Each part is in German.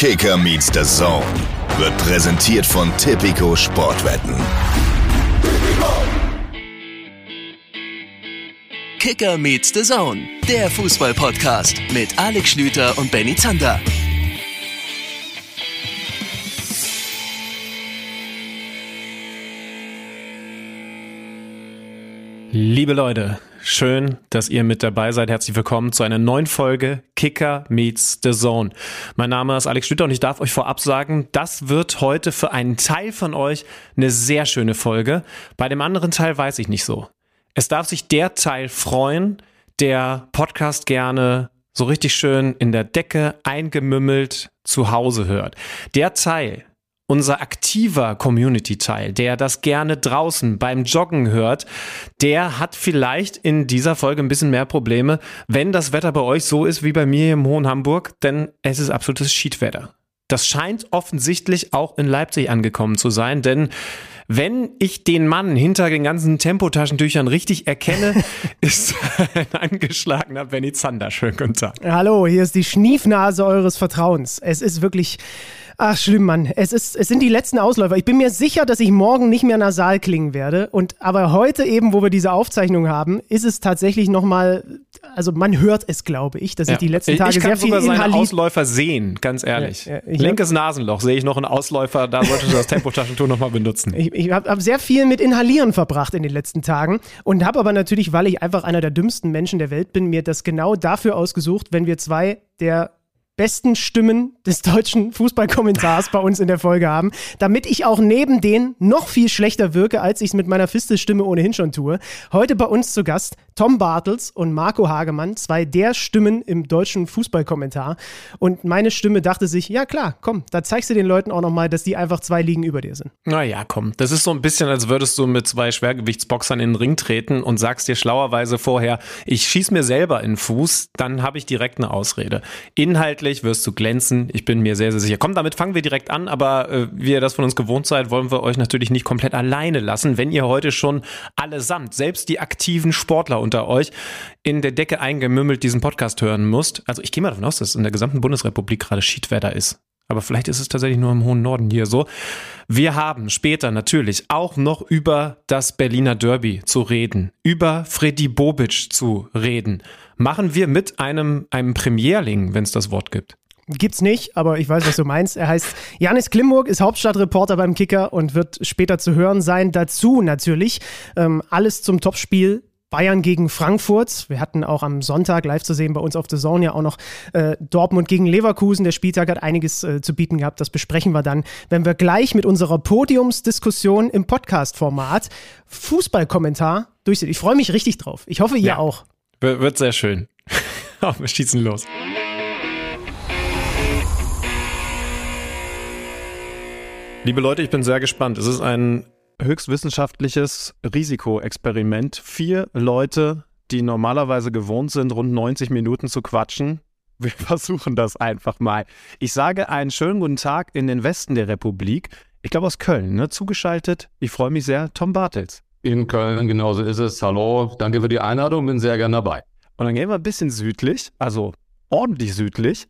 Kicker meets the Zone wird präsentiert von Tipico Sportwetten. Kicker meets the Zone, der Fußball-Podcast mit Alex Schlüter und Benny Zander. Liebe Leute, schön, dass ihr mit dabei seid. Herzlich willkommen zu einer neuen Folge Kicker meets the Zone. Mein Name ist Alex Schlüter und ich darf euch vorab sagen, das wird heute für einen Teil von euch eine sehr schöne Folge. Bei dem anderen Teil weiß ich nicht so. Es darf sich der Teil freuen, der Podcast gerne so richtig schön in der Decke eingemümmelt zu Hause hört. Der Teil, unser aktiver Community-Teil, der das gerne draußen beim Joggen hört, der hat vielleicht in dieser Folge ein bisschen mehr Probleme, wenn das Wetter bei euch so ist wie bei mir im Hohen Hamburg, denn es ist absolutes Schiedwetter. Das scheint offensichtlich auch in Leipzig angekommen zu sein, denn wenn ich den Mann hinter den ganzen Tempotaschentüchern richtig erkenne, ist ein angeschlagener Benny Zander. Schönen guten Tag. Hallo, hier ist die Schniefnase eures Vertrauens. Es ist wirklich Ach, schlimm, Mann. Es, ist, es sind die letzten Ausläufer. Ich bin mir sicher, dass ich morgen nicht mehr nasal klingen werde. Und aber heute eben, wo wir diese Aufzeichnung haben, ist es tatsächlich nochmal, also man hört es, glaube ich, dass ja. ich die letzten Tage ich sehr viel sogar seine Ausläufer sehen, ganz ehrlich. Ja, ja, Linkes Nasenloch sehe ich noch einen Ausläufer, da sollte ich das Tempotaschentuch nochmal benutzen. Ich, ich habe hab sehr viel mit Inhalieren verbracht in den letzten Tagen und habe aber natürlich, weil ich einfach einer der dümmsten Menschen der Welt bin, mir das genau dafür ausgesucht, wenn wir zwei der besten Stimmen des deutschen Fußballkommentars bei uns in der Folge haben, damit ich auch neben denen noch viel schlechter wirke, als ich es mit meiner Fistelstimme ohnehin schon tue. Heute bei uns zu Gast Tom Bartels und Marco Hagemann, zwei der Stimmen im deutschen Fußballkommentar. Und meine Stimme dachte sich, ja klar, komm, da zeigst du den Leuten auch nochmal, dass die einfach zwei Ligen über dir sind. Naja, komm, das ist so ein bisschen, als würdest du mit zwei Schwergewichtsboxern in den Ring treten und sagst dir schlauerweise vorher, ich schieß mir selber in den Fuß, dann habe ich direkt eine Ausrede. Inhaltlich wirst du glänzen. Ich bin mir sehr, sehr sicher. Komm, damit fangen wir direkt an, aber äh, wie ihr das von uns gewohnt seid, wollen wir euch natürlich nicht komplett alleine lassen. Wenn ihr heute schon allesamt, selbst die aktiven Sportler unter euch, in der Decke eingemümmelt diesen Podcast hören musst. Also ich gehe mal davon aus, dass in der gesamten Bundesrepublik gerade Schiedwetter ist. Aber vielleicht ist es tatsächlich nur im hohen Norden hier so. Wir haben später natürlich auch noch über das Berliner Derby zu reden, über Freddy Bobic zu reden. Machen wir mit einem, einem Premierling, wenn es das Wort gibt. Gibt's nicht, aber ich weiß, was du meinst. Er heißt Janis Klimburg, ist Hauptstadtreporter beim Kicker und wird später zu hören sein. Dazu natürlich ähm, alles zum Topspiel Bayern gegen Frankfurt. Wir hatten auch am Sonntag live zu sehen bei uns auf The Zone ja auch noch äh, Dortmund gegen Leverkusen. Der Spieltag hat einiges äh, zu bieten gehabt. Das besprechen wir dann, wenn wir gleich mit unserer Podiumsdiskussion im Podcast-Format Fußballkommentar durchsehen. Ich freue mich richtig drauf. Ich hoffe, ihr ja, auch. Wird sehr schön. wir schießen los. Liebe Leute, ich bin sehr gespannt. Es ist ein höchstwissenschaftliches Risikoexperiment. Vier Leute, die normalerweise gewohnt sind, rund 90 Minuten zu quatschen. Wir versuchen das einfach mal. Ich sage einen schönen guten Tag in den Westen der Republik. Ich glaube aus Köln, ne? Zugeschaltet. Ich freue mich sehr. Tom Bartels. In Köln, genauso ist es. Hallo, danke für die Einladung, bin sehr gern dabei. Und dann gehen wir ein bisschen südlich, also ordentlich südlich.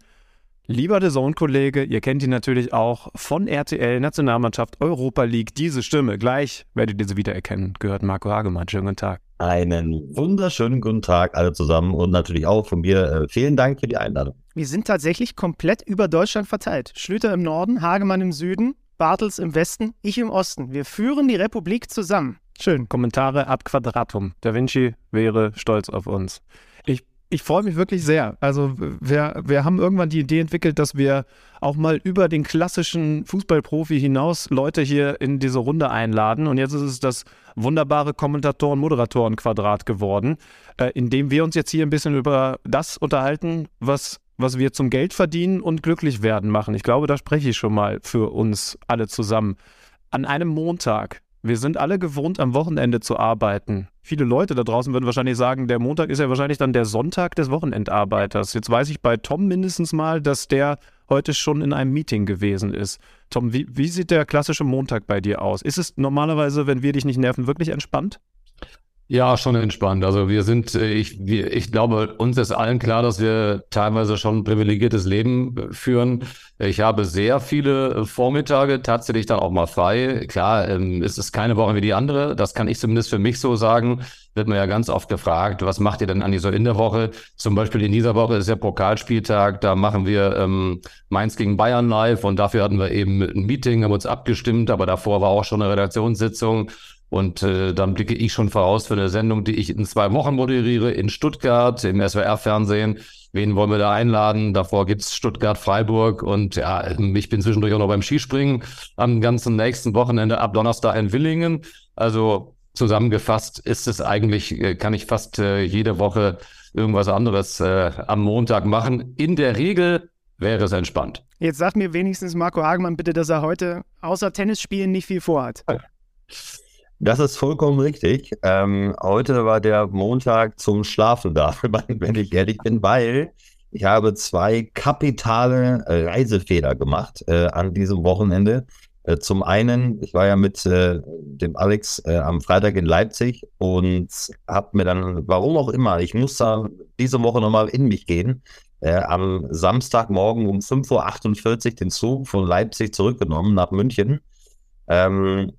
Lieber der Zone-Kollege, ihr kennt ihn natürlich auch von RTL, Nationalmannschaft, Europa League. Diese Stimme, gleich werdet ihr sie wiedererkennen, gehört Marco Hagemann. Schönen guten Tag. Einen wunderschönen guten Tag alle zusammen und natürlich auch von mir äh, vielen Dank für die Einladung. Wir sind tatsächlich komplett über Deutschland verteilt. Schlüter im Norden, Hagemann im Süden, Bartels im Westen, ich im Osten. Wir führen die Republik zusammen. Schön. Kommentare ab Quadratum. Da Vinci wäre stolz auf uns ich freue mich wirklich sehr. Also wir, wir haben irgendwann die Idee entwickelt, dass wir auch mal über den klassischen Fußballprofi hinaus Leute hier in diese Runde einladen. Und jetzt ist es das wunderbare Kommentatoren-Moderatoren-Quadrat geworden, äh, in dem wir uns jetzt hier ein bisschen über das unterhalten, was, was wir zum Geld verdienen und glücklich werden machen. Ich glaube, da spreche ich schon mal für uns alle zusammen. An einem Montag wir sind alle gewohnt, am Wochenende zu arbeiten. Viele Leute da draußen würden wahrscheinlich sagen, der Montag ist ja wahrscheinlich dann der Sonntag des Wochenendarbeiters. Jetzt weiß ich bei Tom mindestens mal, dass der heute schon in einem Meeting gewesen ist. Tom, wie, wie sieht der klassische Montag bei dir aus? Ist es normalerweise, wenn wir dich nicht nerven, wirklich entspannt? Ja, schon entspannt. Also wir sind, äh, ich, wir, ich glaube, uns ist allen klar, dass wir teilweise schon ein privilegiertes Leben äh, führen. Ich habe sehr viele äh, Vormittage tatsächlich dann auch mal frei. Klar, ähm, es ist keine Woche wie die andere. Das kann ich zumindest für mich so sagen. Wird man ja ganz oft gefragt, was macht ihr denn an so in der Woche? Zum Beispiel in dieser Woche ist ja Pokalspieltag. Da machen wir ähm, Mainz gegen Bayern live und dafür hatten wir eben ein Meeting, haben uns abgestimmt, aber davor war auch schon eine Redaktionssitzung. Und äh, dann blicke ich schon voraus für eine Sendung, die ich in zwei Wochen moderiere in Stuttgart im SWR-Fernsehen. Wen wollen wir da einladen? Davor gibt's Stuttgart-Freiburg und ja, ich bin zwischendurch auch noch beim Skispringen am ganzen nächsten Wochenende ab Donnerstag in Willingen. Also zusammengefasst ist es eigentlich, äh, kann ich fast äh, jede Woche irgendwas anderes äh, am Montag machen. In der Regel wäre es entspannt. Jetzt sagt mir wenigstens Marco Hagemann bitte, dass er heute außer Tennisspielen nicht viel vorhat. Das ist vollkommen richtig. Ähm, heute war der Montag zum Schlafen da, wenn ich ehrlich bin, weil ich habe zwei kapitale Reisefehler gemacht äh, an diesem Wochenende. Äh, zum einen, ich war ja mit äh, dem Alex äh, am Freitag in Leipzig und habe mir dann, warum auch immer, ich muss da diese Woche nochmal in mich gehen, äh, am Samstagmorgen um 5.48 Uhr den Zug von Leipzig zurückgenommen nach München. Ähm,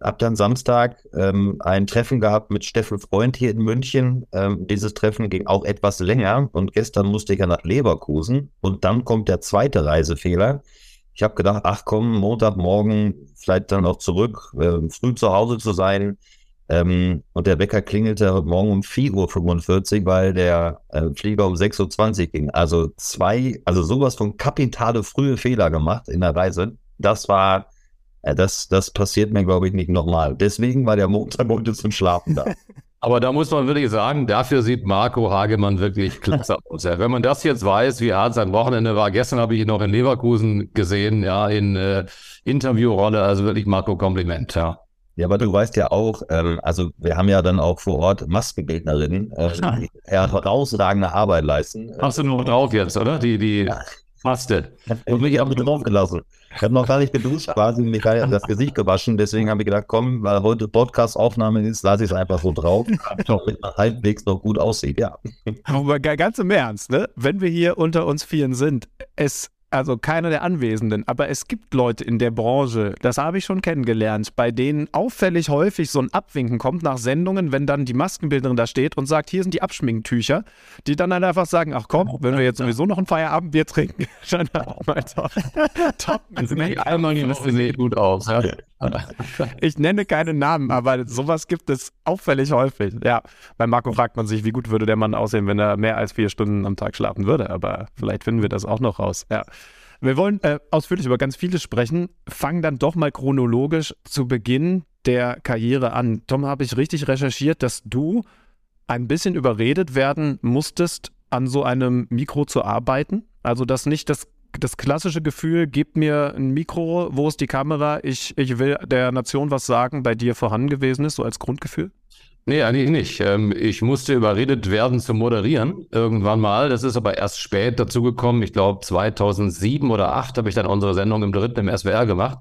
hab dann Samstag ähm, ein Treffen gehabt mit Steffen Freund hier in München. Ähm, dieses Treffen ging auch etwas länger und gestern musste ich ja nach Leverkusen. Und dann kommt der zweite Reisefehler. Ich habe gedacht, ach komm, Montagmorgen vielleicht dann auch zurück, äh, früh zu Hause zu sein. Ähm, und der Wecker klingelte Morgen um 4.45 Uhr, weil der äh, Flieger um 6.20 Uhr ging. Also zwei, also sowas von kapitale frühe Fehler gemacht in der Reise. Das war das, das passiert mir, glaube ich, nicht nochmal. Deswegen war der Montag heute zum Schlafen da. Aber da muss man wirklich sagen, dafür sieht Marco Hagemann wirklich klasse aus. Wenn man das jetzt weiß, wie hart sein Wochenende war, gestern habe ich ihn noch in Leverkusen gesehen, ja, in äh, Interviewrolle, also wirklich Marco Kompliment, ja. Ja, aber du weißt ja auch, ähm, also wir haben ja dann auch vor Ort Maskenbildnerinnen, äh, die herausragende Arbeit leisten. Hast du nur drauf jetzt, oder? Die, die ja. Maste. Und mich auch drauf gelassen. Ich habe noch gar nicht geduscht, quasi mir gar das Gesicht gewaschen. Deswegen habe ich gedacht, komm, weil heute Podcast-Aufnahme ist, lasse ich es einfach so drauf, damit man halbwegs noch gut aussieht, ja. Aber ganz im Ernst, ne? Wenn wir hier unter uns vielen sind, es also keiner der Anwesenden, aber es gibt Leute in der Branche, das habe ich schon kennengelernt, bei denen auffällig häufig so ein Abwinken kommt nach Sendungen, wenn dann die Maskenbildnerin da steht und sagt, hier sind die Abschminktücher, die dann halt einfach sagen, ach komm, wenn wir jetzt sowieso noch ein Feierabendbier trinken, dann mal top. top. Das sieht gut aus. Ja. Ich nenne keine Namen, aber sowas gibt es auffällig häufig. Ja, bei Marco fragt man sich, wie gut würde der Mann aussehen, wenn er mehr als vier Stunden am Tag schlafen würde, aber vielleicht finden wir das auch noch raus. Ja. Wir wollen äh, ausführlich über ganz vieles sprechen, fangen dann doch mal chronologisch zu Beginn der Karriere an. Tom, habe ich richtig recherchiert, dass du ein bisschen überredet werden musstest, an so einem Mikro zu arbeiten? Also, dass nicht das, das klassische Gefühl, gib mir ein Mikro, wo ist die Kamera, ich, ich will der Nation was sagen, bei dir vorhanden gewesen ist, so als Grundgefühl? Nee, eigentlich nicht. Ähm, ich musste überredet werden zu moderieren irgendwann mal. Das ist aber erst spät dazugekommen. Ich glaube 2007 oder 2008 habe ich dann unsere Sendung im dritten im SWR gemacht.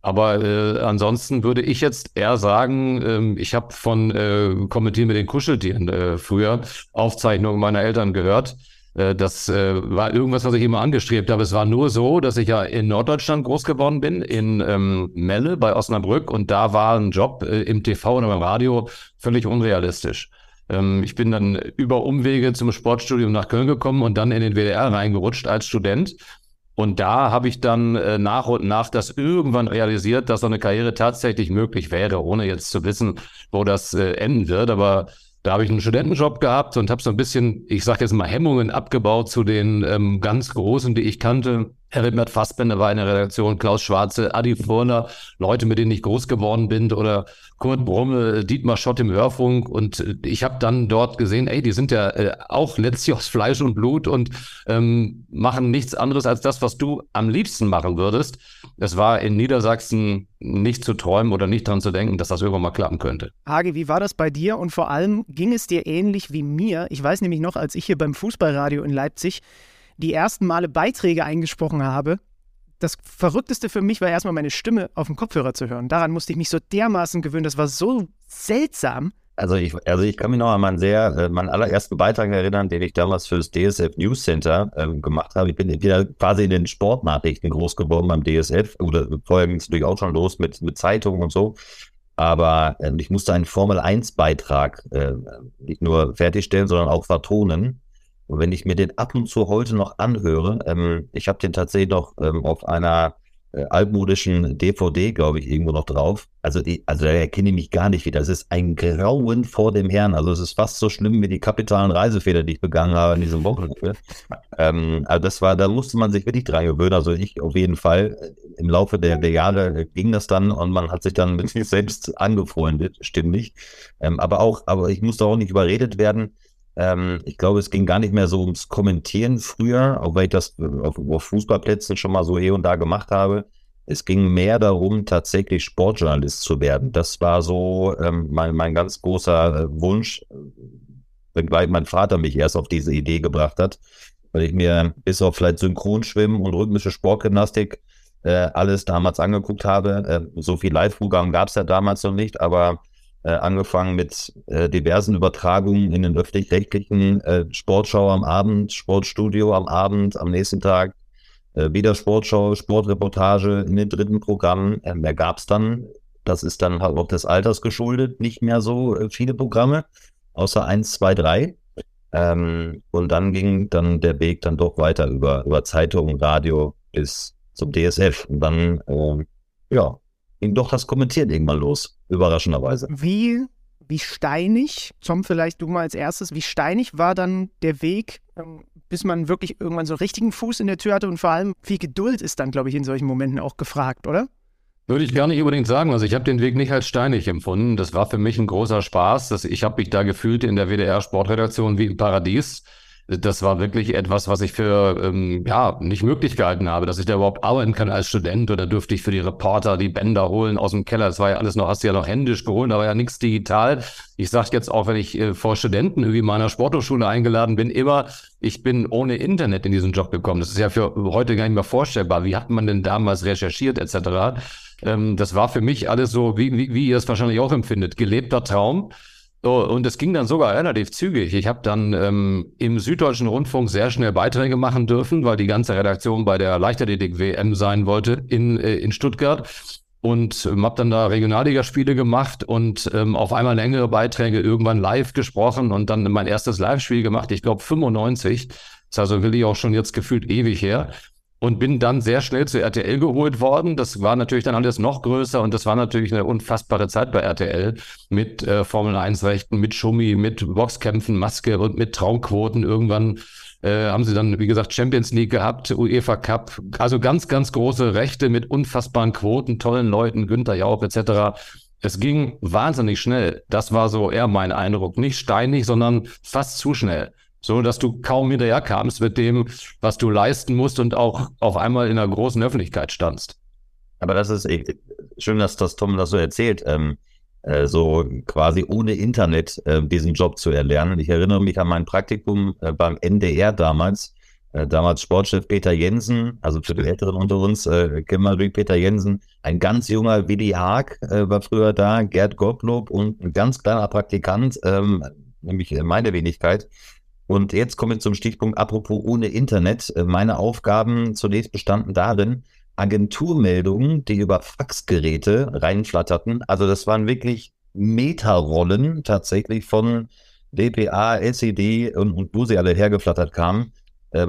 Aber äh, ansonsten würde ich jetzt eher sagen, ähm, ich habe von äh, Kommentieren mit den Kuscheltieren äh, früher Aufzeichnungen meiner Eltern gehört. Äh, das äh, war irgendwas, was ich immer angestrebt habe. Es war nur so, dass ich ja in Norddeutschland groß geworden bin, in ähm, Melle bei Osnabrück und da war ein Job äh, im TV oder beim Radio völlig unrealistisch. Ähm, ich bin dann über Umwege zum Sportstudium nach Köln gekommen und dann in den WDR reingerutscht als Student. Und da habe ich dann nach und nach das irgendwann realisiert, dass so eine Karriere tatsächlich möglich wäre, ohne jetzt zu wissen, wo das enden wird. Aber da habe ich einen Studentenjob gehabt und habe so ein bisschen, ich sage jetzt mal, Hemmungen abgebaut zu den ähm, ganz Großen, die ich kannte. Herbert Fassbender war in der Redaktion, Klaus Schwarze, Adi Furner, Leute, mit denen ich groß geworden bin oder Kurt Brumme, Dietmar Schott im Hörfunk und äh, ich habe dann dort gesehen, ey, die sind ja äh, auch letztlich aus Fleisch und Blut und ähm, machen nichts anderes als das, was du am liebsten machen würdest. Es war in Niedersachsen nicht zu träumen oder nicht dran zu denken, dass das irgendwann mal klappen könnte. Hage, wie war das bei dir und vor allem ging es dir ähnlich wie mir? Ich weiß nämlich noch, als ich hier beim Fußballradio in Leipzig die ersten Male Beiträge eingesprochen habe, das Verrückteste für mich war erstmal meine Stimme auf dem Kopfhörer zu hören. Daran musste ich mich so dermaßen gewöhnen. Das war so seltsam, Also ich, also ich kann mich noch an meinen sehr, äh, meinen allerersten Beitrag erinnern, den ich damals für das DSF News Center ähm, gemacht habe. Ich bin wieder quasi in den Sportnachrichten groß geworden beim DSF. Oder vorher ging es natürlich auch schon los mit, mit Zeitungen und so. Aber äh, ich musste einen Formel 1 Beitrag äh, nicht nur fertigstellen, sondern auch vertonen. Und wenn ich mir den ab und zu heute noch anhöre, ähm, ich habe den tatsächlich noch ähm, auf einer äh, altmodischen DVD, glaube ich, irgendwo noch drauf. Also, die, also da erkenne ich mich gar nicht wieder. Es ist ein Grauen vor dem Herrn. Also es ist fast so schlimm wie die kapitalen Reisefehler, die ich begangen habe in diesem Wochenende. ähm, also das war, da musste man sich wirklich dran gewöhnen. Also ich auf jeden Fall. Im Laufe der, der Jahre ging das dann und man hat sich dann mit sich selbst angefreundet, stimmlich. Ähm, aber auch, aber ich musste auch nicht überredet werden. Ähm, ich glaube, es ging gar nicht mehr so ums Kommentieren früher, auch weil ich das auf, auf Fußballplätzen schon mal so hier und da gemacht habe. Es ging mehr darum, tatsächlich Sportjournalist zu werden. Das war so ähm, mein, mein ganz großer äh, Wunsch, wenngleich mein Vater mich erst auf diese Idee gebracht hat, weil ich mir bis auf vielleicht Synchronschwimmen und rhythmische Sportgymnastik äh, alles damals angeguckt habe. Äh, so viel Live-Programm gab es ja damals noch nicht, aber äh, angefangen mit äh, diversen Übertragungen in den öffentlich-rechtlichen äh, Sportschau am Abend, Sportstudio am Abend, am nächsten Tag äh, wieder Sportschau, Sportreportage in den dritten Programmen. Äh, mehr gab es dann. Das ist dann halt auch des Alters geschuldet, nicht mehr so äh, viele Programme, außer eins, zwei, drei. Ähm, und dann ging dann der Weg dann doch weiter über, über Zeitung, Radio bis zum DSF. Und dann, äh, ja, ging doch das Kommentieren irgendwann los, überraschenderweise. Wie, wie steinig, Tom, vielleicht du mal als erstes, wie steinig war dann der Weg, ähm, bis man wirklich irgendwann so richtigen Fuß in der Tür hatte und vor allem viel Geduld ist dann, glaube ich, in solchen Momenten auch gefragt, oder? Würde ich gar nicht unbedingt sagen. Also ich habe den Weg nicht als steinig empfunden. Das war für mich ein großer Spaß. Das, ich habe mich da gefühlt in der WDR-Sportredaktion wie im Paradies das war wirklich etwas, was ich für ähm, ja nicht möglich gehalten habe, dass ich da überhaupt arbeiten kann als Student oder dürfte ich für die Reporter die Bänder holen aus dem Keller. Das war ja alles noch, hast du ja noch händisch geholt, war ja nichts digital. Ich sage jetzt auch, wenn ich äh, vor Studenten irgendwie meiner Sporthochschule eingeladen bin, immer, ich bin ohne Internet in diesen Job gekommen. Das ist ja für heute gar nicht mehr vorstellbar. Wie hat man denn damals recherchiert etc.? Ähm, das war für mich alles so, wie, wie, wie ihr es wahrscheinlich auch empfindet, gelebter Traum. So, und es ging dann sogar relativ zügig. Ich habe dann ähm, im Süddeutschen Rundfunk sehr schnell Beiträge machen dürfen, weil die ganze Redaktion bei der Leichtathletik-WM sein wollte in, äh, in Stuttgart. Und ähm, habe dann da Regionalligaspiele gemacht und ähm, auf einmal längere Beiträge irgendwann live gesprochen und dann mein erstes Live-Spiel gemacht, ich glaube 95. Das ist also wirklich auch schon jetzt gefühlt ewig her und bin dann sehr schnell zu RTL geholt worden. Das war natürlich dann alles noch größer und das war natürlich eine unfassbare Zeit bei RTL mit äh, Formel 1 Rechten, mit Schummi, mit Boxkämpfen, Maske und mit Traumquoten. Irgendwann äh, haben sie dann, wie gesagt, Champions League gehabt, UEFA Cup, also ganz, ganz große Rechte mit unfassbaren Quoten, tollen Leuten, Günther Jauch etc. Es ging wahnsinnig schnell. Das war so eher mein Eindruck. Nicht steinig, sondern fast zu schnell so dass du kaum hinterherkamst mit dem, was du leisten musst und auch auf einmal in einer großen Öffentlichkeit standst. Aber das ist schön, dass das Tom das so erzählt, ähm, äh, so quasi ohne Internet äh, diesen Job zu erlernen. Ich erinnere mich an mein Praktikum äh, beim NDR damals. Äh, damals Sportchef Peter Jensen, also für die Älteren unter uns, äh, kennen wir Peter Jensen. Ein ganz junger Willi Haag äh, war früher da, Gerd Gottlob und ein ganz kleiner Praktikant, ähm, nämlich meine Wenigkeit. Und jetzt kommen wir zum Stichpunkt, apropos ohne Internet. Äh, meine Aufgaben zunächst bestanden darin, Agenturmeldungen, die über Faxgeräte reinflatterten. Also das waren wirklich Meterrollen tatsächlich von DPA, SED und, und wo sie alle hergeflattert kamen, äh,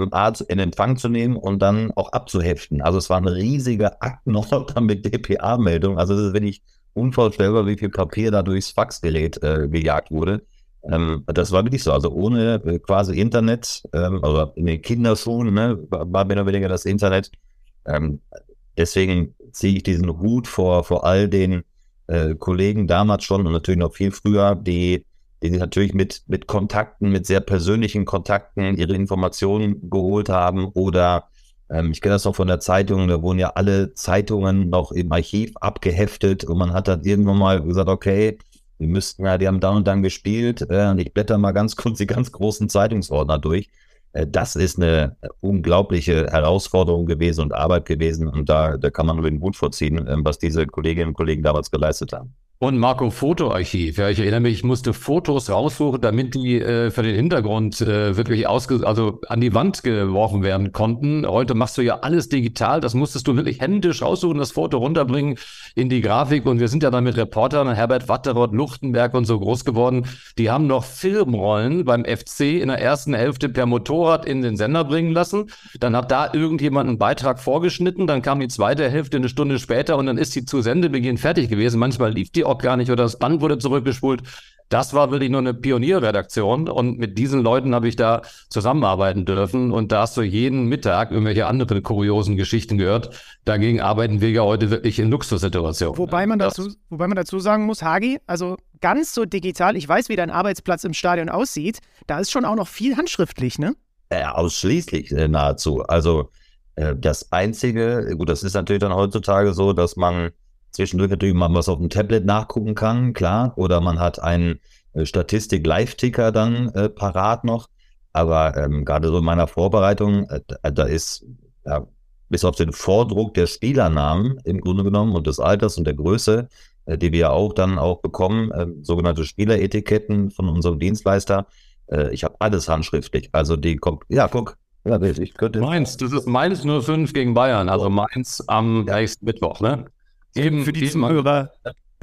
in Empfang zu nehmen und dann auch abzuheften. Also es war ein riesiger Aktenordner mit DPA-Meldungen. Also das ist wirklich unvorstellbar, wie viel Papier da durchs Faxgerät äh, gejagt wurde. Ähm, das war wirklich so. Also ohne äh, quasi Internet, ähm, also in den Kinderschuhen, ne, war mehr oder weniger das Internet. Ähm, deswegen ziehe ich diesen Hut vor, vor all den äh, Kollegen damals schon und natürlich noch viel früher, die, die sich natürlich mit, mit Kontakten, mit sehr persönlichen Kontakten ihre Informationen geholt haben oder ähm, ich kenne das noch von der Zeitung, da wurden ja alle Zeitungen noch im Archiv abgeheftet und man hat dann irgendwann mal gesagt, okay, wir müssten ja, die haben da und dann gespielt äh, ich blätter mal ganz kurz die ganz großen Zeitungsordner durch. Äh, das ist eine unglaubliche Herausforderung gewesen und Arbeit gewesen und da, da kann man nur den Hut vorziehen, äh, was diese Kolleginnen und Kollegen damals geleistet haben. Und Marco Fotoarchiv. Ja, ich erinnere mich, ich musste Fotos raussuchen, damit die äh, für den Hintergrund äh, wirklich ausge also an die Wand geworfen werden konnten. Heute machst du ja alles digital. Das musstest du wirklich händisch raussuchen, das Foto runterbringen in die Grafik. Und wir sind ja dann mit Reportern, Herbert Watteroth, Luchtenberg und so groß geworden. Die haben noch Filmrollen beim FC in der ersten Hälfte per Motorrad in den Sender bringen lassen. Dann hat da irgendjemand einen Beitrag vorgeschnitten. Dann kam die zweite Hälfte eine Stunde später und dann ist sie zu Sendebeginn fertig gewesen. Manchmal lief die auch gar nicht oder das Band wurde zurückgespult. Das war wirklich nur eine Pionierredaktion und mit diesen Leuten habe ich da zusammenarbeiten dürfen und da hast du jeden Mittag irgendwelche anderen kuriosen Geschichten gehört. Dagegen arbeiten wir ja heute wirklich in Luxussituationen. Wobei man dazu, wobei man dazu sagen muss, Hagi, also ganz so digital, ich weiß, wie dein Arbeitsplatz im Stadion aussieht, da ist schon auch noch viel handschriftlich, ne? Ja, ausschließlich äh, nahezu. Also äh, das Einzige, gut, das ist natürlich dann heutzutage so, dass man zwischendurch natürlich mal was auf dem Tablet nachgucken kann, klar. Oder man hat einen äh, Statistik-Live-Ticker dann äh, parat noch. Aber ähm, gerade so in meiner Vorbereitung, äh, da ist ja, bis auf den Vordruck der Spielernamen im Grunde genommen und des Alters und der Größe, äh, die wir ja auch dann auch bekommen, äh, sogenannte Spieleretiketten von unserem Dienstleister. Äh, ich habe alles handschriftlich. Also die kommt, ja, guck. Ja, ich könnte. Mainz, das ist Mainz 05 gegen Bayern, also Mainz am nächsten Mittwoch, ne? Eben für die Zuhörer.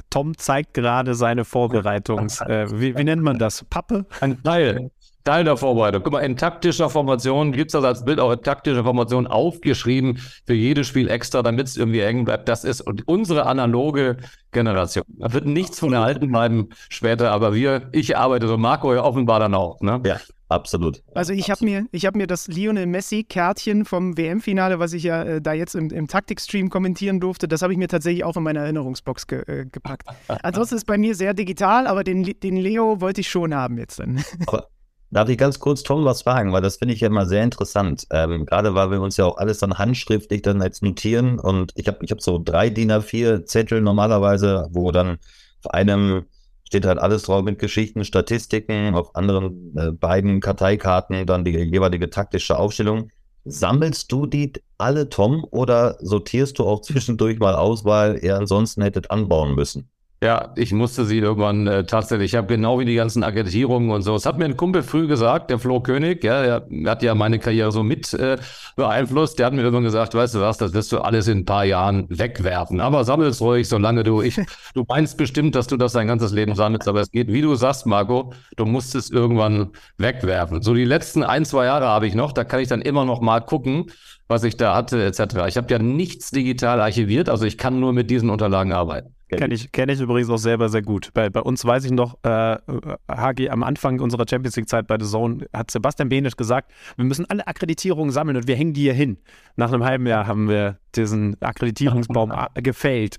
Tom zeigt gerade seine Vorbereitungs, äh, wie, wie, nennt man das? Pappe? Ein Teil. Teil der Vorbereitung. Guck mal, in taktischer Formation gibt es das als Bild auch in taktischer Formation aufgeschrieben für jedes Spiel extra, damit es irgendwie eng bleibt. Das ist unsere analoge Generation. Da wird nichts von erhalten bleiben später, aber wir, ich arbeite so, Marco ja offenbar dann auch. Ne? Ja. Absolut. Also ich habe mir, hab mir das Lionel Messi-Kärtchen vom WM-Finale, was ich ja äh, da jetzt im, im Taktik-Stream kommentieren durfte, das habe ich mir tatsächlich auch in meine Erinnerungsbox ge, äh, gepackt. Ansonsten ist es bei mir sehr digital, aber den, den Leo wollte ich schon haben jetzt dann. Aber darf ich ganz kurz Tom was fragen, weil das finde ich ja immer sehr interessant. Ähm, Gerade weil wir uns ja auch alles dann handschriftlich dann jetzt notieren und ich habe ich hab so drei DIN A4 Zettel normalerweise, wo dann auf einem steht halt alles drauf mit Geschichten, Statistiken, auf anderen äh, beiden Karteikarten dann die jeweilige taktische Aufstellung. Sammelst du die alle, Tom, oder sortierst du auch zwischendurch mal aus, weil ihr ansonsten hättet anbauen müssen? Ja, ich musste sie irgendwann äh, tatsächlich. Ich habe genau wie die ganzen Akkreditierungen und so. Es hat mir ein Kumpel früh gesagt, der Flo König, ja, der hat ja meine Karriere so mit äh, beeinflusst. Der hat mir irgendwann gesagt, weißt du was, das wirst du alles in ein paar Jahren wegwerfen. Aber sammelst ruhig, solange du, ich, du meinst bestimmt, dass du das dein ganzes Leben sammelst, aber es geht, wie du sagst, Marco, du musst es irgendwann wegwerfen. So die letzten ein, zwei Jahre habe ich noch, da kann ich dann immer noch mal gucken, was ich da hatte, etc. Ich habe ja nichts digital archiviert, also ich kann nur mit diesen Unterlagen arbeiten. Kenne ich, kenn ich übrigens auch selber sehr gut. Bei, bei uns weiß ich noch, äh, HG am Anfang unserer Champions League-Zeit bei The Zone hat Sebastian Benisch gesagt, wir müssen alle Akkreditierungen sammeln und wir hängen die hier hin. Nach einem halben Jahr haben wir diesen Akkreditierungsbaum gefällt.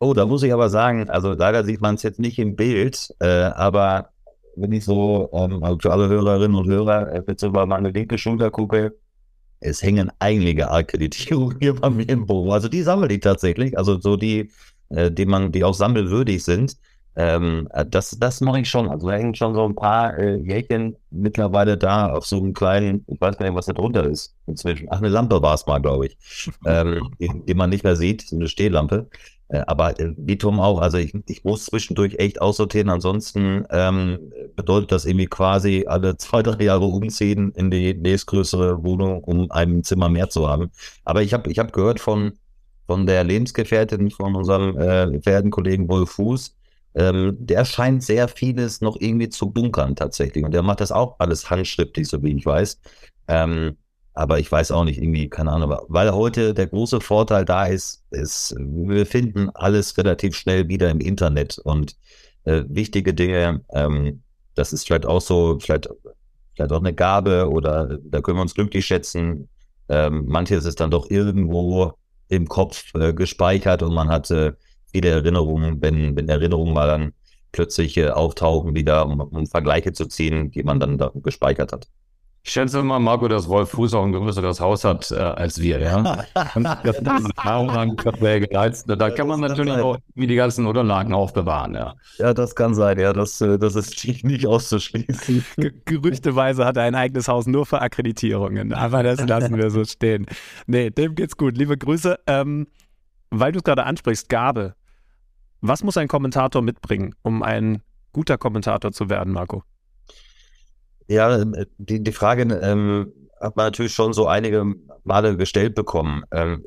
Oh, da muss ich aber sagen, also leider sieht man es jetzt nicht im Bild, äh, aber wenn ich so ähm, also für alle Hörerinnen und Hörer äh, bitte über meine linke Schulter gucke, es hängen einige Akkreditierungen hier bei mir im Büro. Also die sammle ich tatsächlich. Also so die äh, die man, die auch sammelwürdig sind. Ähm, äh, das, das mache ich schon. Also da hängen schon so ein paar äh, Jährchen mittlerweile da auf so einem kleinen, ich weiß gar nicht, was da drunter ist inzwischen. Ach, eine Lampe war es mal, glaube ich, ähm, die, die, man nicht mehr sieht, so eine Stehlampe. Äh, aber äh, wie Tom auch, also ich, ich muss zwischendurch echt aussortieren, ansonsten ähm, bedeutet das irgendwie quasi alle zwei, drei Jahre umziehen in die nächstgrößere Wohnung, um ein Zimmer mehr zu haben. Aber ich habe ich hab gehört von von der Lebensgefährtin von unserem äh, verehrten Kollegen Wolf Fuß. Ähm, der scheint sehr vieles noch irgendwie zu bunkern tatsächlich. Und der macht das auch alles handschriftlich, so wie ich weiß. Ähm, aber ich weiß auch nicht, irgendwie, keine Ahnung, weil heute der große Vorteil da ist, ist, wir finden alles relativ schnell wieder im Internet und äh, wichtige Dinge, ähm, das ist vielleicht auch so, vielleicht, vielleicht auch eine Gabe oder da können wir uns glücklich schätzen. Ähm, manches ist dann doch irgendwo im Kopf äh, gespeichert und man hatte viele Erinnerungen, wenn, wenn Erinnerungen mal dann plötzlich äh, auftauchen, wieder, um, um Vergleiche zu ziehen, die man dann da gespeichert hat. Ich schätze mal, Marco, dass Wolf Fuß auch ein größeres Haus hat äh, als wir, ja. da kann man natürlich auch wie die ganzen Unterlagen aufbewahren, ja. Ja, das kann sein, ja, das, äh, das ist nicht auszuschließen. Gerüchteweise hat er ein eigenes Haus nur für Akkreditierungen, aber das lassen wir so stehen. Nee, dem geht's gut. Liebe Grüße. Ähm, weil du es gerade ansprichst, Gabe. Was muss ein Kommentator mitbringen, um ein guter Kommentator zu werden, Marco? Ja, ähm, die, die Frage ähm, hat man natürlich schon so einige Male gestellt bekommen. Ähm,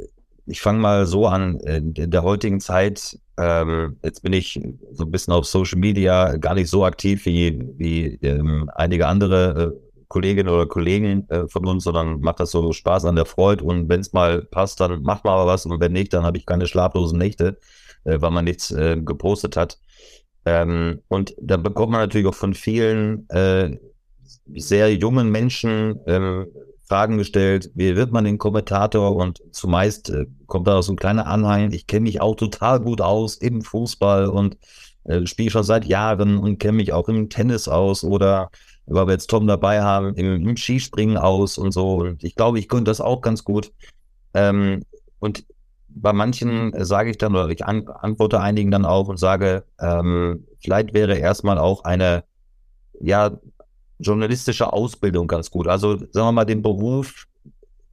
ich fange mal so an. In der heutigen Zeit, ähm, jetzt bin ich so ein bisschen auf Social Media gar nicht so aktiv wie, wie ähm, einige andere äh, Kolleginnen oder Kollegen äh, von uns, sondern macht das so Spaß an der Freude. Und wenn es mal passt, dann macht man aber was. Und wenn nicht, dann habe ich keine schlaflosen Nächte, äh, weil man nichts äh, gepostet hat. Ähm, und da bekommt man natürlich auch von vielen äh, sehr jungen Menschen ähm, Fragen gestellt, wie wird man den Kommentator? Und zumeist äh, kommt da so ein kleiner Anhang, ich kenne mich auch total gut aus im Fußball und äh, spiele schon seit Jahren und kenne mich auch im Tennis aus oder weil wir jetzt Tom dabei haben, im, im Skispringen aus und so. Und ich glaube, ich könnte das auch ganz gut. Ähm, und bei manchen sage ich dann, oder ich an, antworte einigen dann auch und sage, ähm, vielleicht wäre erstmal auch eine, ja, journalistische Ausbildung ganz gut. Also sagen wir mal den Beruf,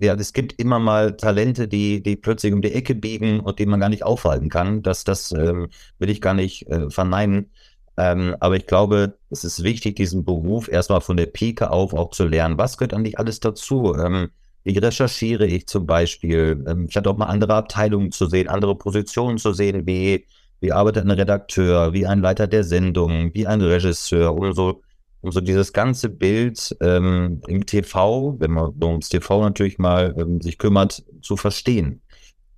ja, es gibt immer mal Talente, die, die plötzlich um die Ecke biegen und die man gar nicht aufhalten kann. Das, das ähm, will ich gar nicht äh, verneinen. Ähm, aber ich glaube, es ist wichtig, diesen Beruf erstmal von der Pike auf auch zu lernen. Was gehört eigentlich alles dazu? Ähm, wie recherchiere ich zum Beispiel? Ähm, vielleicht auch mal andere Abteilungen zu sehen, andere Positionen zu sehen, wie, wie arbeitet ein Redakteur, wie ein Leiter der Sendung, wie ein Regisseur oder so um so dieses ganze Bild ähm, im TV, wenn man ums TV natürlich mal ähm, sich kümmert, zu verstehen.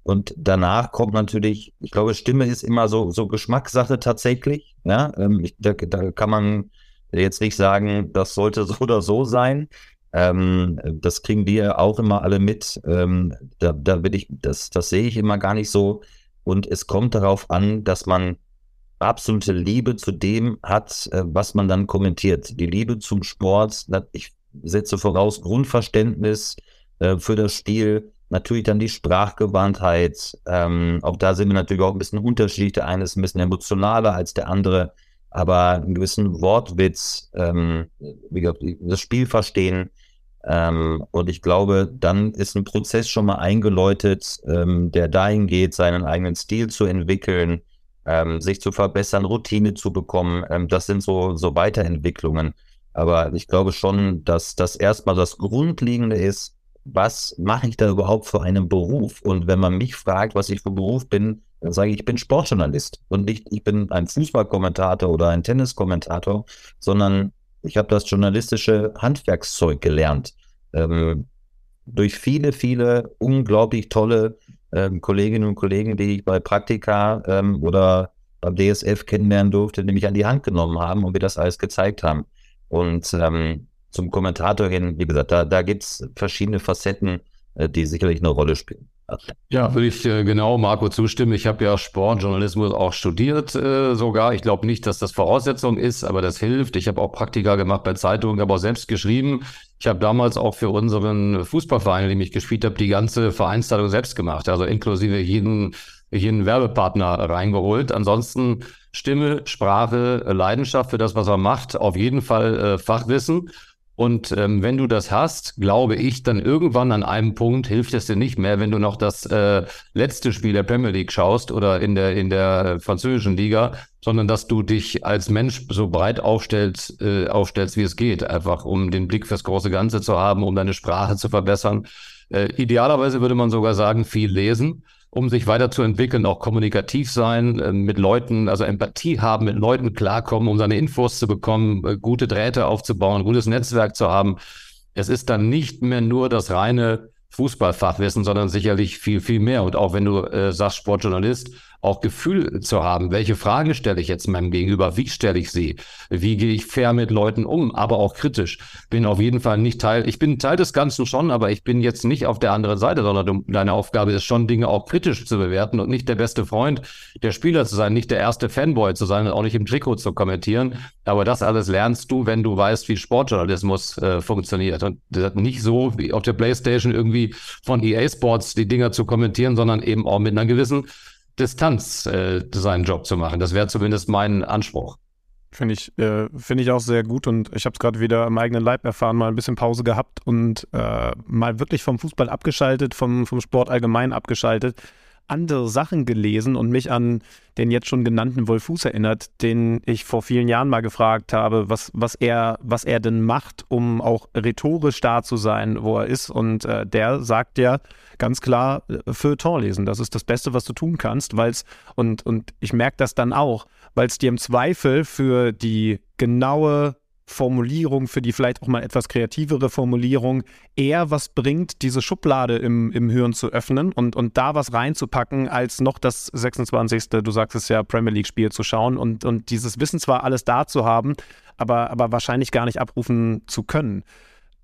Und danach kommt natürlich, ich glaube, Stimme ist immer so, so Geschmackssache tatsächlich. Ja, ähm, ich, da, da kann man jetzt nicht sagen, das sollte so oder so sein. Ähm, das kriegen wir auch immer alle mit. Ähm, da, da will ich, das, das sehe ich immer gar nicht so. Und es kommt darauf an, dass man absolute Liebe zu dem hat, äh, was man dann kommentiert. Die Liebe zum Sport, ich setze voraus Grundverständnis äh, für das Spiel, natürlich dann die Sprachgewandtheit. Ähm, auch da sind wir natürlich auch ein bisschen unterschiedlich. Der eine ist ein bisschen emotionaler als der andere, aber einen gewissen Wortwitz, ähm, wie gesagt, das Spiel verstehen. Ähm, und ich glaube, dann ist ein Prozess schon mal eingeläutet, der dahin geht, seinen eigenen Stil zu entwickeln, ähm, sich zu verbessern, Routine zu bekommen. Ähm, das sind so, so Weiterentwicklungen. Aber ich glaube schon, dass das erstmal das Grundlegende ist, was mache ich da überhaupt für einen Beruf? Und wenn man mich fragt, was ich für Beruf bin, dann sage ich, ich bin Sportjournalist und nicht, ich bin ein Fußballkommentator oder ein Tenniskommentator, sondern ich habe das journalistische Handwerkszeug gelernt. Ähm, durch viele, viele unglaublich tolle ähm, Kolleginnen und Kollegen, die ich bei Praktika ähm, oder beim DSF kennenlernen durfte, mich an die Hand genommen haben und mir das alles gezeigt haben. Und ähm, zum Kommentator hin, wie gesagt, da, da gibt es verschiedene Facetten, äh, die sicherlich eine Rolle spielen. Ja, würde ich äh, genau Marco zustimmen. Ich habe ja Sportjournalismus auch studiert äh, sogar. Ich glaube nicht, dass das Voraussetzung ist, aber das hilft. Ich habe auch Praktika gemacht bei Zeitungen, aber auch selbst geschrieben. Ich habe damals auch für unseren Fußballverein, in dem ich gespielt habe, die ganze Vereinsteilung selbst gemacht, also inklusive jeden, jeden Werbepartner reingeholt. Ansonsten Stimme, Sprache, Leidenschaft für das, was er macht, auf jeden Fall äh, Fachwissen. Und ähm, wenn du das hast, glaube ich, dann irgendwann an einem Punkt hilft es dir nicht mehr, wenn du noch das äh, letzte Spiel der Premier League schaust oder in der in der französischen Liga, sondern dass du dich als Mensch so breit aufstellst, äh, aufstellst, wie es geht, einfach um den Blick fürs große Ganze zu haben, um deine Sprache zu verbessern. Äh, idealerweise würde man sogar sagen, viel lesen um sich weiterzuentwickeln, auch kommunikativ sein, äh, mit Leuten, also Empathie haben, mit Leuten klarkommen, um seine Infos zu bekommen, äh, gute Drähte aufzubauen, gutes Netzwerk zu haben. Es ist dann nicht mehr nur das reine Fußballfachwissen, sondern sicherlich viel, viel mehr. Und auch wenn du äh, sagst, Sportjournalist, auch Gefühl zu haben, welche Fragen stelle ich jetzt meinem Gegenüber, wie stelle ich sie, wie gehe ich fair mit Leuten um, aber auch kritisch. Bin auf jeden Fall nicht Teil, ich bin Teil des Ganzen schon, aber ich bin jetzt nicht auf der anderen Seite, sondern deine Aufgabe ist schon, Dinge auch kritisch zu bewerten und nicht der beste Freund der Spieler zu sein, nicht der erste Fanboy zu sein und auch nicht im Trikot zu kommentieren. Aber das alles lernst du, wenn du weißt, wie Sportjournalismus äh, funktioniert. Und nicht so wie auf der Playstation irgendwie von EA Sports die Dinger zu kommentieren, sondern eben auch mit einer gewissen Distanz äh, seinen Job zu machen. Das wäre zumindest mein Anspruch. Finde ich, äh, find ich auch sehr gut und ich habe es gerade wieder im eigenen Leib erfahren, mal ein bisschen Pause gehabt und äh, mal wirklich vom Fußball abgeschaltet, vom, vom Sport allgemein abgeschaltet andere Sachen gelesen und mich an den jetzt schon genannten Wolfuß erinnert, den ich vor vielen Jahren mal gefragt habe, was, was, er, was er denn macht, um auch rhetorisch da zu sein, wo er ist. Und äh, der sagt ja ganz klar, äh, Feuilleton lesen, das ist das Beste, was du tun kannst, weil es, und, und ich merke das dann auch, weil es dir im Zweifel für die genaue Formulierung, für die vielleicht auch mal etwas kreativere Formulierung eher was bringt, diese Schublade im, im Hirn zu öffnen und, und da was reinzupacken, als noch das 26. du sagst es ja, Premier League-Spiel zu schauen und, und dieses Wissen zwar alles da zu haben, aber, aber wahrscheinlich gar nicht abrufen zu können.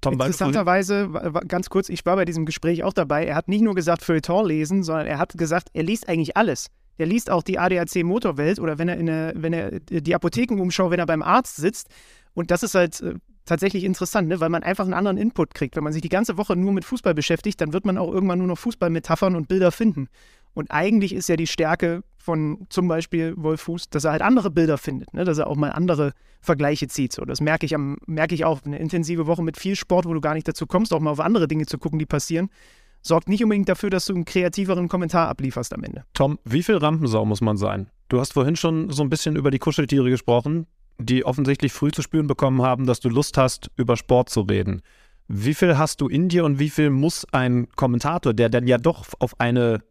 Tom, Interessanterweise, ganz kurz, ich war bei diesem Gespräch auch dabei. Er hat nicht nur gesagt Feuilleton lesen, sondern er hat gesagt, er liest eigentlich alles. Der liest auch die ADAC Motorwelt oder wenn er, in der, wenn er die Apothekenumschau, wenn er beim Arzt sitzt, und das ist halt äh, tatsächlich interessant, ne? weil man einfach einen anderen Input kriegt. Wenn man sich die ganze Woche nur mit Fußball beschäftigt, dann wird man auch irgendwann nur noch Fußballmetaphern und Bilder finden. Und eigentlich ist ja die Stärke von zum Beispiel Wolf Fuß, dass er halt andere Bilder findet, ne? dass er auch mal andere Vergleiche zieht. So, das merke ich, am, merke ich auch. Eine intensive Woche mit viel Sport, wo du gar nicht dazu kommst, auch mal auf andere Dinge zu gucken, die passieren, sorgt nicht unbedingt dafür, dass du einen kreativeren Kommentar ablieferst am Ende. Tom, wie viel Rampensau muss man sein? Du hast vorhin schon so ein bisschen über die Kuscheltiere gesprochen die offensichtlich früh zu spüren bekommen haben, dass du Lust hast, über Sport zu reden. Wie viel hast du in dir und wie viel muss ein Kommentator, der dann ja doch auf eine,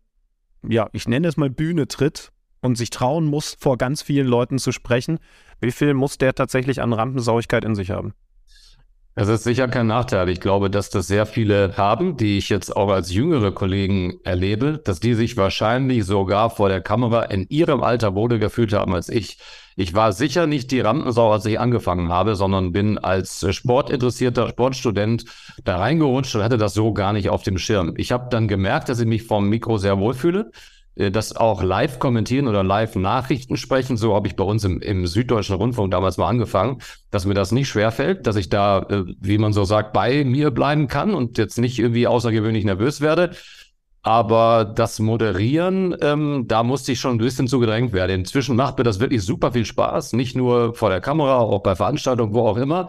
ja, ich nenne es mal Bühne tritt und sich trauen muss, vor ganz vielen Leuten zu sprechen, wie viel muss der tatsächlich an Rampensauigkeit in sich haben? Das ist sicher kein Nachteil. Ich glaube, dass das sehr viele haben, die ich jetzt auch als jüngere Kollegen erlebe, dass die sich wahrscheinlich sogar vor der Kamera in ihrem Alter wohler gefühlt haben als ich. Ich war sicher nicht die Rampensau, als ich angefangen habe, sondern bin als sportinteressierter Sportstudent da reingerutscht und hatte das so gar nicht auf dem Schirm. Ich habe dann gemerkt, dass ich mich vom Mikro sehr wohlfühle äh, das auch live kommentieren oder live Nachrichten sprechen. So habe ich bei uns im, im Süddeutschen Rundfunk damals mal angefangen, dass mir das nicht schwerfällt, dass ich da, äh, wie man so sagt, bei mir bleiben kann und jetzt nicht irgendwie außergewöhnlich nervös werde. Aber das Moderieren, ähm, da musste ich schon ein bisschen zu gedrängt werden. Inzwischen macht mir das wirklich super viel Spaß. Nicht nur vor der Kamera, auch bei Veranstaltungen, wo auch immer.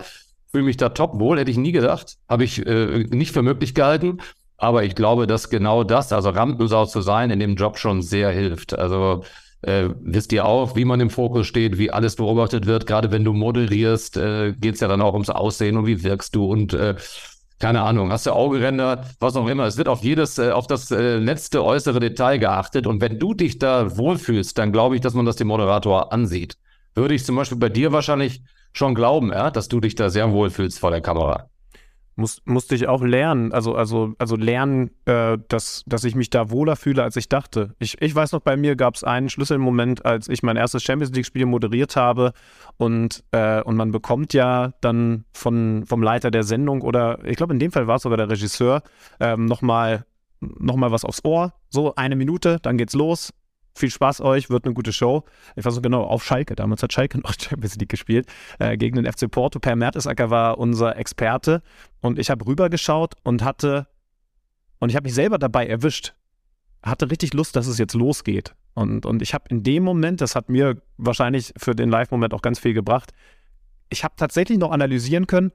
Fühle mich da top wohl, hätte ich nie gedacht. Habe ich äh, nicht für möglich gehalten. Aber ich glaube, dass genau das, also Rampensau zu sein, in dem Job schon sehr hilft. Also äh, wisst ihr auch, wie man im Fokus steht, wie alles beobachtet wird. Gerade wenn du moderierst, äh, geht es ja dann auch ums Aussehen und wie wirkst du und äh, keine Ahnung, hast du Augenränder, was auch immer. Es wird auf jedes, äh, auf das äh, letzte äußere Detail geachtet. Und wenn du dich da wohlfühlst, dann glaube ich, dass man das dem Moderator ansieht. Würde ich zum Beispiel bei dir wahrscheinlich schon glauben, ja, dass du dich da sehr wohlfühlst vor der Kamera. Muss, musste ich auch lernen, also, also, also lernen, äh, dass, dass ich mich da wohler fühle, als ich dachte. Ich, ich weiß noch, bei mir gab es einen Schlüsselmoment, als ich mein erstes Champions League-Spiel moderiert habe. Und, äh, und man bekommt ja dann von, vom Leiter der Sendung oder ich glaube, in dem Fall war es sogar der Regisseur, ähm, nochmal noch mal was aufs Ohr, so eine Minute, dann geht's los, viel Spaß euch, wird eine gute Show. Ich weiß so genau, auf Schalke, damals hat Schalke noch Champions League gespielt, äh, gegen den FC Porto. Per Mertesacker war unser Experte und ich habe rübergeschaut und hatte, und ich habe mich selber dabei erwischt, hatte richtig Lust, dass es jetzt losgeht. Und, und ich habe in dem Moment, das hat mir wahrscheinlich für den Live-Moment auch ganz viel gebracht, ich habe tatsächlich noch analysieren können,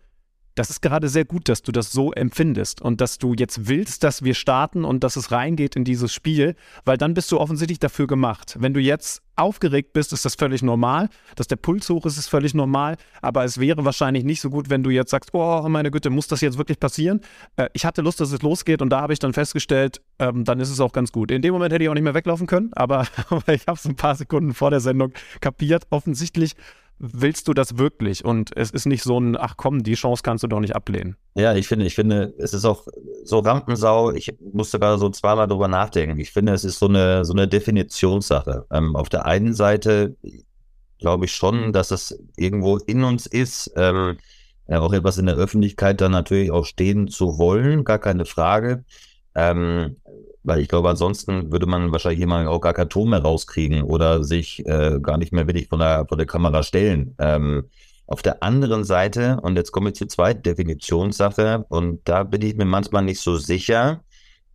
das ist gerade sehr gut, dass du das so empfindest und dass du jetzt willst, dass wir starten und dass es reingeht in dieses Spiel, weil dann bist du offensichtlich dafür gemacht. Wenn du jetzt aufgeregt bist, ist das völlig normal. Dass der Puls hoch ist, ist völlig normal. Aber es wäre wahrscheinlich nicht so gut, wenn du jetzt sagst, oh meine Güte, muss das jetzt wirklich passieren? Äh, ich hatte Lust, dass es losgeht und da habe ich dann festgestellt, ähm, dann ist es auch ganz gut. In dem Moment hätte ich auch nicht mehr weglaufen können, aber, aber ich habe es ein paar Sekunden vor der Sendung kapiert. Offensichtlich willst du das wirklich? Und es ist nicht so ein, ach komm, die Chance kannst du doch nicht ablehnen. Ja, ich finde, ich finde, es ist auch so Rampensau, ich musste gerade so zweimal drüber nachdenken. Ich finde, es ist so eine, so eine Definitionssache. Ähm, auf der einen Seite glaube ich schon, dass es irgendwo in uns ist, ähm, auch etwas in der Öffentlichkeit dann natürlich auch stehen zu wollen, gar keine Frage. Ähm, weil ich glaube, ansonsten würde man wahrscheinlich jemanden auch gar keinen Ton mehr rauskriegen oder sich äh, gar nicht mehr wirklich von der, von der Kamera stellen. Ähm, auf der anderen Seite, und jetzt komme ich zur zweiten Definitionssache, und da bin ich mir manchmal nicht so sicher,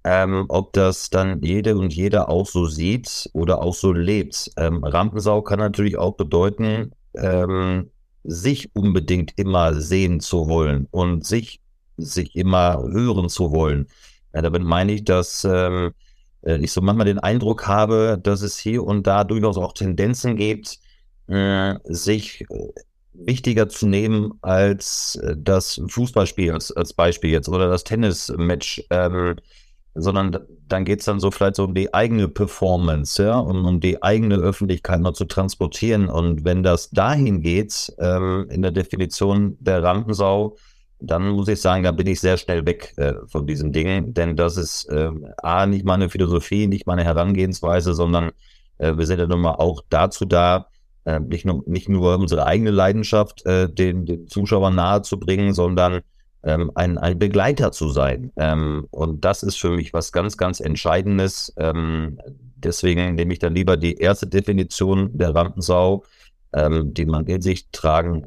ähm, ob das dann jede und jeder auch so sieht oder auch so lebt. Ähm, Rampensau kann natürlich auch bedeuten, ähm, sich unbedingt immer sehen zu wollen und sich, sich immer hören zu wollen. Ja, damit meine ich, dass ähm, äh, ich so manchmal den Eindruck habe, dass es hier und da durchaus auch Tendenzen gibt, äh, sich äh, wichtiger zu nehmen als äh, das Fußballspiel als, als Beispiel jetzt oder das Tennismatch, ähm, sondern dann geht es dann so vielleicht so um die eigene Performance, ja, und um die eigene Öffentlichkeit noch zu transportieren. Und wenn das dahin geht, ähm, in der Definition der Rampensau, dann muss ich sagen, da bin ich sehr schnell weg äh, von diesen Dingen, denn das ist äh, A, nicht meine Philosophie, nicht meine Herangehensweise, sondern äh, wir sind ja nun mal auch dazu da, äh, nicht, nur, nicht nur unsere eigene Leidenschaft äh, den, den Zuschauern nahezubringen, sondern ähm, ein, ein Begleiter zu sein. Ähm, und das ist für mich was ganz, ganz Entscheidendes. Ähm, deswegen nehme ich dann lieber die erste Definition der Rampensau, ähm, die man in sich tragen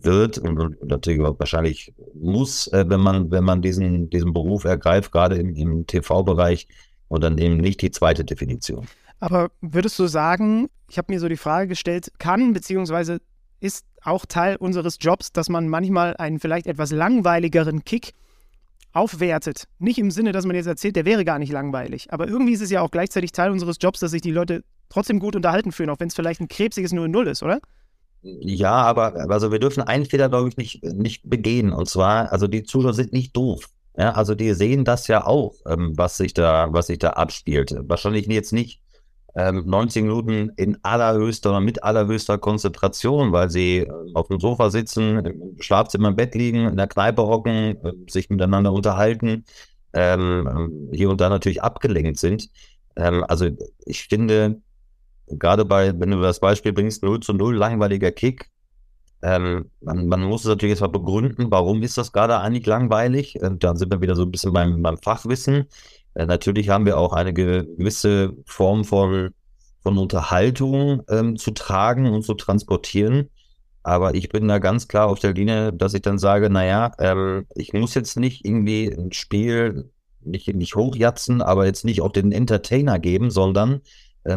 wird und, natürlich wahrscheinlich muss, äh, wenn man, wenn man diesen, diesen Beruf ergreift, gerade im, im TV-Bereich und dann eben nicht die zweite Definition. Aber würdest du sagen, ich habe mir so die Frage gestellt, kann beziehungsweise ist auch Teil unseres Jobs, dass man manchmal einen vielleicht etwas langweiligeren Kick aufwertet. Nicht im Sinne, dass man jetzt erzählt, der wäre gar nicht langweilig. Aber irgendwie ist es ja auch gleichzeitig Teil unseres Jobs, dass sich die Leute trotzdem gut unterhalten fühlen, auch wenn es vielleicht ein krebsiges 0-0 ist, oder? Ja, aber also wir dürfen einen Fehler, glaube ich, nicht, nicht begehen. Und zwar, also die Zuschauer sind nicht doof. Ja, also die sehen das ja auch, ähm, was sich da, was sich da abspielt. Wahrscheinlich jetzt nicht ähm, 90 Minuten in allerhöchster oder mit allerhöchster Konzentration, weil sie äh, auf dem Sofa sitzen, im Schlafzimmer im Bett liegen, in der Kneipe hocken, äh, sich miteinander unterhalten, ähm, ähm, hier und da natürlich abgelenkt sind. Ähm, also ich finde, gerade bei, wenn du das Beispiel bringst, 0 zu 0, langweiliger Kick, ähm, man, man, muss es natürlich jetzt mal begründen, warum ist das gerade eigentlich langweilig? Und dann sind wir wieder so ein bisschen beim, beim Fachwissen. Äh, natürlich haben wir auch eine gewisse Form von, von Unterhaltung ähm, zu tragen und zu transportieren. Aber ich bin da ganz klar auf der Linie, dass ich dann sage, naja, ähm, ich muss jetzt nicht irgendwie ein Spiel nicht, nicht hochjatzen, aber jetzt nicht auf den Entertainer geben, sondern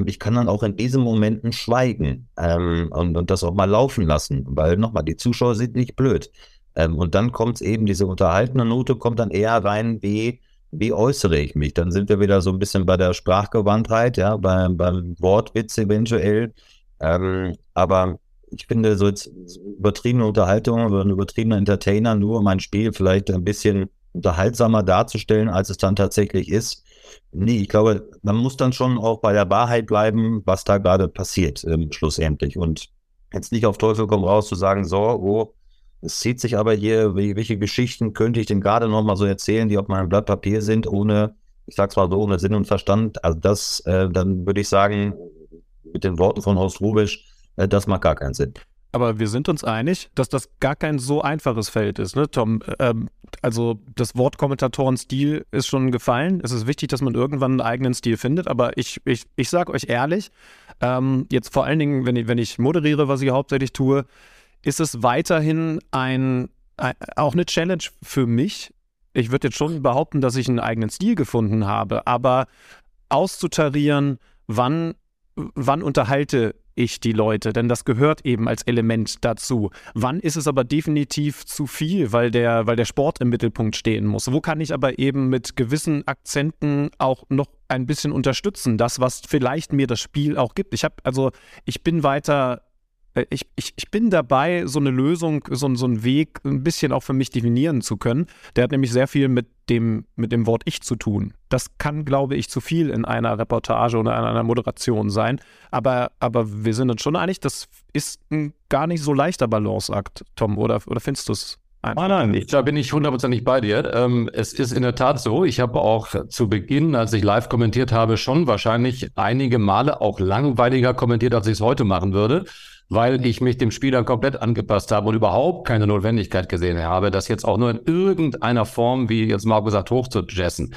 ich kann dann auch in diesen Momenten schweigen ähm, und, und das auch mal laufen lassen, weil nochmal, die Zuschauer sind nicht blöd. Ähm, und dann kommt eben, diese unterhaltende Note kommt dann eher rein, wie wie äußere ich mich? Dann sind wir wieder so ein bisschen bei der Sprachgewandtheit, ja, beim, beim Wortwitz eventuell. Ähm, aber ich finde, so jetzt übertriebene Unterhaltung oder ein übertriebener Entertainer, nur um ein Spiel vielleicht ein bisschen unterhaltsamer darzustellen, als es dann tatsächlich ist. Nee, ich glaube, man muss dann schon auch bei der Wahrheit bleiben, was da gerade passiert, ähm, schlussendlich. Und jetzt nicht auf Teufel komm raus zu sagen, so, oh, es zieht sich aber hier, welche Geschichten könnte ich denn gerade noch mal so erzählen, die auf meinem Blatt Papier sind, ohne, ich sag's mal so, ohne Sinn und Verstand. Also das, äh, dann würde ich sagen, mit den Worten von Horst Rubisch, äh, das macht gar keinen Sinn. Aber wir sind uns einig, dass das gar kein so einfaches Feld ist, ne, Tom? Ähm, also das Wort Kommentatorenstil ist schon gefallen. Es ist wichtig, dass man irgendwann einen eigenen Stil findet. Aber ich, ich, ich sage euch ehrlich, ähm, jetzt vor allen Dingen, wenn ich, wenn ich moderiere, was ich hauptsächlich tue, ist es weiterhin ein, ein, auch eine Challenge für mich. Ich würde jetzt schon behaupten, dass ich einen eigenen Stil gefunden habe, aber auszutarieren, wann, wann unterhalte ich die Leute, denn das gehört eben als Element dazu. Wann ist es aber definitiv zu viel, weil der, weil der Sport im Mittelpunkt stehen muss? Wo kann ich aber eben mit gewissen Akzenten auch noch ein bisschen unterstützen, das, was vielleicht mir das Spiel auch gibt? Ich habe, also ich bin weiter ich, ich, ich bin dabei, so eine Lösung, so, so einen Weg ein bisschen auch für mich definieren zu können. Der hat nämlich sehr viel mit dem, mit dem Wort Ich zu tun. Das kann, glaube ich, zu viel in einer Reportage oder in einer Moderation sein. Aber, aber wir sind uns schon einig, das ist ein gar nicht so leichter Balanceakt, Tom, oder, oder findest du es? Nein, nein, da bin ich hundertprozentig bei dir. Ähm, es ist in der Tat so, ich habe auch zu Beginn, als ich live kommentiert habe, schon wahrscheinlich einige Male auch langweiliger kommentiert, als ich es heute machen würde weil ich mich dem Spieler komplett angepasst habe und überhaupt keine Notwendigkeit gesehen habe, das jetzt auch nur in irgendeiner Form, wie jetzt Marco sagt, hochzujessen.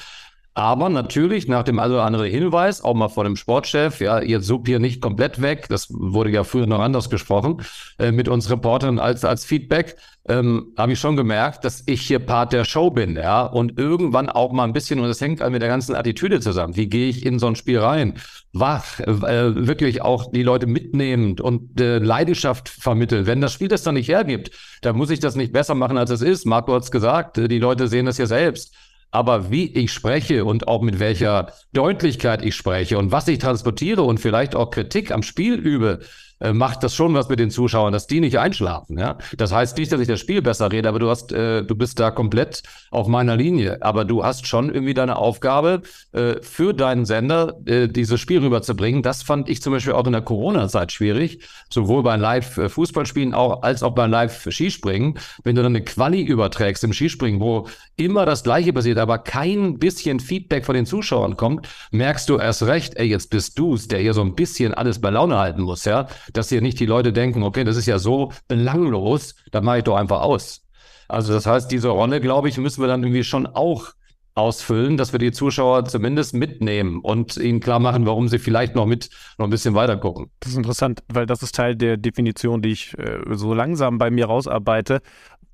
Aber natürlich nach dem also andere Hinweis, auch mal von dem Sportchef, ja, ihr sub hier nicht komplett weg, das wurde ja früher noch anders gesprochen, äh, mit uns Reportern als, als Feedback, ähm, habe ich schon gemerkt, dass ich hier Part der Show bin, ja, und irgendwann auch mal ein bisschen, und das hängt mit der ganzen Attitüde zusammen. Wie gehe ich in so ein Spiel rein? Wach, äh, wirklich auch die Leute mitnehmend und äh, Leidenschaft vermitteln. Wenn das Spiel das dann nicht hergibt, dann muss ich das nicht besser machen, als es ist. Marco hat es gesagt, die Leute sehen das ja selbst. Aber wie ich spreche und auch mit welcher Deutlichkeit ich spreche und was ich transportiere und vielleicht auch Kritik am Spiel übe, äh, macht das schon was mit den Zuschauern, dass die nicht einschlafen. Ja? Das heißt nicht, dass ich das Spiel besser rede, aber du hast, äh, du bist da komplett auf meiner Linie. Aber du hast schon irgendwie deine Aufgabe, äh, für deinen Sender äh, dieses Spiel rüberzubringen. Das fand ich zum Beispiel auch in der Corona-Zeit schwierig, sowohl bei Live-Fußballspielen auch als auch beim Live-Skispringen. Wenn du dann eine Quali überträgst im Skispringen, wo immer das Gleiche passiert, aber kein bisschen Feedback von den Zuschauern kommt, merkst du erst recht, ey, jetzt bist du's, der hier so ein bisschen alles bei Laune halten muss, ja dass hier nicht die Leute denken, okay, das ist ja so belanglos, dann mache ich doch einfach aus. Also das heißt, diese Rolle, glaube ich, müssen wir dann irgendwie schon auch ausfüllen, dass wir die Zuschauer zumindest mitnehmen und ihnen klar machen, warum sie vielleicht noch mit noch ein bisschen weiter gucken. Das ist interessant, weil das ist Teil der Definition, die ich äh, so langsam bei mir rausarbeite.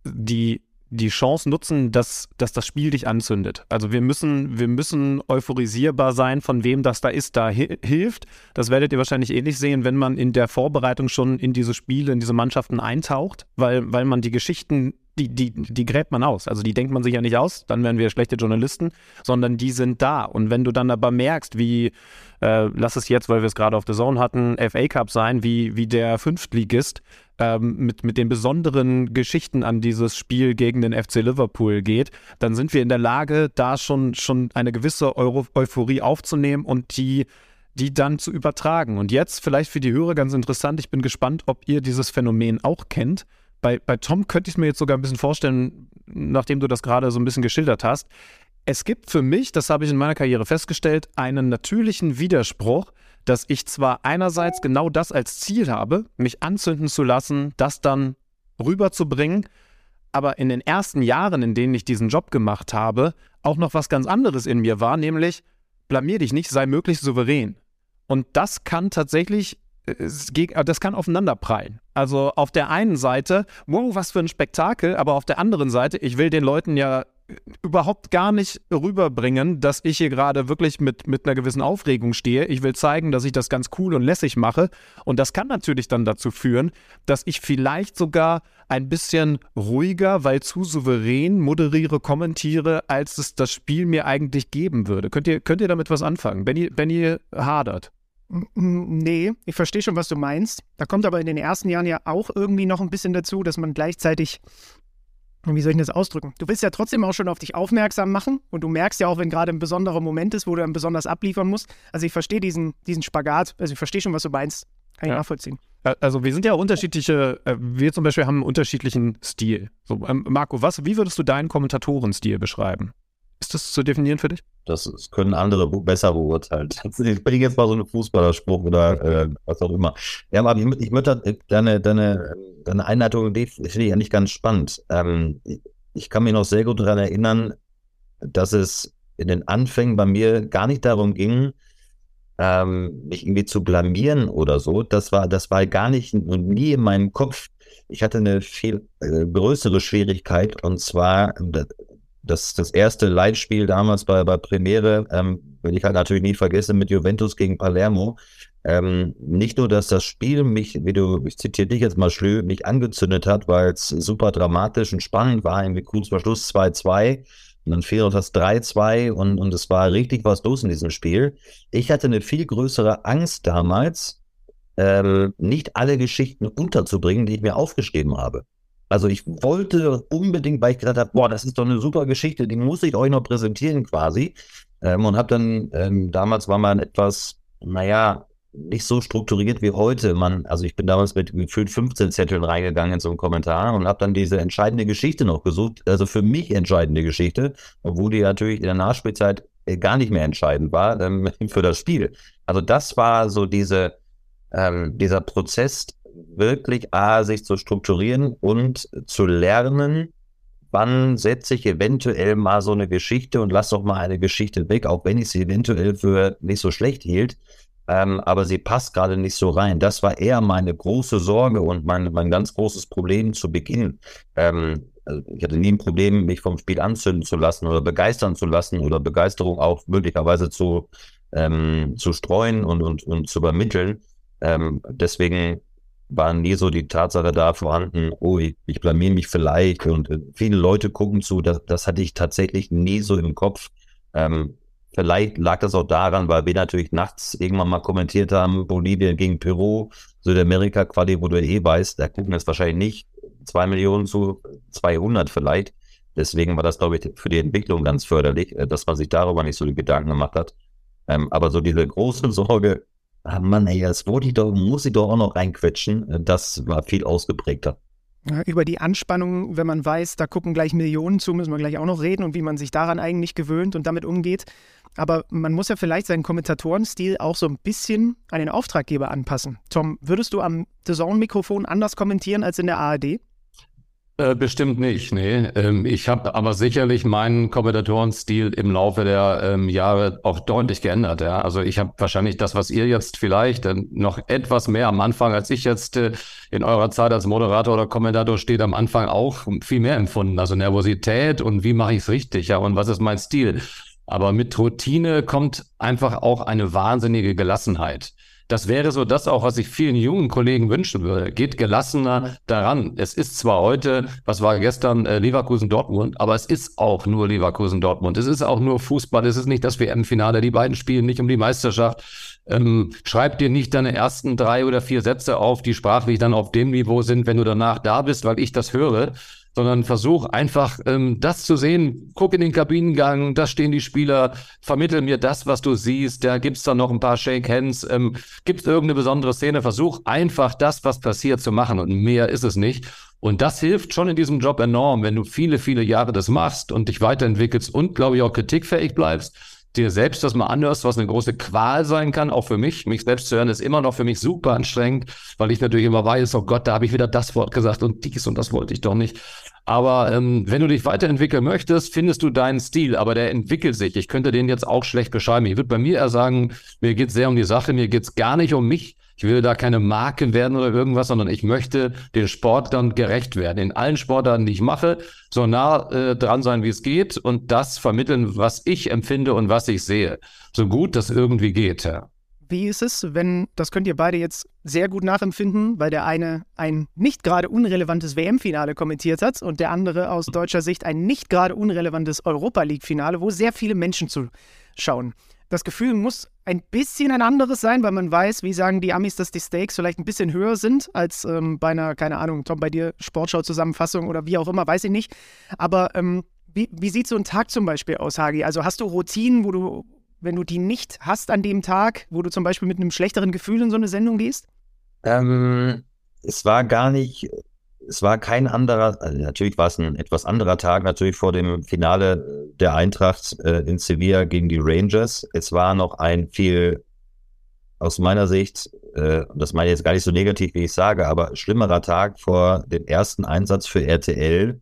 Die die Chance nutzen, dass, dass das Spiel dich anzündet. Also wir müssen, wir müssen euphorisierbar sein, von wem das da ist, da hi hilft. Das werdet ihr wahrscheinlich ähnlich sehen, wenn man in der Vorbereitung schon in diese Spiele, in diese Mannschaften eintaucht, weil, weil man die Geschichten, die, die, die gräbt man aus. Also die denkt man sich ja nicht aus, dann wären wir schlechte Journalisten, sondern die sind da. Und wenn du dann aber merkst, wie, äh, lass es jetzt, weil wir es gerade auf The Zone hatten, FA Cup sein, wie, wie der Fünftligist ähm, mit, mit den besonderen Geschichten an dieses Spiel gegen den FC Liverpool geht, dann sind wir in der Lage, da schon, schon eine gewisse Euro Euphorie aufzunehmen und die die dann zu übertragen. Und jetzt vielleicht für die Hörer ganz interessant, ich bin gespannt, ob ihr dieses Phänomen auch kennt. Bei, bei Tom könnte ich es mir jetzt sogar ein bisschen vorstellen, nachdem du das gerade so ein bisschen geschildert hast. Es gibt für mich, das habe ich in meiner Karriere festgestellt, einen natürlichen Widerspruch dass ich zwar einerseits genau das als Ziel habe, mich anzünden zu lassen, das dann rüberzubringen, aber in den ersten Jahren, in denen ich diesen Job gemacht habe, auch noch was ganz anderes in mir war, nämlich blamier dich nicht, sei möglichst souverän. Und das kann tatsächlich, äh, das kann aufeinanderprallen. Also auf der einen Seite, wow, was für ein Spektakel, aber auf der anderen Seite, ich will den Leuten ja überhaupt gar nicht rüberbringen, dass ich hier gerade wirklich mit, mit einer gewissen Aufregung stehe. Ich will zeigen, dass ich das ganz cool und lässig mache. Und das kann natürlich dann dazu führen, dass ich vielleicht sogar ein bisschen ruhiger, weil zu souverän moderiere, kommentiere, als es das Spiel mir eigentlich geben würde. Könnt ihr, könnt ihr damit was anfangen? Benny, Benny hadert. Nee, ich verstehe schon, was du meinst. Da kommt aber in den ersten Jahren ja auch irgendwie noch ein bisschen dazu, dass man gleichzeitig wie soll ich das ausdrücken? Du willst ja trotzdem auch schon auf dich aufmerksam machen und du merkst ja auch, wenn gerade ein besonderer Moment ist, wo du dann besonders abliefern musst. Also ich verstehe diesen, diesen Spagat, also ich verstehe schon, was du meinst. Kann ich ja. nachvollziehen. Also wir sind ja unterschiedliche, äh, wir zum Beispiel haben einen unterschiedlichen Stil. So, ähm, Marco, was, wie würdest du deinen Kommentatorenstil beschreiben? Ist das zu definieren für dich? Das, das können andere besser beurteilen. Ich bringe jetzt mal so einen Fußballerspruch oder äh, was auch immer. Ja, aber ich, ich würde deine, deine, deine Einleitung, finde ich eigentlich ganz spannend. Ähm, ich kann mich noch sehr gut daran erinnern, dass es in den Anfängen bei mir gar nicht darum ging, ähm, mich irgendwie zu blamieren oder so. Das war, das war gar nicht und nie in meinem Kopf. Ich hatte eine viel äh, größere Schwierigkeit und zwar, das, das erste Leitspiel damals bei, bei Premiere, ähm, will ich halt natürlich nie vergessen, mit Juventus gegen Palermo. Ähm, nicht nur, dass das Spiel mich, wie du, ich zitiere dich jetzt mal schlü, mich angezündet hat, weil es super dramatisch und spannend war, irgendwie kurz vor Schluss 2-2 und dann fehlt das 3-2 und, und es war richtig was los in diesem Spiel. Ich hatte eine viel größere Angst damals, ähm, nicht alle Geschichten unterzubringen, die ich mir aufgeschrieben habe. Also ich wollte unbedingt, weil ich gedacht habe, boah, das ist doch eine super Geschichte, die muss ich euch noch präsentieren quasi. Ähm, und habe dann, ähm, damals war man etwas, naja, nicht so strukturiert wie heute. Man, also ich bin damals mit gefühlt 15 Zetteln reingegangen in so einen Kommentar und habe dann diese entscheidende Geschichte noch gesucht, also für mich entscheidende Geschichte, obwohl die natürlich in der Nachspielzeit äh, gar nicht mehr entscheidend war ähm, für das Spiel. Also das war so diese, ähm, dieser Prozess, wirklich A, sich zu strukturieren und zu lernen, wann setze ich eventuell mal so eine Geschichte und lass doch mal eine Geschichte weg, auch wenn ich sie eventuell für nicht so schlecht hielt. Ähm, aber sie passt gerade nicht so rein. Das war eher meine große Sorge und mein, mein ganz großes Problem zu Beginn. Ähm, also ich hatte nie ein Problem, mich vom Spiel anzünden zu lassen oder begeistern zu lassen oder Begeisterung auch möglicherweise zu, ähm, zu streuen und, und, und zu übermitteln. Ähm, deswegen war nie so die Tatsache da vorhanden, oh, ich, ich blamier mich vielleicht und äh, viele Leute gucken zu, das, das hatte ich tatsächlich nie so im Kopf. Ähm, vielleicht lag das auch daran, weil wir natürlich nachts irgendwann mal kommentiert haben, Bolivien gegen Peru, Südamerika-Quali, wo du eh weißt, da gucken jetzt wahrscheinlich nicht zwei Millionen zu 200 vielleicht. Deswegen war das, glaube ich, für die Entwicklung ganz förderlich, äh, dass man sich darüber nicht so die Gedanken gemacht hat. Ähm, aber so diese große Sorge, ah Mann, ey, das wollte ich doch, muss ich doch auch noch reinquetschen, das war viel ausgeprägter. Über die Anspannung, wenn man weiß, da gucken gleich Millionen zu, müssen wir gleich auch noch reden und wie man sich daran eigentlich gewöhnt und damit umgeht. Aber man muss ja vielleicht seinen Kommentatorenstil auch so ein bisschen an den Auftraggeber anpassen. Tom, würdest du am The Zone-Mikrofon anders kommentieren als in der ARD? Äh, bestimmt nicht, nee. Ähm, ich habe aber sicherlich meinen Kommentatorenstil im Laufe der ähm, Jahre auch deutlich geändert. Ja. Also ich habe wahrscheinlich das, was ihr jetzt vielleicht äh, noch etwas mehr am Anfang, als ich jetzt äh, in eurer Zeit als Moderator oder Kommentator steht, am Anfang auch viel mehr empfunden. Also Nervosität und wie mache ich es richtig, ja, und was ist mein Stil. Aber mit Routine kommt einfach auch eine wahnsinnige Gelassenheit. Das wäre so das auch, was ich vielen jungen Kollegen wünschen würde. Geht gelassener daran. Es ist zwar heute, was war gestern, äh, Leverkusen-Dortmund, aber es ist auch nur Leverkusen-Dortmund. Es ist auch nur Fußball. Es ist nicht das WM-Finale. Die beiden spielen nicht um die Meisterschaft. Ähm, schreib dir nicht deine ersten drei oder vier Sätze auf, die sprachlich dann auf dem Niveau sind, wenn du danach da bist, weil ich das höre sondern versuch einfach ähm, das zu sehen. Guck in den Kabinengang, da stehen die Spieler, vermittel mir das, was du siehst. Da gibt's dann noch ein paar Shake Hands, ähm, gibt's irgendeine besondere Szene. Versuch einfach das, was passiert, zu machen und mehr ist es nicht. Und das hilft schon in diesem Job enorm, wenn du viele, viele Jahre das machst und dich weiterentwickelst und, glaube ich, auch kritikfähig bleibst dir selbst das mal anhörst, was eine große Qual sein kann, auch für mich. Mich selbst zu hören ist immer noch für mich super anstrengend, weil ich natürlich immer weiß, oh Gott, da habe ich wieder das Wort gesagt und dies und das wollte ich doch nicht. Aber ähm, wenn du dich weiterentwickeln möchtest, findest du deinen Stil, aber der entwickelt sich. Ich könnte den jetzt auch schlecht beschreiben. Ich würde bei mir eher sagen, mir geht es sehr um die Sache, mir geht es gar nicht um mich, ich will da keine Marke werden oder irgendwas, sondern ich möchte den Sportlern gerecht werden. In allen Sportarten, die ich mache, so nah äh, dran sein, wie es geht und das vermitteln, was ich empfinde und was ich sehe. So gut das irgendwie geht, ja. Wie ist es, wenn, das könnt ihr beide jetzt sehr gut nachempfinden, weil der eine ein nicht gerade unrelevantes WM-Finale kommentiert hat und der andere aus deutscher Sicht ein nicht gerade unrelevantes Europa League-Finale, wo sehr viele Menschen zuschauen das Gefühl muss ein bisschen ein anderes sein, weil man weiß, wie sagen die Amis, dass die Stakes vielleicht ein bisschen höher sind als ähm, bei einer, keine Ahnung, Tom, bei dir Sportschau-Zusammenfassung oder wie auch immer, weiß ich nicht. Aber ähm, wie, wie sieht so ein Tag zum Beispiel aus, Hagi? Also hast du Routinen, wo du, wenn du die nicht hast an dem Tag, wo du zum Beispiel mit einem schlechteren Gefühl in so eine Sendung gehst? Ähm, es war gar nicht es war kein anderer, also natürlich war es ein etwas anderer Tag, natürlich vor dem Finale der Eintracht äh, in Sevilla gegen die Rangers. Es war noch ein viel, aus meiner Sicht, äh, das meine ich jetzt gar nicht so negativ, wie ich sage, aber schlimmerer Tag vor dem ersten Einsatz für RTL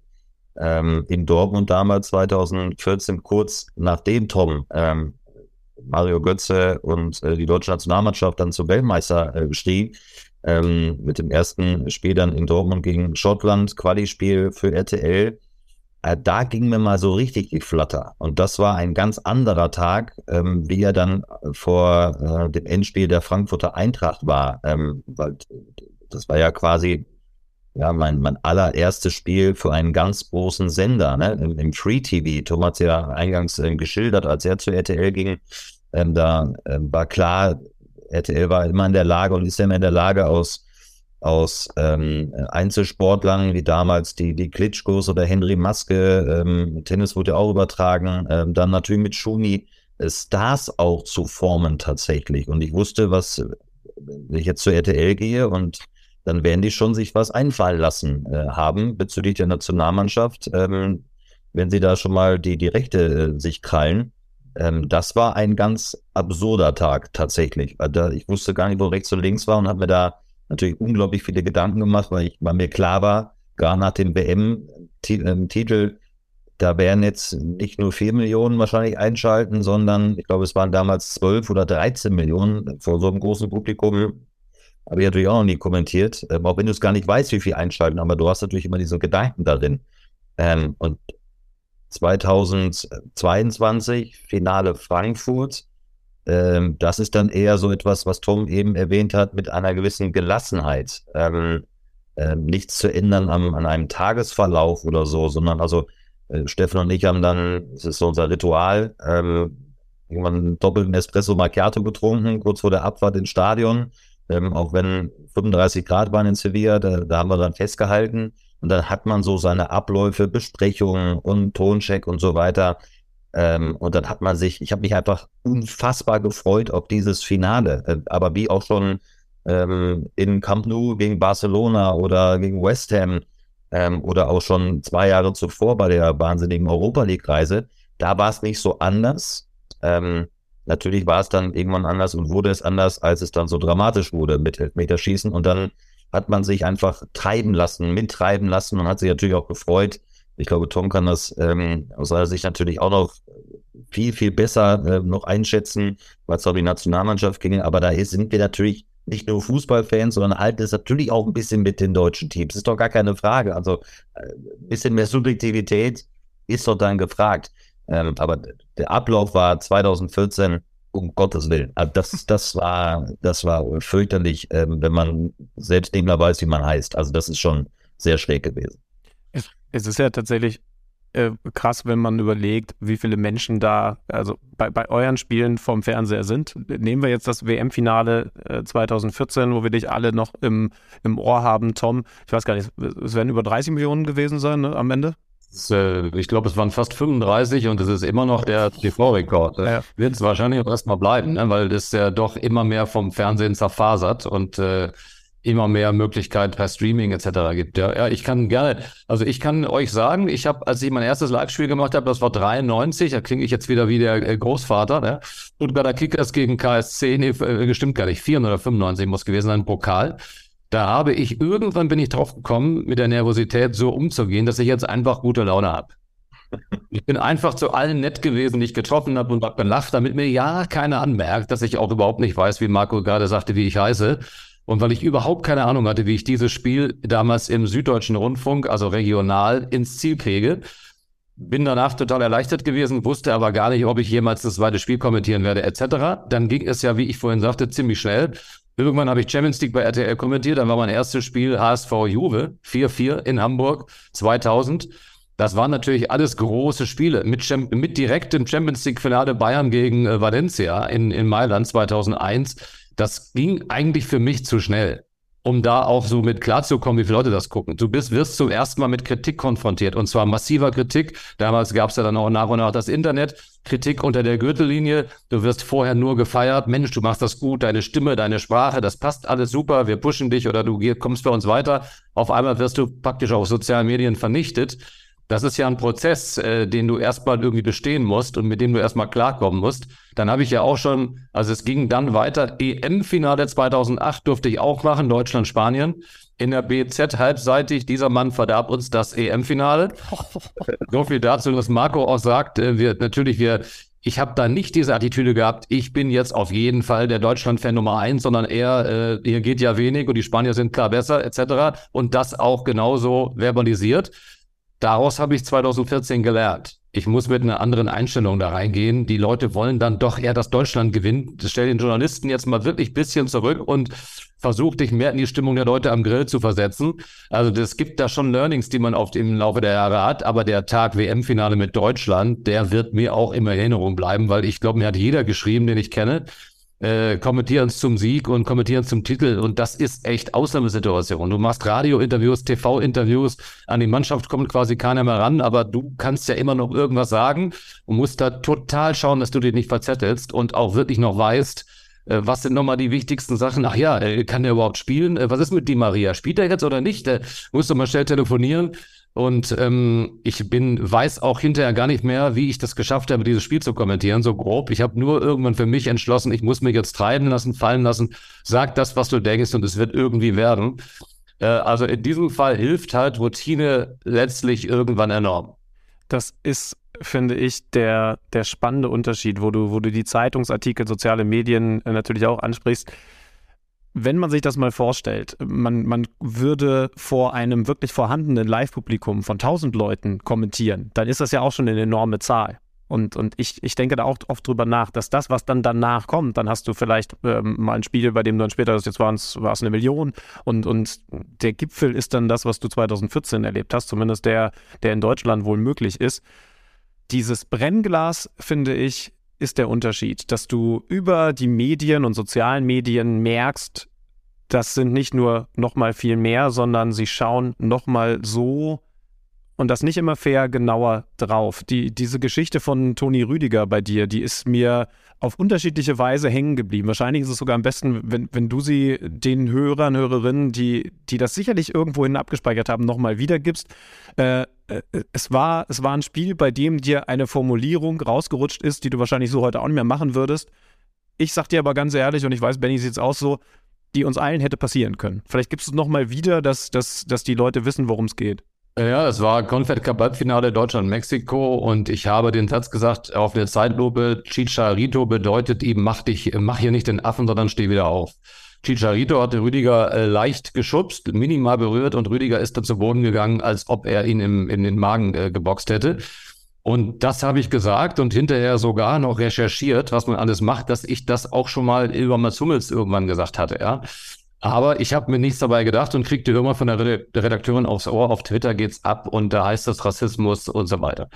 ähm, in Dortmund damals 2014, kurz nachdem Tom ähm, Mario Götze und äh, die deutsche Nationalmannschaft dann zum Weltmeister äh, stieg ähm, mit dem ersten Spiel dann in Dortmund gegen Schottland, Quali-Spiel für RTL. Äh, da ging mir mal so richtig die Flatter. Und das war ein ganz anderer Tag, ähm, wie er dann vor äh, dem Endspiel der Frankfurter Eintracht war. Ähm, weil das war ja quasi ja, mein, mein allererstes Spiel für einen ganz großen Sender, ne? Im, im Free TV. Thomas ja eingangs äh, geschildert, als er zu RTL ging. Ähm, da äh, war klar, RTL war immer in der Lage und ist immer in der Lage aus, aus ähm, Einzelsportlern wie damals die, die Klitschkos oder Henry Maske, ähm, Tennis wurde ja auch übertragen, ähm, dann natürlich mit Schumi, äh, Stars auch zu formen tatsächlich. Und ich wusste, was, wenn ich jetzt zur RTL gehe und dann werden die schon sich was einfallen lassen äh, haben bezüglich der Nationalmannschaft, ähm, wenn sie da schon mal die, die Rechte äh, sich krallen. Ähm, das war ein ganz absurder Tag tatsächlich. Da, ich wusste gar nicht, wo rechts und links war und habe mir da natürlich unglaublich viele Gedanken gemacht, weil, ich, weil mir klar war, gar nach dem WM-Titel, da werden jetzt nicht nur vier Millionen wahrscheinlich einschalten, sondern ich glaube, es waren damals zwölf oder 13 Millionen vor so einem großen Publikum. Habe ich natürlich auch noch nie kommentiert, ähm, auch wenn du es gar nicht weißt, wie viel einschalten, aber du hast natürlich immer diese Gedanken darin. Ähm, und 2022, Finale Frankfurt. ähm, das ist dann eher so etwas, was Tom eben erwähnt hat, mit einer gewissen Gelassenheit. Ähm, äh, nichts zu ändern am, an einem Tagesverlauf oder so, sondern also äh, Steffen und ich haben dann, das ist so unser Ritual, ähm, irgendwann einen doppelten Espresso Macchiato getrunken, kurz vor der Abfahrt ins Stadion. Ähm, auch wenn 35 Grad waren in Sevilla, da, da haben wir dann festgehalten. Und dann hat man so seine Abläufe, Besprechungen und Toncheck und so weiter. Ähm, und dann hat man sich, ich habe mich einfach unfassbar gefreut auf dieses Finale. Äh, aber wie auch schon ähm, in Camp Nou gegen Barcelona oder gegen West Ham ähm, oder auch schon zwei Jahre zuvor bei der wahnsinnigen Europa League-Reise, da war es nicht so anders. Ähm, natürlich war es dann irgendwann anders und wurde es anders, als es dann so dramatisch wurde mit Elfmeterschießen. Und dann hat man sich einfach treiben lassen, mittreiben lassen und hat sich natürlich auch gefreut, ich glaube, Tom kann das ähm, aus seiner Sicht natürlich auch noch viel, viel besser äh, noch einschätzen, weil es auch die Nationalmannschaft ging. Aber da sind wir natürlich nicht nur Fußballfans, sondern halten es natürlich auch ein bisschen mit den deutschen Teams. Ist doch gar keine Frage. Also äh, ein bisschen mehr Subjektivität ist doch dann gefragt. Ähm, aber der Ablauf war 2014 um Gottes Willen. Also das, das war, das war fürchterlich, ähm, wenn man selbst nicht mehr weiß, wie man heißt. Also das ist schon sehr schräg gewesen. Es ist ja tatsächlich äh, krass, wenn man überlegt, wie viele Menschen da, also bei, bei euren Spielen vom Fernseher sind. Nehmen wir jetzt das WM-Finale äh, 2014, wo wir dich alle noch im, im Ohr haben, Tom. Ich weiß gar nicht, es werden über 30 Millionen gewesen sein ne, am Ende. Äh, ich glaube, es waren fast 35 und es ist immer noch der TV-Rekord. Ja. Wird es wahrscheinlich auch erstmal bleiben, ne? weil das ja doch immer mehr vom Fernsehen zerfasert und äh, immer mehr Möglichkeit per Streaming etc. gibt. Ja, ja, ich kann gerne, also ich kann euch sagen, ich habe, als ich mein erstes Live-Spiel gemacht habe, das war 93, da klinge ich jetzt wieder wie der äh, Großvater, ne? Stuttgarter Kickers gegen KSC, nee, äh, stimmt gar nicht, 94 oder 95 muss gewesen sein, Pokal. Da habe ich, irgendwann bin ich drauf gekommen, mit der Nervosität so umzugehen, dass ich jetzt einfach gute Laune habe. Ich bin einfach zu allen nett gewesen, die ich getroffen habe und habe gelacht, damit mir ja keiner anmerkt, dass ich auch überhaupt nicht weiß, wie Marco gerade sagte, wie ich heiße. Und weil ich überhaupt keine Ahnung hatte, wie ich dieses Spiel damals im Süddeutschen Rundfunk, also regional, ins Ziel kriege, bin danach total erleichtert gewesen, wusste aber gar nicht, ob ich jemals das zweite Spiel kommentieren werde, etc. Dann ging es ja, wie ich vorhin sagte, ziemlich schnell. Irgendwann habe ich Champions League bei RTL kommentiert, dann war mein erstes Spiel HSV Juve, 4-4 in Hamburg, 2000. Das waren natürlich alles große Spiele. Mit, mit direktem Champions League-Finale Bayern gegen äh, Valencia in, in Mailand 2001 das ging eigentlich für mich zu schnell, um da auch so mit klarzukommen, wie viele Leute das gucken. Du bist, wirst zum ersten Mal mit Kritik konfrontiert und zwar massiver Kritik. Damals gab es ja dann auch nach und nach das Internet. Kritik unter der Gürtellinie. Du wirst vorher nur gefeiert. Mensch, du machst das gut, deine Stimme, deine Sprache, das passt alles super. Wir pushen dich oder du kommst bei uns weiter. Auf einmal wirst du praktisch auf sozialen Medien vernichtet. Das ist ja ein Prozess, äh, den du erstmal irgendwie bestehen musst und mit dem du erstmal klarkommen musst. Dann habe ich ja auch schon, also es ging dann weiter. EM-Finale 2008 durfte ich auch machen, Deutschland, Spanien. In der BZ halbseitig, dieser Mann verdarb uns das EM-Finale. so viel dazu, was Marco auch sagt. Äh, wir, natürlich, wir, ich habe da nicht diese Attitüde gehabt, ich bin jetzt auf jeden Fall der Deutschland-Fan Nummer eins, sondern eher, äh, hier geht ja wenig und die Spanier sind klar besser, etc. Und das auch genauso verbalisiert. Daraus habe ich 2014 gelernt. Ich muss mit einer anderen Einstellung da reingehen. Die Leute wollen dann doch eher, dass Deutschland gewinnt. Das stellt den Journalisten jetzt mal wirklich ein bisschen zurück und versucht dich mehr in die Stimmung der Leute am Grill zu versetzen. Also das gibt da schon Learnings, die man oft im Laufe der Jahre hat. Aber der Tag WM-Finale mit Deutschland, der wird mir auch in Erinnerung bleiben, weil ich glaube, mir hat jeder geschrieben, den ich kenne, äh, kommentieren zum Sieg und kommentieren zum Titel. Und das ist echt Ausnahmesituation. Du machst Radio-Interviews, TV-Interviews, an die Mannschaft kommt quasi keiner mehr ran, aber du kannst ja immer noch irgendwas sagen und musst da total schauen, dass du dich nicht verzettelst und auch wirklich noch weißt, äh, was sind nochmal die wichtigsten Sachen? Ach ja, äh, kann der überhaupt spielen? Äh, was ist mit Di Maria? Spielt er jetzt oder nicht? Musst du mal schnell telefonieren. Und ähm, ich bin, weiß auch hinterher gar nicht mehr, wie ich das geschafft habe, dieses Spiel zu kommentieren, so grob. Ich habe nur irgendwann für mich entschlossen, ich muss mich jetzt treiben lassen, fallen lassen. Sag das, was du denkst, und es wird irgendwie werden. Äh, also in diesem Fall hilft halt Routine letztlich irgendwann enorm. Das ist, finde ich, der, der spannende Unterschied, wo du, wo du die Zeitungsartikel, soziale Medien äh, natürlich auch ansprichst wenn man sich das mal vorstellt, man, man würde vor einem wirklich vorhandenen Live-Publikum von 1000 Leuten kommentieren, dann ist das ja auch schon eine enorme Zahl. Und, und ich, ich denke da auch oft drüber nach, dass das, was dann danach kommt, dann hast du vielleicht ähm, mal ein Spiel, bei dem du dann später, jetzt war es eine Million und, und der Gipfel ist dann das, was du 2014 erlebt hast, zumindest der, der in Deutschland wohl möglich ist. Dieses Brennglas, finde ich, ist der Unterschied, dass du über die Medien und sozialen Medien merkst, das sind nicht nur nochmal viel mehr, sondern sie schauen nochmal so und das nicht immer fair genauer drauf. Die, diese Geschichte von Toni Rüdiger bei dir, die ist mir auf unterschiedliche Weise hängen geblieben. Wahrscheinlich ist es sogar am besten, wenn, wenn du sie den Hörern, Hörerinnen, die, die das sicherlich irgendwohin abgespeichert haben, nochmal wiedergibst. Äh, es, war, es war ein Spiel, bei dem dir eine Formulierung rausgerutscht ist, die du wahrscheinlich so heute auch nicht mehr machen würdest. Ich sag dir aber ganz ehrlich, und ich weiß, Benny sieht es auch so, die uns allen hätte passieren können. Vielleicht gibst du es nochmal wieder, dass, dass, dass die Leute wissen, worum es geht. Ja, es war Confed Cup Halbfinale Deutschland-Mexiko und ich habe den Satz gesagt auf der Zeitlupe, Chicharito bedeutet ihm, mach dich, mach hier nicht den Affen, sondern steh wieder auf. Chicharito hatte Rüdiger äh, leicht geschubst, minimal berührt und Rüdiger ist dann zu Boden gegangen, als ob er ihn im, in den Magen äh, geboxt hätte. Und das habe ich gesagt und hinterher sogar noch recherchiert, was man alles macht, dass ich das auch schon mal über Mats Hummels irgendwann gesagt hatte, ja. Aber ich habe mir nichts dabei gedacht und kriegte immer von der Redakteurin aufs Ohr, auf Twitter geht's ab und da heißt das Rassismus und so weiter.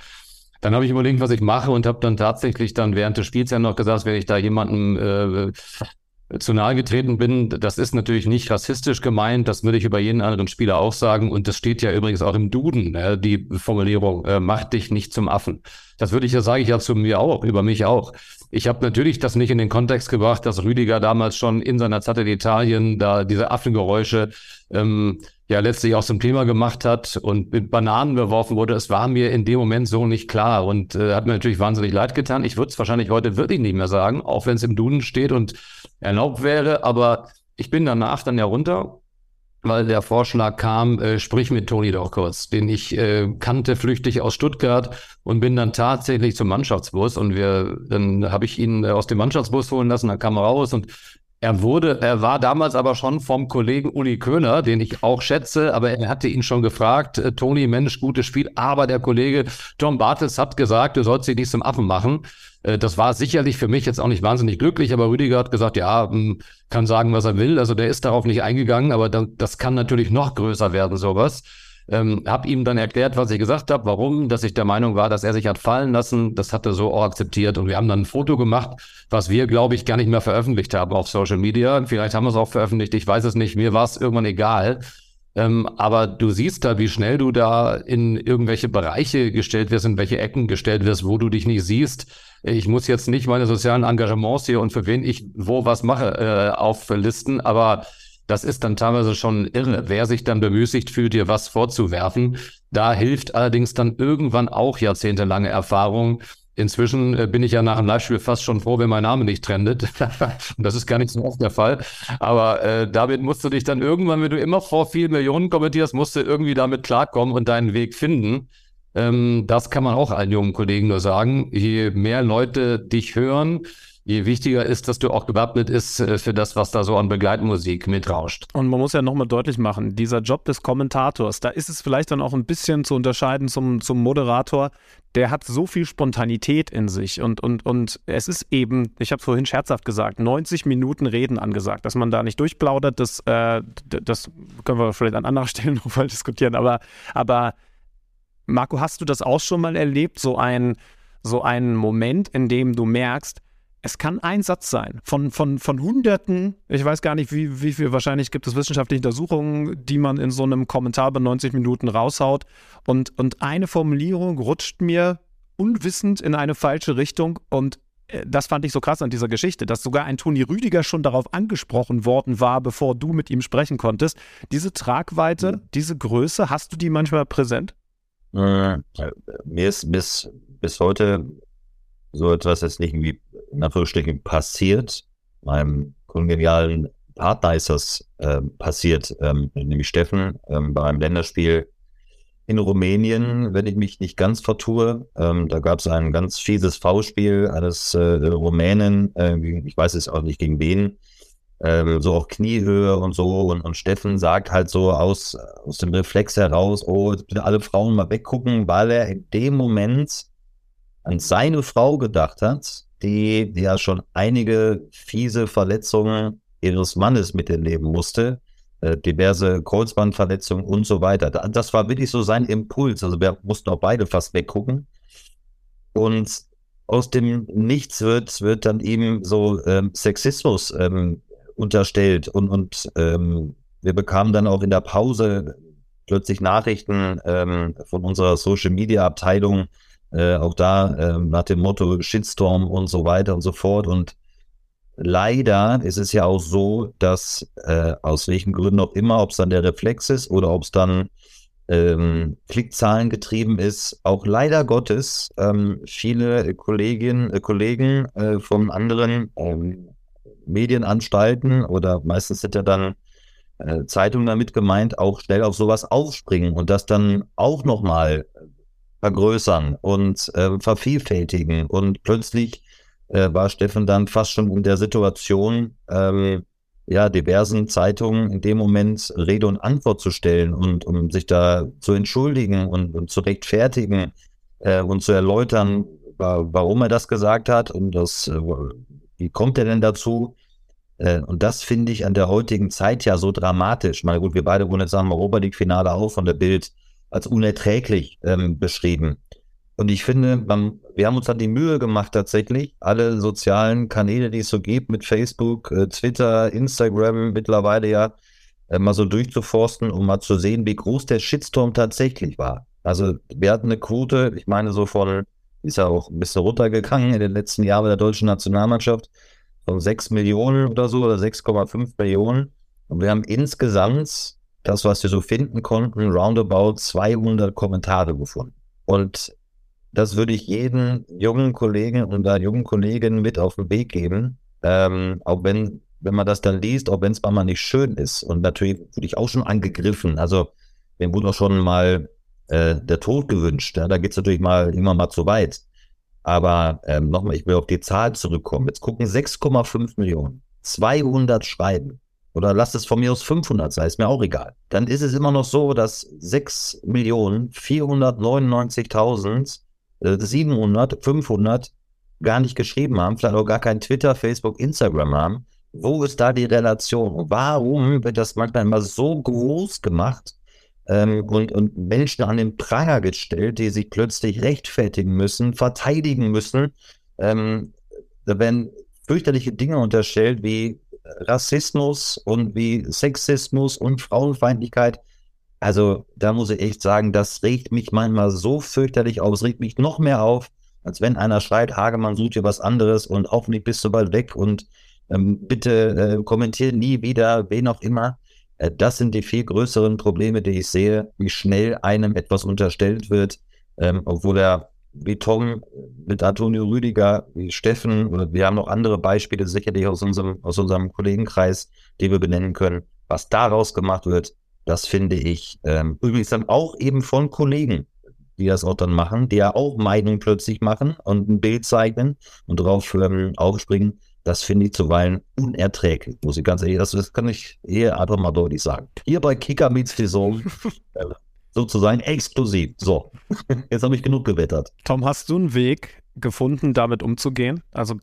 Dann habe ich überlegt, was ich mache und habe dann tatsächlich dann während des Spiels ja noch gesagt, wenn ich da jemandem äh, zu nahe getreten bin, das ist natürlich nicht rassistisch gemeint, das würde ich über jeden anderen Spieler auch sagen und das steht ja übrigens auch im Duden, die Formulierung, äh, mach dich nicht zum Affen. Das würde ich ja, sage ich ja zu mir auch, über mich auch. Ich habe natürlich das nicht in den Kontext gebracht, dass Rüdiger damals schon in seiner Zeit in Italien da diese Affengeräusche ähm, ja letztlich auch zum Thema gemacht hat und mit Bananen beworfen wurde. Es war mir in dem Moment so nicht klar und äh, hat mir natürlich wahnsinnig leid getan. Ich würde es wahrscheinlich heute wirklich nicht mehr sagen, auch wenn es im Duden steht und erlaubt wäre. Aber ich bin danach dann ja runter weil der Vorschlag kam, äh, sprich mit Toni doch kurz, den ich äh, kannte flüchtig aus Stuttgart und bin dann tatsächlich zum Mannschaftsbus und wir, dann habe ich ihn äh, aus dem Mannschaftsbus holen lassen, dann kam er raus und er wurde, er war damals aber schon vom Kollegen Uli Köhner, den ich auch schätze, aber er hatte ihn schon gefragt, äh, Toni, Mensch, gutes Spiel, aber der Kollege Tom Bartels hat gesagt, du sollst dich nicht zum Affen machen. Äh, das war sicherlich für mich jetzt auch nicht wahnsinnig glücklich, aber Rüdiger hat gesagt, ja, hm, kann sagen, was er will. Also der ist darauf nicht eingegangen, aber das kann natürlich noch größer werden, sowas. Ähm, hab ihm dann erklärt, was ich gesagt habe, warum, dass ich der Meinung war, dass er sich hat fallen lassen. Das hat er so auch akzeptiert. Und wir haben dann ein Foto gemacht, was wir, glaube ich, gar nicht mehr veröffentlicht haben auf Social Media. Vielleicht haben wir es auch veröffentlicht, ich weiß es nicht. Mir war es irgendwann egal. Ähm, aber du siehst da, wie schnell du da in irgendwelche Bereiche gestellt wirst, in welche Ecken gestellt wirst, wo du dich nicht siehst. Ich muss jetzt nicht meine sozialen Engagements hier und für wen ich wo was mache äh, auflisten, aber das ist dann teilweise schon irre, wer sich dann bemüßigt fühlt, dir was vorzuwerfen. Da hilft allerdings dann irgendwann auch jahrzehntelange Erfahrung. Inzwischen äh, bin ich ja nach einem Live-Spiel fast schon froh, wenn mein Name nicht trendet. Das ist gar nicht so oft der Fall. Aber äh, damit musst du dich dann irgendwann, wenn du immer vor vielen Millionen kommentierst, musst du irgendwie damit klarkommen und deinen Weg finden. Ähm, das kann man auch allen jungen Kollegen nur sagen. Je mehr Leute dich hören, je wichtiger ist, dass du auch gewappnet ist äh, für das, was da so an Begleitmusik mitrauscht. Und man muss ja nochmal deutlich machen, dieser Job des Kommentators, da ist es vielleicht dann auch ein bisschen zu unterscheiden zum, zum Moderator, der hat so viel Spontanität in sich und, und, und es ist eben, ich habe vorhin scherzhaft gesagt, 90 Minuten Reden angesagt, dass man da nicht durchplaudert, das, äh, das können wir vielleicht an anderer Stelle nochmal diskutieren, aber, aber Marco, hast du das auch schon mal erlebt, so ein so einen Moment, in dem du merkst, es kann ein Satz sein von, von, von Hunderten, ich weiß gar nicht, wie, wie viel wahrscheinlich gibt es wissenschaftliche Untersuchungen, die man in so einem Kommentar bei 90 Minuten raushaut. Und, und eine Formulierung rutscht mir unwissend in eine falsche Richtung und äh, das fand ich so krass an dieser Geschichte, dass sogar ein Toni Rüdiger schon darauf angesprochen worden war, bevor du mit ihm sprechen konntest. Diese Tragweite, mhm. diese Größe, hast du die manchmal präsent? Äh, mir ist bis, bis heute so etwas jetzt nicht irgendwie in Anführungsstrichen passiert. Meinem kongenialen Partner ist das äh, passiert, ähm, nämlich Steffen, ähm, bei einem Länderspiel in Rumänien, wenn ich mich nicht ganz vertue. Ähm, da gab es ein ganz fieses V-Spiel eines äh, Rumänen, äh, ich weiß es auch nicht gegen wen, ähm, so auf Kniehöhe und so. Und, und Steffen sagt halt so aus, aus dem Reflex heraus, oh, bitte alle Frauen mal weggucken, weil er in dem Moment an seine Frau gedacht hat, die ja schon einige fiese Verletzungen ihres Mannes miterleben musste, äh, diverse Kreuzbandverletzungen und so weiter. Das war wirklich so sein Impuls. Also wir mussten auch beide fast weggucken. Und aus dem Nichts wird, wird dann eben so ähm, Sexismus ähm, unterstellt und, und ähm, wir bekamen dann auch in der Pause plötzlich Nachrichten ähm, von unserer Social Media Abteilung, äh, auch da äh, nach dem Motto Shitstorm und so weiter und so fort. Und leider ist es ja auch so, dass äh, aus welchen Gründen auch immer, ob es dann der Reflex ist oder ob es dann ähm, Klickzahlen getrieben ist, auch leider Gottes ähm, viele Kolleginnen, äh, Kollegen äh, von anderen ähm, Medienanstalten oder meistens sind ja dann äh, Zeitungen damit gemeint, auch schnell auf sowas aufspringen und das dann auch nochmal vergrößern und äh, vervielfältigen. Und plötzlich äh, war Steffen dann fast schon in der Situation, ähm, ja, diversen Zeitungen in dem Moment Rede und Antwort zu stellen und um sich da zu entschuldigen und, und zu rechtfertigen äh, und zu erläutern, warum er das gesagt hat und das, äh, wie kommt er denn dazu? Äh, und das finde ich an der heutigen Zeit ja so dramatisch. Mal gut, wir beide wurden jetzt am Europa League-Finale auch von der Bild als unerträglich ähm, beschrieben. Und ich finde, man, wir haben uns dann die Mühe gemacht, tatsächlich alle sozialen Kanäle, die es so gibt, mit Facebook, äh, Twitter, Instagram mittlerweile ja, äh, mal so durchzuforsten, um mal zu sehen, wie groß der Shitstorm tatsächlich war. Also wir hatten eine Quote, ich meine so von, ist ja auch ein bisschen runtergegangen in den letzten Jahren der deutschen Nationalmannschaft, von 6 Millionen oder so oder 6,5 Millionen. Und wir haben insgesamt das, was wir so finden konnten, roundabout 200 Kommentare gefunden. Und das würde ich jedem jungen Kollegen und da jungen Kolleginnen mit auf den Weg geben. Ähm, auch wenn, wenn man das dann liest, auch wenn es mal nicht schön ist. Und natürlich wurde ich auch schon angegriffen. Also, mir wurde auch schon mal äh, der Tod gewünscht. Ja? Da geht es natürlich mal immer mal zu weit. Aber ähm, nochmal, ich will auf die Zahl zurückkommen. Jetzt gucken 6,5 Millionen, 200 Schreiben oder lasst es von mir aus 500 sein, ist mir auch egal. Dann ist es immer noch so, dass 6 Millionen 499.700, äh, 500 gar nicht geschrieben haben, vielleicht auch gar kein Twitter, Facebook, Instagram haben. Wo ist da die Relation? Und warum wird das manchmal immer so groß gemacht? ähm, und, und Menschen an den Pranger gestellt, die sich plötzlich rechtfertigen müssen, verteidigen müssen. Ähm, da werden fürchterliche Dinge unterstellt wie Rassismus und wie Sexismus und Frauenfeindlichkeit. Also da muss ich echt sagen, das regt mich manchmal so fürchterlich auf. Es regt mich noch mehr auf, als wenn einer schreit, Hagemann sucht dir was anderes und hoffentlich bist du bald weg und ähm, bitte äh, kommentiere nie wieder, wen auch immer. Äh, das sind die viel größeren Probleme, die ich sehe, wie schnell einem etwas unterstellt wird, ähm, obwohl er wie Tom mit Antonio Rüdiger, wie Steffen, oder wir haben noch andere Beispiele sicherlich aus unserem, aus unserem Kollegenkreis, die wir benennen können. Was daraus gemacht wird, das finde ich ähm, übrigens dann auch eben von Kollegen, die das auch dann machen, die ja auch Meinung plötzlich machen und ein Bild zeichnen und darauf ähm, aufspringen. Das finde ich zuweilen unerträglich, muss ich ganz ehrlich, das, das kann ich eher einfach mal deutlich sagen. Hier bei Kicker Meets Saison äh, sozusagen exklusiv. So, jetzt habe ich genug gewettert. Tom, hast du einen Weg gefunden, damit umzugehen? Also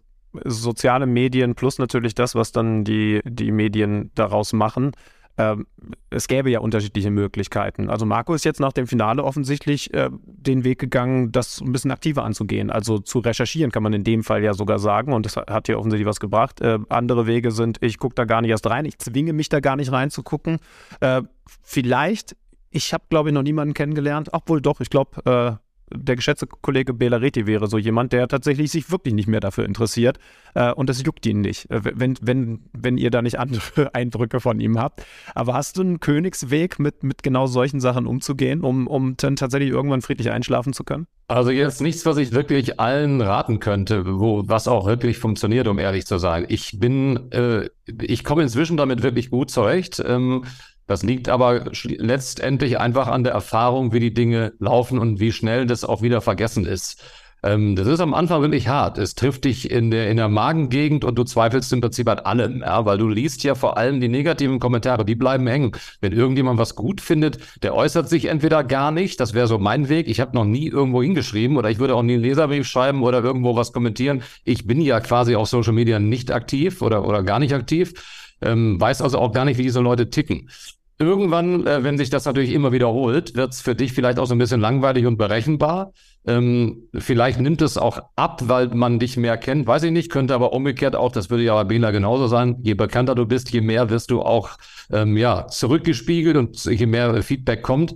soziale Medien plus natürlich das, was dann die, die Medien daraus machen ähm, es gäbe ja unterschiedliche Möglichkeiten. Also Marco ist jetzt nach dem Finale offensichtlich äh, den Weg gegangen, das ein bisschen aktiver anzugehen. Also zu recherchieren kann man in dem Fall ja sogar sagen und das hat hier offensichtlich was gebracht. Äh, andere Wege sind, ich gucke da gar nicht erst rein, ich zwinge mich da gar nicht reinzugucken. Äh, vielleicht, ich habe glaube ich noch niemanden kennengelernt, obwohl doch, ich glaube, äh, der geschätzte Kollege Belareti wäre so jemand, der tatsächlich sich wirklich nicht mehr dafür interessiert äh, und das juckt ihn nicht, äh, wenn, wenn, wenn ihr da nicht andere Eindrücke von ihm habt. Aber hast du einen Königsweg, mit, mit genau solchen Sachen umzugehen, um, um dann tatsächlich irgendwann friedlich einschlafen zu können? Also jetzt nichts, was ich wirklich allen raten könnte, wo was auch wirklich funktioniert, um ehrlich zu sein. Ich bin, äh, ich komme inzwischen damit wirklich gut zurecht. Ähm, das liegt aber letztendlich einfach an der Erfahrung, wie die Dinge laufen und wie schnell das auch wieder vergessen ist. Ähm, das ist am Anfang wirklich hart. Es trifft dich in der, in der Magengegend und du zweifelst im Prinzip an allem, ja, weil du liest ja vor allem die negativen Kommentare, die bleiben hängen. Wenn irgendjemand was gut findet, der äußert sich entweder gar nicht, das wäre so mein Weg. Ich habe noch nie irgendwo hingeschrieben oder ich würde auch nie einen Leserbrief schreiben oder irgendwo was kommentieren. Ich bin ja quasi auf Social Media nicht aktiv oder, oder gar nicht aktiv. Ähm, weiß also auch gar nicht, wie diese Leute ticken. Irgendwann, äh, wenn sich das natürlich immer wiederholt, wird es für dich vielleicht auch so ein bisschen langweilig und berechenbar. Ähm, vielleicht nimmt es auch ab, weil man dich mehr kennt, weiß ich nicht, könnte aber umgekehrt auch, das würde ja bei Bela genauso sein. Je bekannter du bist, je mehr wirst du auch ähm, ja, zurückgespiegelt und je mehr Feedback kommt.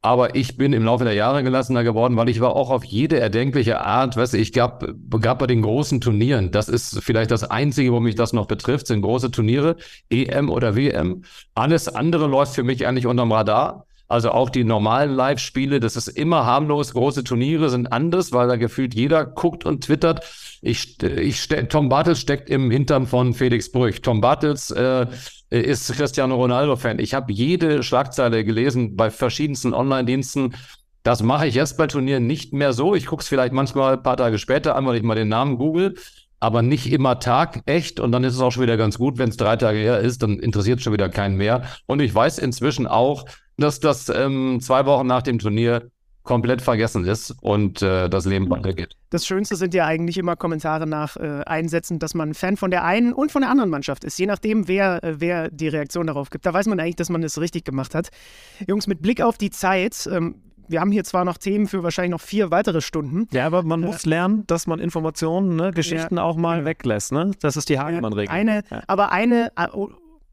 Aber ich bin im Laufe der Jahre gelassener geworden, weil ich war auch auf jede erdenkliche Art, weißt du, ich gab, gab bei den großen Turnieren, das ist vielleicht das Einzige, wo mich das noch betrifft, sind große Turniere, EM oder WM. Alles andere läuft für mich eigentlich unterm Radar. Also auch die normalen Live-Spiele, das ist immer harmlos. Große Turniere sind anders, weil da gefühlt jeder guckt und twittert. Ich, ich, Tom Bartels steckt im Hintern von Felix Brüch. Tom Bartels äh, ist Cristiano Ronaldo-Fan. Ich habe jede Schlagzeile gelesen bei verschiedensten Online-Diensten. Das mache ich jetzt bei Turnieren nicht mehr so. Ich gucke es vielleicht manchmal ein paar Tage später an, weil ich mal den Namen google aber nicht immer Tag echt und dann ist es auch schon wieder ganz gut, wenn es drei Tage her ist, dann interessiert schon wieder keinen mehr. Und ich weiß inzwischen auch, dass das ähm, zwei Wochen nach dem Turnier komplett vergessen ist und äh, das Leben weitergeht. Das Schönste sind ja eigentlich immer Kommentare nach äh, Einsätzen, dass man Fan von der einen und von der anderen Mannschaft ist, je nachdem, wer, äh, wer die Reaktion darauf gibt. Da weiß man eigentlich, dass man es richtig gemacht hat. Jungs, mit Blick auf die Zeit, ähm, wir haben hier zwar noch Themen für wahrscheinlich noch vier weitere Stunden. Ja, aber man äh, muss lernen, dass man Informationen, ne, Geschichten ja, auch mal weglässt. Ne? Das ist die Hagemann-Regel. Eine, ja. Aber eine, äh, oh,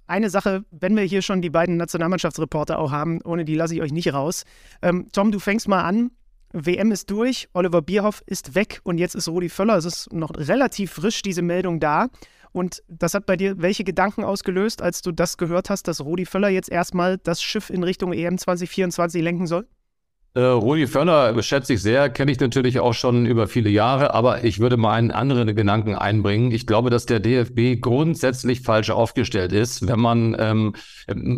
eine Sache, wenn wir hier schon die beiden Nationalmannschaftsreporter auch haben, ohne die lasse ich euch nicht raus. Ähm, Tom, du fängst mal an. WM ist durch, Oliver Bierhoff ist weg und jetzt ist Rudi Völler. Es ist noch relativ frisch, diese Meldung da. Und das hat bei dir welche Gedanken ausgelöst, als du das gehört hast, dass Rudi Völler jetzt erstmal das Schiff in Richtung EM 2024 lenken soll? Äh, Rudi Völler schätze ich sehr, kenne ich natürlich auch schon über viele Jahre, aber ich würde mal einen anderen Gedanken einbringen. Ich glaube, dass der DFB grundsätzlich falsch aufgestellt ist, wenn man, ähm,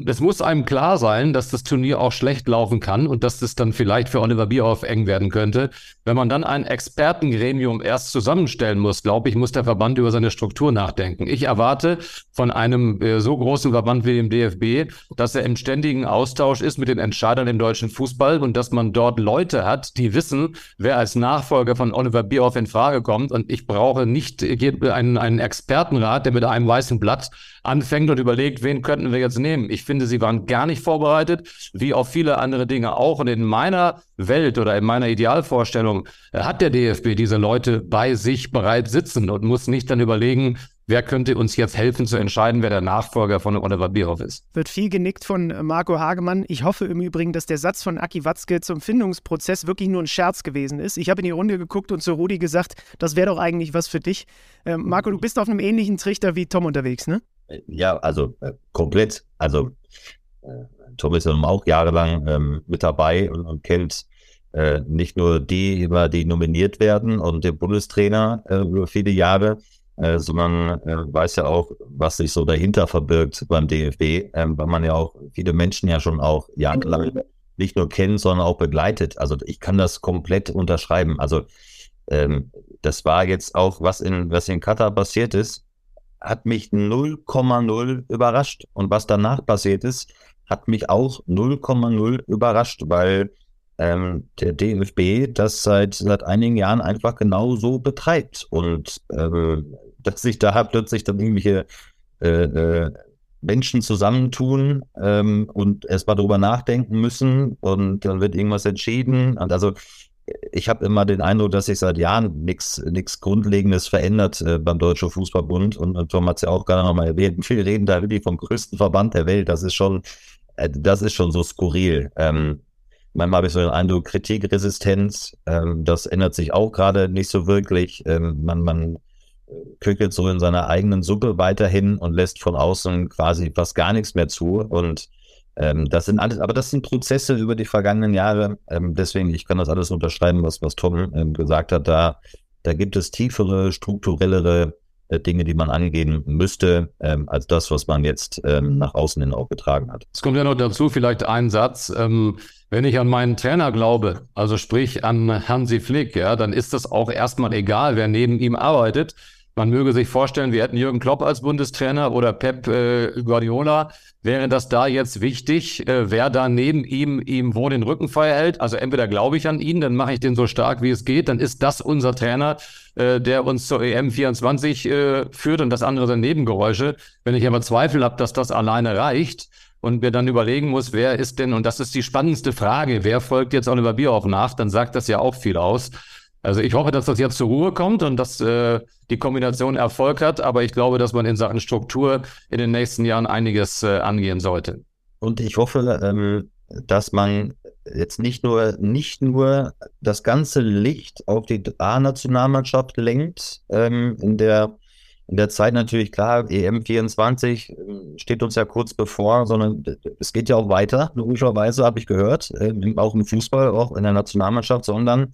es muss einem klar sein, dass das Turnier auch schlecht laufen kann und dass das dann vielleicht für Oliver Bierhoff eng werden könnte. Wenn man dann ein Expertengremium erst zusammenstellen muss, glaube ich, muss der Verband über seine Struktur nachdenken. Ich erwarte von einem äh, so großen Verband wie dem DFB, dass er im ständigen Austausch ist mit den Entscheidern im deutschen Fußball und dass man man dort Leute hat, die wissen, wer als Nachfolger von Oliver Bierhoff in Frage kommt. Und ich brauche nicht einen, einen Expertenrat, der mit einem weißen Blatt anfängt und überlegt, wen könnten wir jetzt nehmen. Ich finde, sie waren gar nicht vorbereitet, wie auf viele andere Dinge auch. Und in meiner Welt oder in meiner Idealvorstellung äh, hat der DFB diese Leute bei sich bereit sitzen und muss nicht dann überlegen, wer könnte uns jetzt helfen zu entscheiden, wer der Nachfolger von Oliver Bierhoff ist. Wird viel genickt von Marco Hagemann. Ich hoffe im Übrigen, dass der Satz von Aki Watzke zum Findungsprozess wirklich nur ein Scherz gewesen ist. Ich habe in die Runde geguckt und zu Rudi gesagt, das wäre doch eigentlich was für dich. Ähm, Marco, du bist auf einem ähnlichen Trichter wie Tom unterwegs, ne? Ja, also äh, komplett. Also äh, Tom ist ja auch jahrelang ähm, mit dabei und, und kennt äh, nicht nur die, über die nominiert werden und den Bundestrainer äh, über viele Jahre, äh, sondern äh, weiß ja auch, was sich so dahinter verbirgt beim DFB, ähm, weil man ja auch viele Menschen ja schon auch jahrelang nicht nur kennt, sondern auch begleitet. Also ich kann das komplett unterschreiben. Also ähm, das war jetzt auch, was in, was in Katar passiert ist, hat mich 0,0 überrascht. Und was danach passiert ist, hat mich auch 0,0 überrascht, weil ähm, der DFB das seit, seit einigen Jahren einfach genau so betreibt. Und ähm, dass sich da plötzlich dann irgendwelche äh, äh, Menschen zusammentun ähm, und erstmal darüber nachdenken müssen und dann wird irgendwas entschieden. Und also ich habe immer den Eindruck, dass sich seit Jahren nichts Grundlegendes verändert äh, beim Deutschen Fußballbund. Und, und Tom hat es ja auch gerade nochmal erwähnt. Viele reden da wirklich vom größten Verband der Welt. Das ist schon, äh, das ist schon so skurril. Ähm, manchmal habe ich so den Eindruck, Kritikresistenz, ähm, das ändert sich auch gerade nicht so wirklich. Ähm, man, man kökelt so in seiner eigenen Suppe weiterhin und lässt von außen quasi fast gar nichts mehr zu. Und ähm, das sind alles, aber das sind Prozesse über die vergangenen Jahre. Ähm, deswegen, ich kann das alles unterschreiben, was, was Tom ähm, gesagt hat. Da, da gibt es tiefere, strukturellere äh, Dinge, die man angehen müsste, ähm, als das, was man jetzt ähm, nach außen hin auch getragen hat. Es kommt ja noch dazu, vielleicht ein Satz. Ähm, wenn ich an meinen Trainer glaube, also sprich an Hansi Flick, ja, dann ist das auch erstmal egal, wer neben ihm arbeitet. Man möge sich vorstellen, wir hätten Jürgen Klopp als Bundestrainer oder Pep äh, Guardiola. Wäre das da jetzt wichtig, äh, wer da neben ihm ihm wo den Rücken frei hält? Also entweder glaube ich an ihn, dann mache ich den so stark, wie es geht, dann ist das unser Trainer, äh, der uns zur EM 24 äh, führt und das andere sind Nebengeräusche. Wenn ich aber Zweifel habe, dass das alleine reicht und mir dann überlegen muss, wer ist denn, und das ist die spannendste Frage, wer folgt jetzt Oliver Bierhoff nach, dann sagt das ja auch viel aus. Also ich hoffe, dass das jetzt zur Ruhe kommt und dass äh, die Kombination Erfolg hat, aber ich glaube, dass man in Sachen Struktur in den nächsten Jahren einiges äh, angehen sollte. Und ich hoffe, ähm, dass man jetzt nicht nur, nicht nur das ganze Licht auf die A-Nationalmannschaft lenkt, ähm, in der in der Zeit natürlich klar, EM24 ähm, steht uns ja kurz bevor, sondern es geht ja auch weiter, logischerweise habe ich gehört, äh, auch im Fußball, auch in der Nationalmannschaft, sondern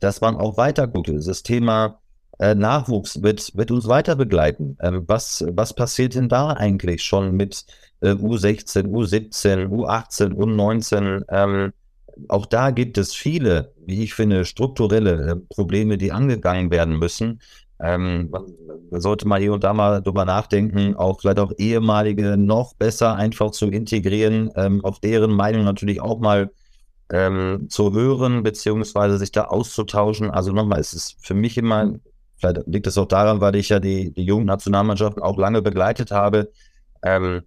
dass man auch weiter guckt. Das Thema äh, Nachwuchs wird, wird uns weiter begleiten. Ähm, was, was passiert denn da eigentlich schon mit äh, U16, U17, U18, U19? Ähm, auch da gibt es viele, wie ich finde, strukturelle äh, Probleme, die angegangen werden müssen. Ähm, man sollte mal hier und da mal drüber nachdenken, auch vielleicht auch ehemalige noch besser einfach zu integrieren, ähm, auf deren Meinung natürlich auch mal ähm, zu hören, beziehungsweise sich da auszutauschen. Also nochmal, es ist für mich immer, vielleicht liegt es auch daran, weil ich ja die, die Jugendnationalmannschaft auch lange begleitet habe, ähm,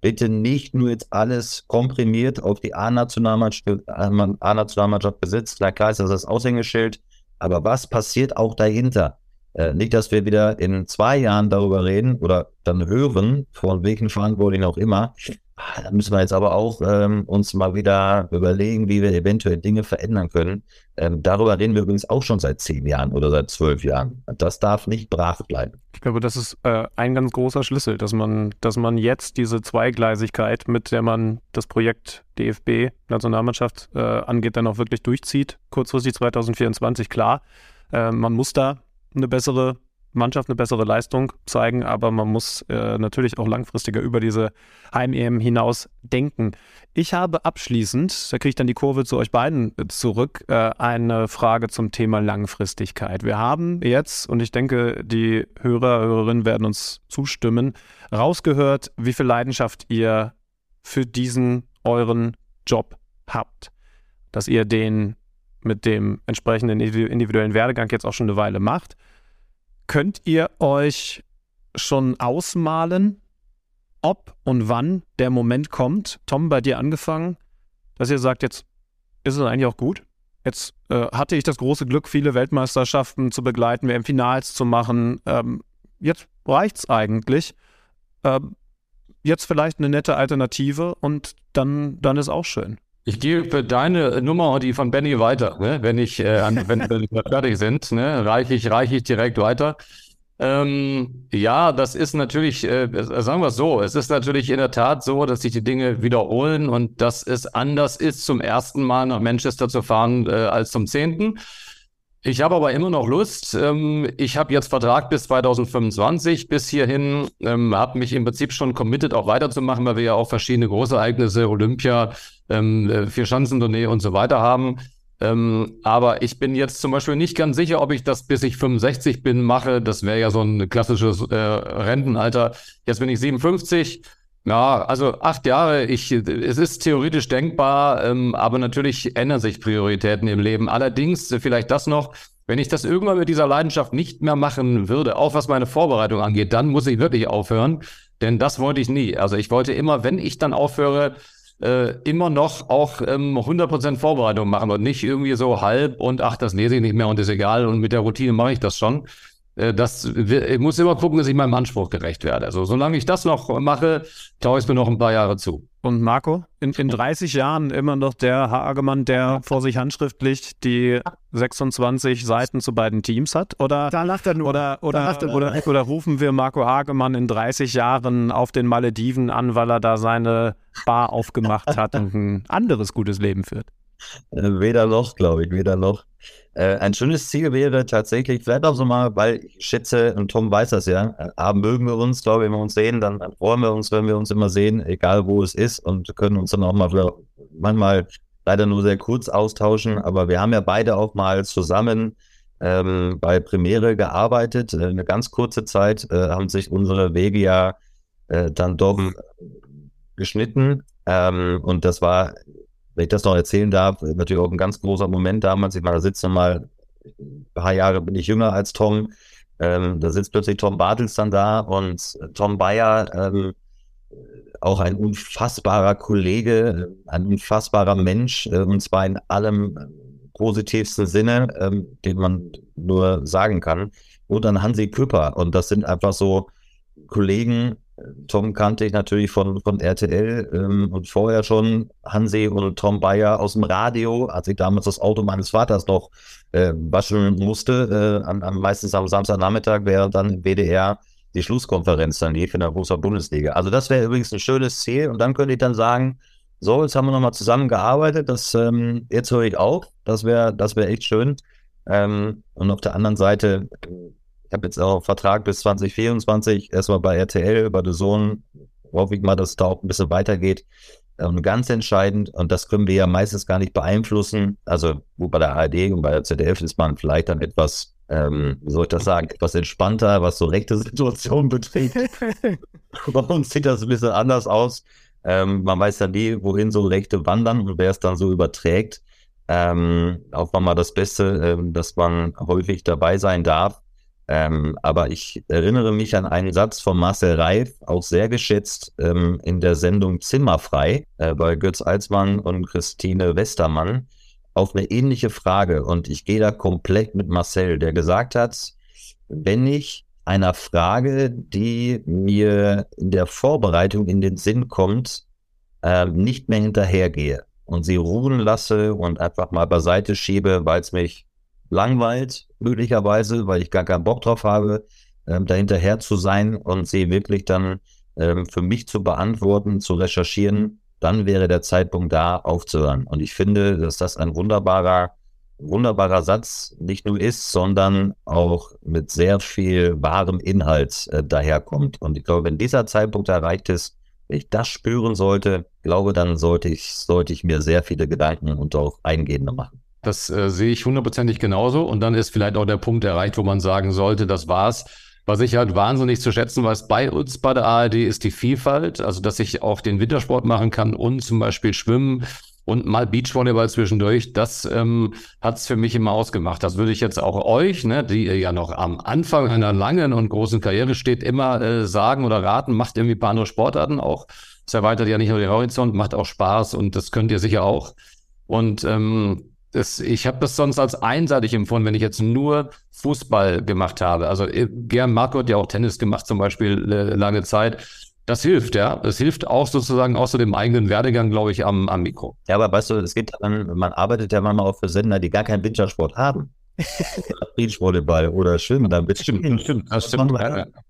bitte nicht nur jetzt alles komprimiert auf die A-Nationalmannschaft besitzt. Na klar ist das das Aushängeschild, aber was passiert auch dahinter? Äh, nicht, dass wir wieder in zwei Jahren darüber reden oder dann hören, von welchen Verantwortlichen auch immer, Ah, da müssen wir jetzt aber auch ähm, uns mal wieder überlegen, wie wir eventuell Dinge verändern können. Ähm, darüber reden wir übrigens auch schon seit zehn Jahren oder seit zwölf Jahren. Das darf nicht brach bleiben. Ich glaube, das ist äh, ein ganz großer Schlüssel, dass man, dass man jetzt diese Zweigleisigkeit, mit der man das Projekt DFB Nationalmannschaft äh, angeht, dann auch wirklich durchzieht. Kurzfristig 2024, klar. Äh, man muss da eine bessere Mannschaft eine bessere Leistung zeigen, aber man muss äh, natürlich auch langfristiger über diese Heim-EM hinaus denken. Ich habe abschließend, da kriege ich dann die Kurve zu euch beiden äh, zurück, äh, eine Frage zum Thema Langfristigkeit. Wir haben jetzt, und ich denke, die Hörer, Hörerinnen werden uns zustimmen, rausgehört, wie viel Leidenschaft ihr für diesen euren Job habt. Dass ihr den mit dem entsprechenden individuellen Werdegang jetzt auch schon eine Weile macht Könnt ihr euch schon ausmalen, ob und wann der Moment kommt, Tom, bei dir angefangen, dass ihr sagt, jetzt ist es eigentlich auch gut? Jetzt äh, hatte ich das große Glück, viele Weltmeisterschaften zu begleiten, WM-Finals zu machen. Ähm, jetzt es eigentlich. Ähm, jetzt vielleicht eine nette Alternative und dann, dann ist auch schön. Ich gebe deine Nummer und die von Benny weiter. Ne? Wenn ich, äh, wenn, wir fertig sind, ne? reiche ich, reiche ich direkt weiter. Ähm, ja, das ist natürlich, äh, sagen wir es so, es ist natürlich in der Tat so, dass sich die Dinge wiederholen und dass es anders ist, zum ersten Mal nach Manchester zu fahren äh, als zum zehnten. Ich habe aber immer noch Lust. Ähm, ich habe jetzt Vertrag bis 2025. Bis hierhin ähm, habe mich im Prinzip schon committed, auch weiterzumachen, weil wir ja auch verschiedene Großereignisse, Olympia, ähm, äh, Vier-Schanzentournee und so weiter haben. Ähm, aber ich bin jetzt zum Beispiel nicht ganz sicher, ob ich das bis ich 65 bin mache. Das wäre ja so ein klassisches äh, Rentenalter. Jetzt bin ich 57. Ja, also acht Jahre, ich, es ist theoretisch denkbar, ähm, aber natürlich ändern sich Prioritäten im Leben. Allerdings, vielleicht das noch, wenn ich das irgendwann mit dieser Leidenschaft nicht mehr machen würde, auch was meine Vorbereitung angeht, dann muss ich wirklich aufhören, denn das wollte ich nie. Also ich wollte immer, wenn ich dann aufhöre, äh, immer noch auch ähm, 100% Vorbereitung machen und nicht irgendwie so halb und ach, das lese ich nicht mehr und ist egal und mit der Routine mache ich das schon. Äh, das, ich muss immer gucken, dass ich meinem Anspruch gerecht werde. Also solange ich das noch mache, traue ich es mir noch ein paar Jahre zu. Und Marco, in, in 30 Jahren immer noch der Hagemann, der vor sich handschriftlich die 26 Seiten zu beiden Teams hat? Oder, da lacht er nur. Oder, oder, er oder, nur. oder rufen wir Marco Hagemann in 30 Jahren auf den Malediven an, weil er da seine Bar aufgemacht hat und ein anderes gutes Leben führt? Äh, weder noch, glaube ich, weder noch. Äh, ein schönes Ziel wäre tatsächlich, vielleicht auch so mal, weil ich schätze, und Tom weiß das ja, haben mögen wir uns, glaube ich, wenn wir uns sehen, dann, dann freuen wir uns, wenn wir uns immer sehen, egal wo es ist und können uns dann auch mal manchmal leider nur sehr kurz austauschen, aber wir haben ja beide auch mal zusammen ähm, bei Premiere gearbeitet. Äh, eine ganz kurze Zeit äh, haben sich unsere Wege ja äh, dann doch mhm. geschnitten. Ähm, und das war, wenn ich das noch erzählen darf, natürlich auch ein ganz großer Moment damals. Ich meine, da sitzt mal, ein paar Jahre bin ich jünger als Tom. Ähm, da sitzt plötzlich Tom Bartels dann da und Tom Bayer, ähm, auch ein unfassbarer Kollege, ein unfassbarer Mensch, äh, und zwar in allem positivsten Sinne, ähm, den man nur sagen kann. Und dann Hansi Küpper. Und das sind einfach so Kollegen. Tom kannte ich natürlich von, von RTL ähm, und vorher schon Hansi und Tom Bayer aus dem Radio, als ich damals das Auto meines Vaters noch äh, waschen musste, äh, an, an, meistens am Samstagnachmittag, während dann im WDR die Schlusskonferenz dann lief in der großen Bundesliga. Also das wäre übrigens ein schönes Ziel. Und dann könnte ich dann sagen, so, jetzt haben wir nochmal zusammengearbeitet, das, ähm, jetzt höre ich auf, das wäre das wäre echt schön. Ähm, und auf der anderen Seite, ich habe jetzt auch einen Vertrag bis 2024, erstmal bei RTL, bei The Zone, hoffe ich mal, dass es da auch ein bisschen weitergeht. Und ganz entscheidend, und das können wir ja meistens gar nicht beeinflussen, also gut, bei der ARD und bei der ZDF ist man vielleicht dann etwas, ähm, wie soll ich das sagen, etwas entspannter, was so rechte Situationen betrifft. bei uns sieht das ein bisschen anders aus. Ähm, man weiß ja nie, wohin so Rechte wandern und wer es dann so überträgt. Ähm, auch mal das Beste, ähm, dass man häufig dabei sein darf. Ähm, aber ich erinnere mich an einen Satz von Marcel Reif, auch sehr geschätzt ähm, in der Sendung Zimmerfrei äh, bei Götz Alsmann und Christine Westermann auf eine ähnliche Frage. Und ich gehe da komplett mit Marcel, der gesagt hat, wenn ich einer Frage, die mir in der Vorbereitung in den Sinn kommt, äh, nicht mehr hinterhergehe und sie ruhen lasse und einfach mal beiseite schiebe, weil es mich langweilt, möglicherweise, weil ich gar keinen Bock drauf habe, ähm, dahinterher zu sein und sie wirklich dann ähm, für mich zu beantworten, zu recherchieren, dann wäre der Zeitpunkt da, aufzuhören. Und ich finde, dass das ein wunderbarer wunderbarer Satz nicht nur ist, sondern auch mit sehr viel wahrem Inhalt äh, daherkommt. Und ich glaube, wenn dieser Zeitpunkt erreicht ist, wenn ich das spüren sollte, glaube, dann sollte ich, sollte ich mir sehr viele Gedanken und auch eingehende machen. Das äh, sehe ich hundertprozentig genauso. Und dann ist vielleicht auch der Punkt erreicht, wo man sagen sollte, das war's. Was ich halt wahnsinnig zu schätzen weiß bei uns bei der ARD ist die Vielfalt, also dass ich auch den Wintersport machen kann und zum Beispiel Schwimmen und mal Beachvolleyball zwischendurch, das ähm, hat es für mich immer ausgemacht. Das würde ich jetzt auch euch, ne, die ihr ja noch am Anfang einer langen und großen Karriere steht, immer äh, sagen oder raten, macht irgendwie ein paar andere Sportarten auch. Es erweitert ja nicht nur den Horizont, macht auch Spaß und das könnt ihr sicher auch. Und ähm, das, ich habe das sonst als einseitig empfunden, wenn ich jetzt nur Fußball gemacht habe. Also äh, Gern Marco hat ja auch Tennis gemacht zum Beispiel äh, lange Zeit. Das hilft, ja. Das hilft auch sozusagen außer dem eigenen Werdegang, glaube ich, am, am Mikro. Ja, aber weißt du, es gibt dann, man arbeitet ja manchmal auch für Sender, die gar keinen Wintersport haben. Beachvolleyball oder Schwimmen, dann wird stimmt, stimmt, das stimmt.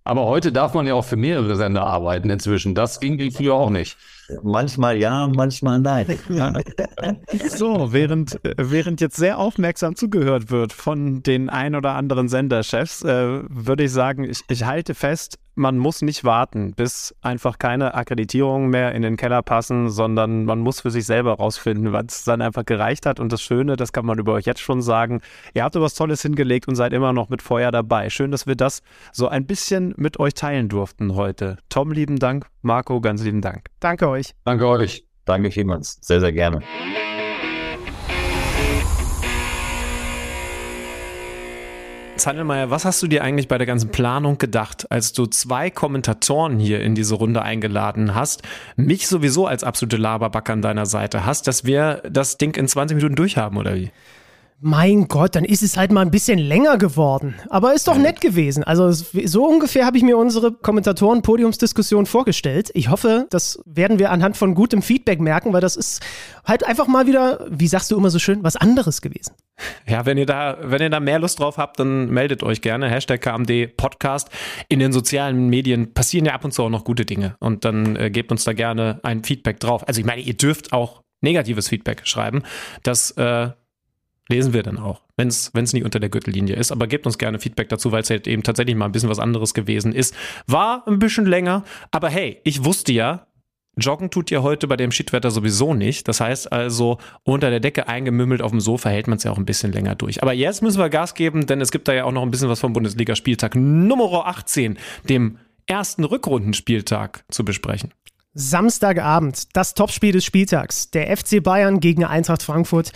Aber heute darf man ja auch für mehrere Sender arbeiten inzwischen. Das ging früher auch nicht. Manchmal ja, manchmal nein. so, während, während jetzt sehr aufmerksam zugehört wird von den ein oder anderen Senderchefs, äh, würde ich sagen, ich, ich halte fest, man muss nicht warten, bis einfach keine Akkreditierungen mehr in den Keller passen, sondern man muss für sich selber rausfinden, was dann einfach gereicht hat. Und das Schöne, das kann man über euch jetzt schon sagen, ihr habt was Tolles hingelegt und seid immer noch mit Feuer dabei. Schön, dass wir das so ein bisschen mit euch teilen durften heute. Tom, lieben Dank. Marco, ganz lieben Dank. Danke euch. Danke euch. Danke vielmals. Sehr, sehr gerne. Zandelmeier, was hast du dir eigentlich bei der ganzen Planung gedacht, als du zwei Kommentatoren hier in diese Runde eingeladen hast, mich sowieso als absolute Laberbacke an deiner Seite hast, dass wir das Ding in 20 Minuten durchhaben, oder wie? Mein Gott, dann ist es halt mal ein bisschen länger geworden. Aber ist doch nett gewesen. Also so ungefähr habe ich mir unsere Kommentatoren-Podiumsdiskussion vorgestellt. Ich hoffe, das werden wir anhand von gutem Feedback merken, weil das ist halt einfach mal wieder, wie sagst du immer so schön, was anderes gewesen. Ja, wenn ihr da, wenn ihr da mehr Lust drauf habt, dann meldet euch gerne. Hashtag KMD Podcast. In den sozialen Medien passieren ja ab und zu auch noch gute Dinge. Und dann äh, gebt uns da gerne ein Feedback drauf. Also ich meine, ihr dürft auch negatives Feedback schreiben. Das äh, lesen wir dann auch, wenn es nicht unter der Gürtellinie ist. Aber gebt uns gerne Feedback dazu, weil es halt eben tatsächlich mal ein bisschen was anderes gewesen ist. War ein bisschen länger, aber hey, ich wusste ja, Joggen tut ihr heute bei dem Schiedwetter sowieso nicht. Das heißt also, unter der Decke eingemümmelt auf dem Sofa hält man es ja auch ein bisschen länger durch. Aber jetzt müssen wir Gas geben, denn es gibt da ja auch noch ein bisschen was vom Bundesligaspieltag Nummer 18, dem ersten Rückrundenspieltag zu besprechen. Samstagabend, das Topspiel des Spieltags. Der FC Bayern gegen Eintracht Frankfurt.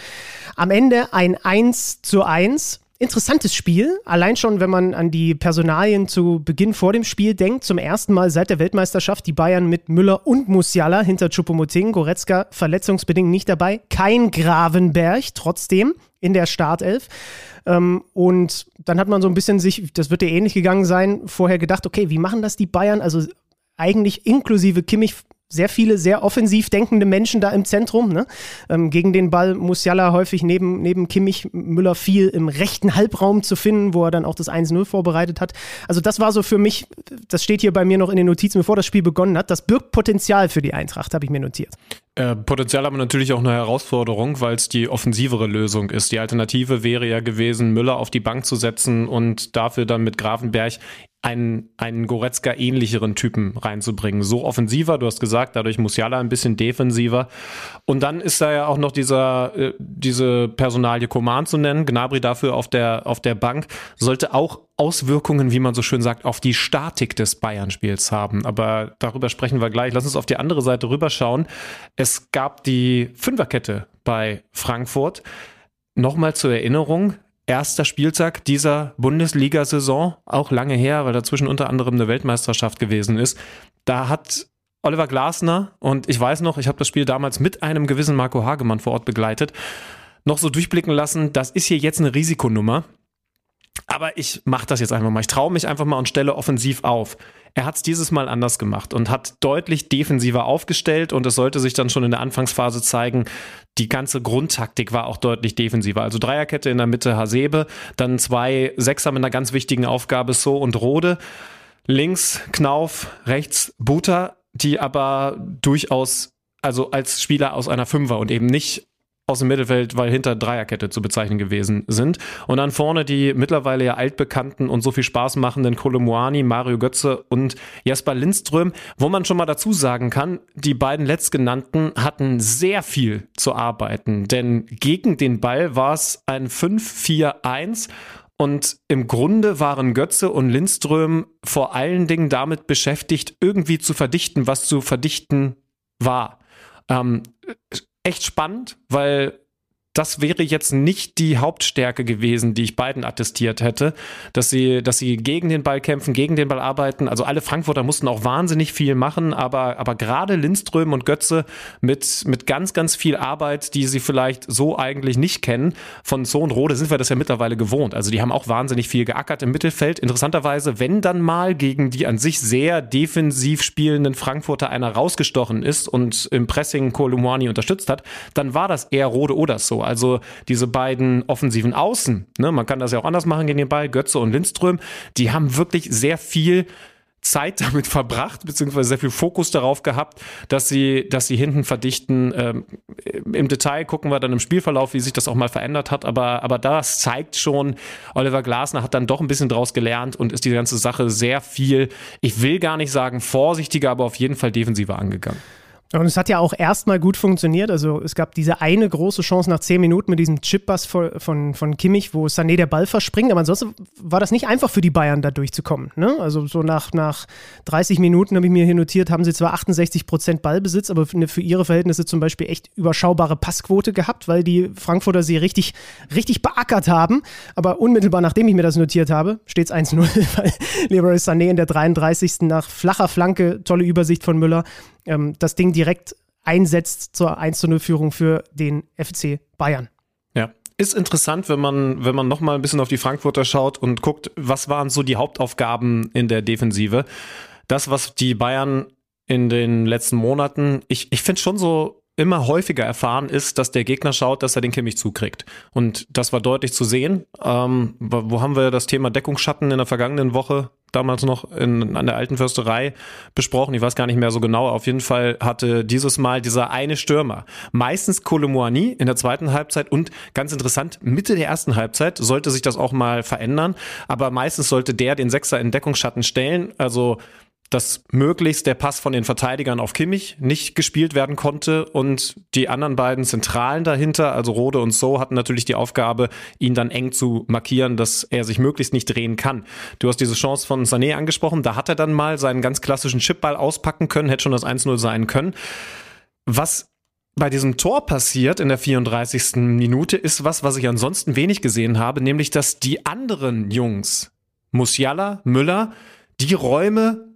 Am Ende ein 1 zu 1 interessantes Spiel. Allein schon, wenn man an die Personalien zu Beginn vor dem Spiel denkt. Zum ersten Mal seit der Weltmeisterschaft die Bayern mit Müller und Musiala hinter Chupomoting. Goretzka verletzungsbedingt nicht dabei. Kein Gravenberg trotzdem in der Startelf. Ähm, und dann hat man so ein bisschen sich, das wird dir ähnlich gegangen sein, vorher gedacht, okay, wie machen das die Bayern? Also eigentlich inklusive Kimmich sehr viele sehr offensiv denkende Menschen da im Zentrum. Ne? Ähm, gegen den Ball Musiala häufig neben, neben Kimmich Müller viel im rechten Halbraum zu finden, wo er dann auch das 1-0 vorbereitet hat. Also das war so für mich, das steht hier bei mir noch in den Notizen, bevor das Spiel begonnen hat, das birgt Potenzial für die Eintracht, habe ich mir notiert. Äh, Potenzial aber natürlich auch eine Herausforderung, weil es die offensivere Lösung ist. Die Alternative wäre ja gewesen, Müller auf die Bank zu setzen und dafür dann mit Grafenberg einen, einen Goretzka-ähnlicheren Typen reinzubringen. So offensiver, du hast gesagt, dadurch Musiala ein bisschen defensiver. Und dann ist da ja auch noch dieser, äh, diese Personalie Coman zu nennen, Gnabry dafür auf der, auf der Bank, sollte auch Auswirkungen, wie man so schön sagt, auf die Statik des Bayern-Spiels haben. Aber darüber sprechen wir gleich. Lass uns auf die andere Seite rüberschauen. Es gab die Fünferkette bei Frankfurt. Nochmal zur Erinnerung, erster Spieltag dieser Bundesliga-Saison, auch lange her, weil dazwischen unter anderem eine Weltmeisterschaft gewesen ist. Da hat Oliver Glasner, und ich weiß noch, ich habe das Spiel damals mit einem gewissen Marco Hagemann vor Ort begleitet, noch so durchblicken lassen, das ist hier jetzt eine Risikonummer. Aber ich mache das jetzt einfach mal. Ich traue mich einfach mal und stelle offensiv auf. Er hat es dieses Mal anders gemacht und hat deutlich defensiver aufgestellt und es sollte sich dann schon in der Anfangsphase zeigen, die ganze Grundtaktik war auch deutlich defensiver. Also Dreierkette in der Mitte Hasebe, dann zwei Sechser mit einer ganz wichtigen Aufgabe So und Rode. Links Knauf, rechts Buta, die aber durchaus also als Spieler aus einer Fünfer und eben nicht aus dem Mittelfeld, weil hinter Dreierkette zu bezeichnen gewesen sind. Und dann vorne die mittlerweile ja altbekannten und so viel Spaß machenden Kolomuani, Mario Götze und Jasper Lindström, wo man schon mal dazu sagen kann, die beiden letztgenannten hatten sehr viel zu arbeiten, denn gegen den Ball war es ein 5-4-1 und im Grunde waren Götze und Lindström vor allen Dingen damit beschäftigt, irgendwie zu verdichten, was zu verdichten war. Ähm, echt spannend, weil das wäre jetzt nicht die Hauptstärke gewesen, die ich beiden attestiert hätte, dass sie, dass sie gegen den Ball kämpfen, gegen den Ball arbeiten. Also alle Frankfurter mussten auch wahnsinnig viel machen, aber, aber gerade Lindström und Götze mit, mit ganz, ganz viel Arbeit, die sie vielleicht so eigentlich nicht kennen. Von So und Rode sind wir das ja mittlerweile gewohnt. Also die haben auch wahnsinnig viel geackert im Mittelfeld. Interessanterweise, wenn dann mal gegen die an sich sehr defensiv spielenden Frankfurter einer rausgestochen ist und im Pressing Kolumani unterstützt hat, dann war das eher Rode oder so. Also diese beiden offensiven Außen, ne, man kann das ja auch anders machen gegen den Ball, Götze und Lindström, die haben wirklich sehr viel Zeit damit verbracht, beziehungsweise sehr viel Fokus darauf gehabt, dass sie, dass sie hinten verdichten. Ähm, Im Detail gucken wir dann im Spielverlauf, wie sich das auch mal verändert hat, aber, aber das zeigt schon, Oliver Glasner hat dann doch ein bisschen draus gelernt und ist die ganze Sache sehr viel, ich will gar nicht sagen vorsichtiger, aber auf jeden Fall defensiver angegangen. Und es hat ja auch erstmal gut funktioniert. Also es gab diese eine große Chance nach zehn Minuten mit diesem Chippass von, von, von Kimmich, wo Sané der Ball verspringt. Aber ansonsten war das nicht einfach für die Bayern, da durchzukommen. Ne? Also so nach, nach 30 Minuten habe ich mir hier notiert, haben sie zwar 68 Prozent Ballbesitz, aber für, für ihre Verhältnisse zum Beispiel echt überschaubare Passquote gehabt, weil die Frankfurter sie richtig, richtig beackert haben. Aber unmittelbar nachdem ich mir das notiert habe, steht es 1-0, weil Leroy Sané in der 33. nach flacher Flanke, tolle Übersicht von Müller, ähm, das Ding direkt einsetzt zur 1-0-Führung für den FC Bayern. Ja, ist interessant, wenn man, wenn man nochmal ein bisschen auf die Frankfurter schaut und guckt, was waren so die Hauptaufgaben in der Defensive. Das, was die Bayern in den letzten Monaten, ich, ich finde schon so immer häufiger erfahren ist, dass der Gegner schaut, dass er den Kimmich zukriegt. Und das war deutlich zu sehen. Ähm, wo haben wir das Thema Deckungsschatten in der vergangenen Woche damals noch in, an der alten Försterei besprochen. Ich weiß gar nicht mehr so genau. Auf jeden Fall hatte dieses Mal dieser eine Stürmer, meistens Kolomoani in der zweiten Halbzeit und ganz interessant, Mitte der ersten Halbzeit sollte sich das auch mal verändern, aber meistens sollte der den Sechser in Deckungsschatten stellen. Also dass möglichst der Pass von den Verteidigern auf Kimmich nicht gespielt werden konnte und die anderen beiden Zentralen dahinter, also Rode und So, hatten natürlich die Aufgabe, ihn dann eng zu markieren, dass er sich möglichst nicht drehen kann. Du hast diese Chance von Sané angesprochen, da hat er dann mal seinen ganz klassischen Chipball auspacken können, hätte schon das 1-0 sein können. Was bei diesem Tor passiert in der 34. Minute ist was, was ich ansonsten wenig gesehen habe, nämlich dass die anderen Jungs, Musiala, Müller, die Räume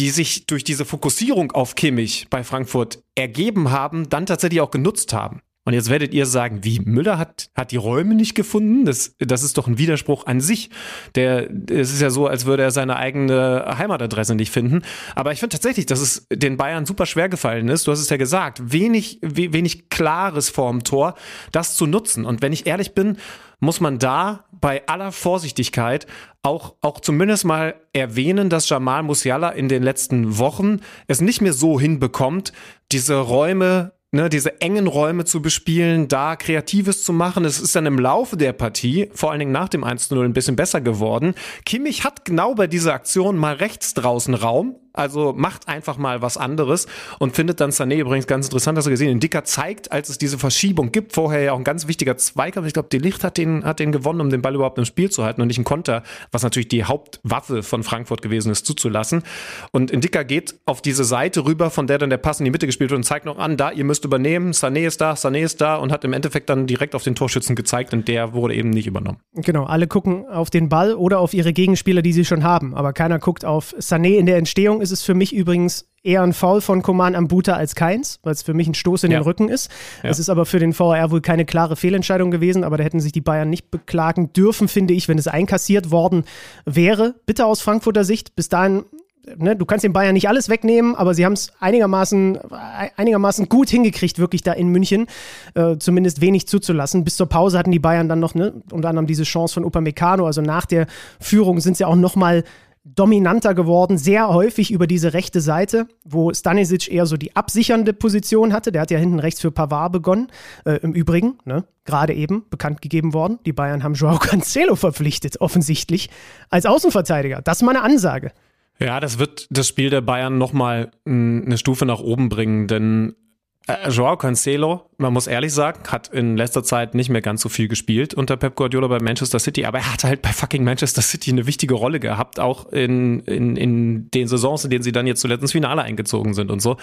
die sich durch diese Fokussierung auf Kimmich bei Frankfurt ergeben haben, dann tatsächlich auch genutzt haben. Und jetzt werdet ihr sagen, wie Müller hat, hat die Räume nicht gefunden? Das, das ist doch ein Widerspruch an sich. Der, es ist ja so, als würde er seine eigene Heimatadresse nicht finden. Aber ich finde tatsächlich, dass es den Bayern super schwer gefallen ist. Du hast es ja gesagt, wenig, wenig Klares vorm Tor, das zu nutzen. Und wenn ich ehrlich bin, muss man da bei aller Vorsichtigkeit auch, auch zumindest mal erwähnen, dass Jamal Musiala in den letzten Wochen es nicht mehr so hinbekommt, diese Räume ne, diese engen Räume zu bespielen, da Kreatives zu machen. Es ist dann im Laufe der Partie, vor allen Dingen nach dem 1-0, ein bisschen besser geworden. Kimmich hat genau bei dieser Aktion mal rechts draußen Raum, also macht einfach mal was anderes und findet dann Sané übrigens ganz interessant, dass er gesehen, in Dicker zeigt, als es diese Verschiebung gibt, vorher ja auch ein ganz wichtiger Zweikampf. Ich glaube, die Licht hat den, hat den gewonnen, um den Ball überhaupt im Spiel zu halten und nicht ein Konter, was natürlich die Hauptwaffe von Frankfurt gewesen ist, zuzulassen. Und Dicker geht auf diese Seite rüber, von der dann der Pass in die Mitte gespielt wird und zeigt noch an, da, ihr müsst übernehmen, Sané ist da, Sané ist da und hat im Endeffekt dann direkt auf den Torschützen gezeigt und der wurde eben nicht übernommen. Genau, alle gucken auf den Ball oder auf ihre Gegenspieler, die sie schon haben, aber keiner guckt auf Sané. In der Entstehung ist es für mich übrigens eher ein Foul von Koman Ambuta als keins, weil es für mich ein Stoß in ja. den Rücken ist. Es ja. ist aber für den VAR wohl keine klare Fehlentscheidung gewesen, aber da hätten sich die Bayern nicht beklagen dürfen, finde ich, wenn es einkassiert worden wäre. Bitte aus Frankfurter Sicht, bis dahin Ne, du kannst den Bayern nicht alles wegnehmen, aber sie haben es einigermaßen, einigermaßen gut hingekriegt, wirklich da in München, äh, zumindest wenig zuzulassen. Bis zur Pause hatten die Bayern dann noch, ne, unter anderem diese Chance von Upamecano, also nach der Führung sind sie auch nochmal dominanter geworden, sehr häufig über diese rechte Seite, wo Stanisic eher so die absichernde Position hatte. Der hat ja hinten rechts für Pavard begonnen. Äh, Im Übrigen, ne, gerade eben bekannt gegeben worden, die Bayern haben Joao Cancelo verpflichtet, offensichtlich, als Außenverteidiger. Das ist meine Ansage. Ja, das wird das Spiel der Bayern nochmal eine Stufe nach oben bringen, denn äh, Joao Cancelo, man muss ehrlich sagen, hat in letzter Zeit nicht mehr ganz so viel gespielt unter Pep Guardiola bei Manchester City, aber er hat halt bei fucking Manchester City eine wichtige Rolle gehabt, auch in, in, in den Saisons, in denen sie dann jetzt zuletzt ins Finale eingezogen sind und so.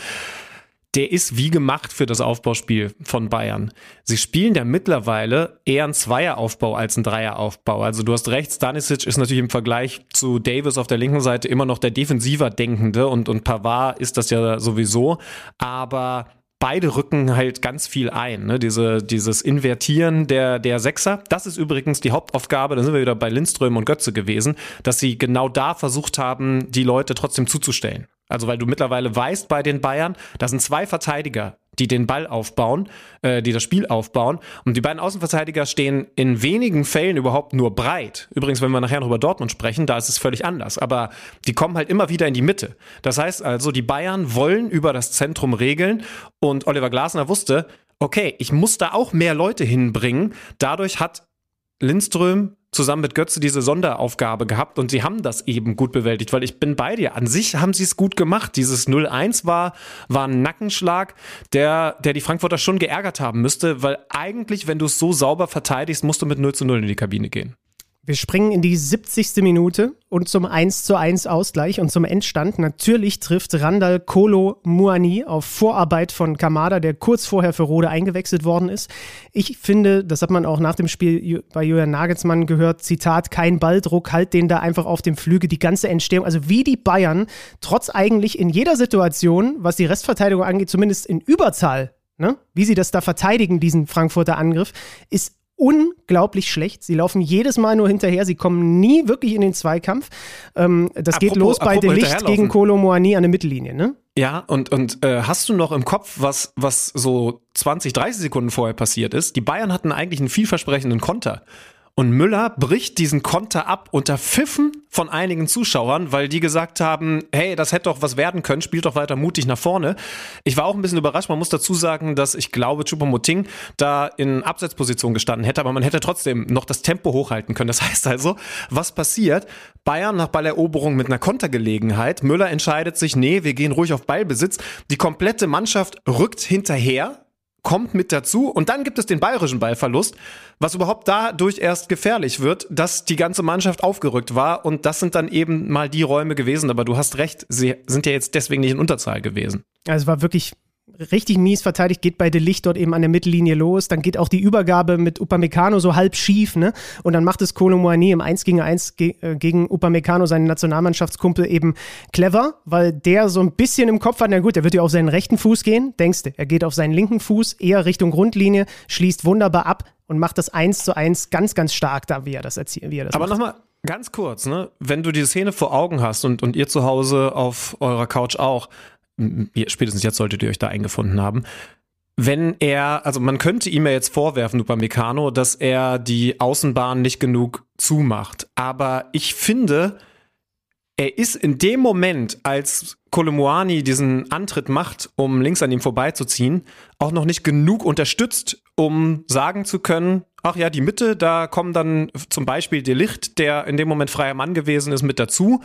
Der ist wie gemacht für das Aufbauspiel von Bayern. Sie spielen ja mittlerweile eher einen Zweieraufbau als einen Dreieraufbau. Also du hast recht, Stanisic ist natürlich im Vergleich zu Davis auf der linken Seite immer noch der defensiver Denkende und, und Pavard ist das ja sowieso. Aber beide rücken halt ganz viel ein. Ne? Diese, dieses Invertieren der, der Sechser, das ist übrigens die Hauptaufgabe, da sind wir wieder bei Lindström und Götze gewesen, dass sie genau da versucht haben, die Leute trotzdem zuzustellen. Also weil du mittlerweile weißt bei den Bayern, da sind zwei Verteidiger, die den Ball aufbauen, äh, die das Spiel aufbauen. Und die beiden Außenverteidiger stehen in wenigen Fällen überhaupt nur breit. Übrigens, wenn wir nachher noch über Dortmund sprechen, da ist es völlig anders. Aber die kommen halt immer wieder in die Mitte. Das heißt also, die Bayern wollen über das Zentrum regeln. Und Oliver Glasner wusste, okay, ich muss da auch mehr Leute hinbringen. Dadurch hat Lindström zusammen mit Götze diese Sonderaufgabe gehabt und sie haben das eben gut bewältigt, weil ich bin bei dir. An sich haben sie es gut gemacht. Dieses 0-1 war, war ein Nackenschlag, der, der die Frankfurter schon geärgert haben müsste, weil eigentlich, wenn du es so sauber verteidigst, musst du mit 0 zu 0 in die Kabine gehen. Wir springen in die 70. Minute und zum 1 zu 1 Ausgleich und zum Endstand. Natürlich trifft Randall Kolo Muani auf Vorarbeit von Kamada, der kurz vorher für Rode eingewechselt worden ist. Ich finde, das hat man auch nach dem Spiel bei Julian Nagelsmann gehört, Zitat, kein Balldruck, halt den da einfach auf dem Flügel, die ganze Entstehung. Also wie die Bayern trotz eigentlich in jeder Situation, was die Restverteidigung angeht, zumindest in Überzahl Ne? Wie sie das da verteidigen, diesen Frankfurter Angriff, ist unglaublich schlecht. Sie laufen jedes Mal nur hinterher. Sie kommen nie wirklich in den Zweikampf. Ähm, das apropos, geht los bei De Licht gegen Kolo Moani an der Mittellinie, ne? Ja, und, und äh, hast du noch im Kopf, was, was so 20, 30 Sekunden vorher passiert ist? Die Bayern hatten eigentlich einen vielversprechenden Konter. Und Müller bricht diesen Konter ab unter Pfiffen von einigen Zuschauern, weil die gesagt haben, hey, das hätte doch was werden können, spielt doch weiter mutig nach vorne. Ich war auch ein bisschen überrascht. Man muss dazu sagen, dass ich glaube, Choupo-Moting da in Abseitsposition gestanden hätte, aber man hätte trotzdem noch das Tempo hochhalten können. Das heißt also, was passiert? Bayern nach Balleroberung mit einer Kontergelegenheit. Müller entscheidet sich, nee, wir gehen ruhig auf Ballbesitz. Die komplette Mannschaft rückt hinterher kommt mit dazu. Und dann gibt es den bayerischen Ballverlust, was überhaupt dadurch erst gefährlich wird, dass die ganze Mannschaft aufgerückt war. Und das sind dann eben mal die Räume gewesen, aber du hast recht, sie sind ja jetzt deswegen nicht in Unterzahl gewesen. Also es war wirklich richtig mies verteidigt, geht bei De Licht dort eben an der Mittellinie los. Dann geht auch die Übergabe mit Upamecano so halb schief, ne? Und dann macht es Kolo Moani im 1 gegen 1 ge äh, gegen Upamecano, seinen Nationalmannschaftskumpel, eben clever, weil der so ein bisschen im Kopf hat, na gut, der wird ja auf seinen rechten Fuß gehen, denkst du, er geht auf seinen linken Fuß, eher Richtung Grundlinie, schließt wunderbar ab und macht das 1 zu 1 ganz, ganz stark da, wie er das erzählt. Wie er das Aber nochmal, Ganz kurz, ne? Wenn du die Szene vor Augen hast und, und ihr zu Hause auf eurer Couch auch, spätestens jetzt solltet ihr euch da eingefunden haben. Wenn er, also man könnte ihm ja jetzt vorwerfen, Upamecano, dass er die Außenbahn nicht genug zumacht. Aber ich finde, er ist in dem Moment, als Kolomuani diesen Antritt macht, um links an ihm vorbeizuziehen, auch noch nicht genug unterstützt, um sagen zu können, ach ja, die Mitte, da kommen dann zum Beispiel der Licht, der in dem Moment freier Mann gewesen ist, mit dazu.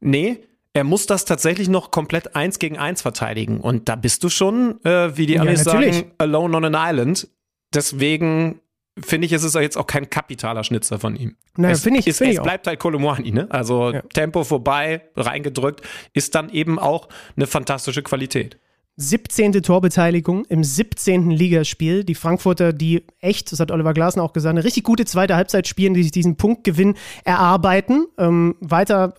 Nee, er muss das tatsächlich noch komplett eins gegen eins verteidigen. Und da bist du schon, äh, wie die Amis sagen, alone on an island. Deswegen finde ich, ist es jetzt auch kein kapitaler Schnitzer von ihm. Naja, finde ich, ist, find es bleibt halt Kolomwani, ne? Also ja. Tempo vorbei, reingedrückt, ist dann eben auch eine fantastische Qualität. 17. Torbeteiligung im 17. Ligaspiel. Die Frankfurter, die echt, das hat Oliver Glasner auch gesagt, eine richtig gute zweite Halbzeit spielen, die sich diesen Punktgewinn erarbeiten. Ähm, weiter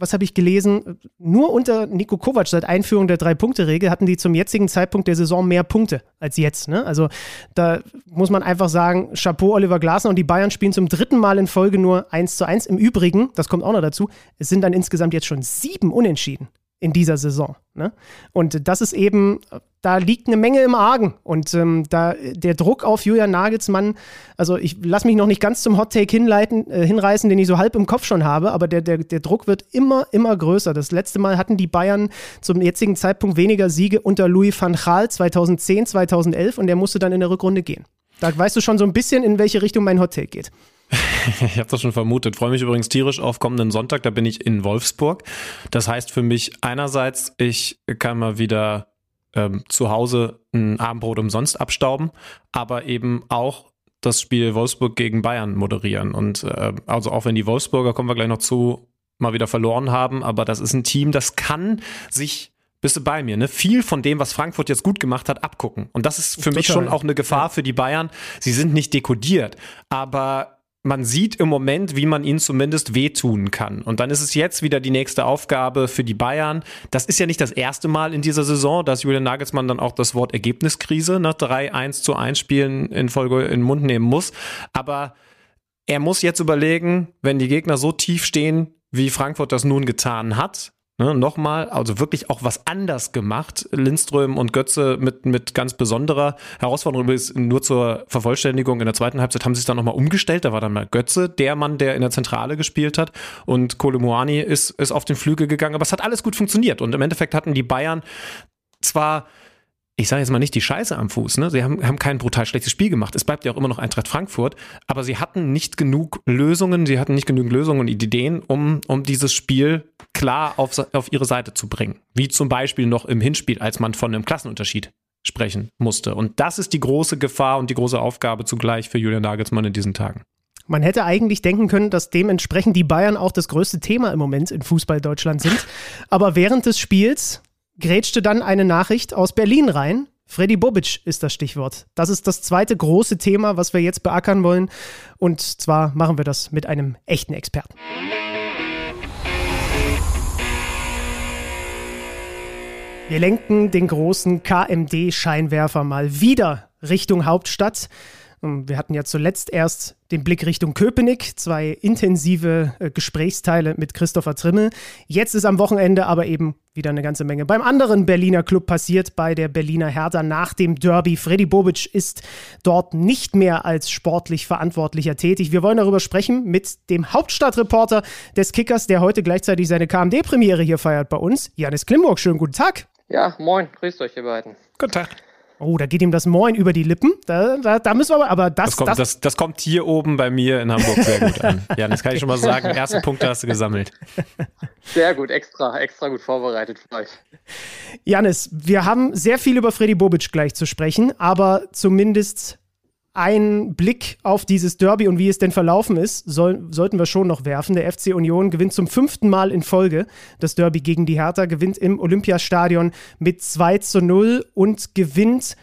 was habe ich gelesen? Nur unter Nico Kovac seit Einführung der Drei-Punkte-Regel hatten die zum jetzigen Zeitpunkt der Saison mehr Punkte als jetzt. Ne? Also da muss man einfach sagen, Chapeau Oliver Glasner und die Bayern spielen zum dritten Mal in Folge nur 1 zu 1. Im Übrigen, das kommt auch noch dazu, es sind dann insgesamt jetzt schon sieben Unentschieden in dieser Saison. Ne? Und das ist eben, da liegt eine Menge im Argen. Und ähm, da der Druck auf Julian Nagelsmann, also ich lasse mich noch nicht ganz zum Hot Take hinleiten, äh, hinreißen, den ich so halb im Kopf schon habe, aber der, der, der Druck wird immer, immer größer. Das letzte Mal hatten die Bayern zum jetzigen Zeitpunkt weniger Siege unter Louis van Gaal 2010, 2011 und der musste dann in der Rückrunde gehen. Da weißt du schon so ein bisschen, in welche Richtung mein Hot Take geht. ich habe das schon vermutet. Freue mich übrigens tierisch auf kommenden Sonntag. Da bin ich in Wolfsburg. Das heißt für mich einerseits, ich kann mal wieder ähm, zu Hause ein Abendbrot umsonst abstauben, aber eben auch das Spiel Wolfsburg gegen Bayern moderieren. Und äh, also auch wenn die Wolfsburger, kommen wir gleich noch zu, mal wieder verloren haben, aber das ist ein Team, das kann sich bist du bei mir, ne? Viel von dem, was Frankfurt jetzt gut gemacht hat, abgucken. Und das ist für Total. mich schon auch eine Gefahr für die Bayern. Sie sind nicht dekodiert, aber man sieht im Moment, wie man ihnen zumindest wehtun kann. Und dann ist es jetzt wieder die nächste Aufgabe für die Bayern. Das ist ja nicht das erste Mal in dieser Saison, dass Julian Nagelsmann dann auch das Wort Ergebniskrise nach 3 1 zu 1 Spielen in Folge in den Mund nehmen muss. Aber er muss jetzt überlegen, wenn die Gegner so tief stehen, wie Frankfurt das nun getan hat, Ne, nochmal, also wirklich auch was anders gemacht. Lindström und Götze mit, mit ganz besonderer Herausforderung. Übrigens nur zur Vervollständigung in der zweiten Halbzeit haben sie es dann nochmal umgestellt. Da war dann mal Götze, der Mann, der in der Zentrale gespielt hat. Und Kolomuani ist, ist auf den Flügel gegangen. Aber es hat alles gut funktioniert. Und im Endeffekt hatten die Bayern zwar ich sage jetzt mal nicht die Scheiße am Fuß, ne? Sie haben, haben kein brutal schlechtes Spiel gemacht. Es bleibt ja auch immer noch Eintracht Frankfurt, aber sie hatten nicht genug Lösungen, sie hatten nicht genügend Lösungen und Ideen, um, um dieses Spiel klar auf, auf ihre Seite zu bringen. Wie zum Beispiel noch im Hinspiel, als man von einem Klassenunterschied sprechen musste. Und das ist die große Gefahr und die große Aufgabe zugleich für Julian Nagelsmann in diesen Tagen. Man hätte eigentlich denken können, dass dementsprechend die Bayern auch das größte Thema im Moment in Fußball Deutschland sind. Aber während des Spiels grätschte dann eine Nachricht aus Berlin rein. Freddy Bobic ist das Stichwort. Das ist das zweite große Thema, was wir jetzt beackern wollen. Und zwar machen wir das mit einem echten Experten. Wir lenken den großen KMD-Scheinwerfer mal wieder Richtung Hauptstadt. Ähm, wir hatten ja zuletzt erst den Blick Richtung Köpenick, zwei intensive äh, Gesprächsteile mit Christopher Trimmel. Jetzt ist am Wochenende aber eben wieder eine ganze Menge beim anderen Berliner Club passiert, bei der Berliner Hertha nach dem Derby. Freddy Bobic ist dort nicht mehr als sportlich Verantwortlicher tätig. Wir wollen darüber sprechen mit dem Hauptstadtreporter des Kickers, der heute gleichzeitig seine KMD-Premiere hier feiert bei uns, Janis Klimburg. Schönen guten Tag. Ja, moin, grüßt euch ihr beiden. Guten Tag. Oh, da geht ihm das Moin über die Lippen. Da, da, da müssen wir aber, aber das, das, kommt, das, das, das, kommt hier oben bei mir in Hamburg sehr gut an. Ja, das kann ich schon mal sagen. Erste Punkte hast du gesammelt. Sehr gut, extra, extra gut vorbereitet für euch. Janis, wir haben sehr viel über Freddy Bobic gleich zu sprechen, aber zumindest ein Blick auf dieses Derby und wie es denn verlaufen ist, soll, sollten wir schon noch werfen. Der FC Union gewinnt zum fünften Mal in Folge das Derby gegen die Hertha, gewinnt im Olympiastadion mit 2 zu 0 und gewinnt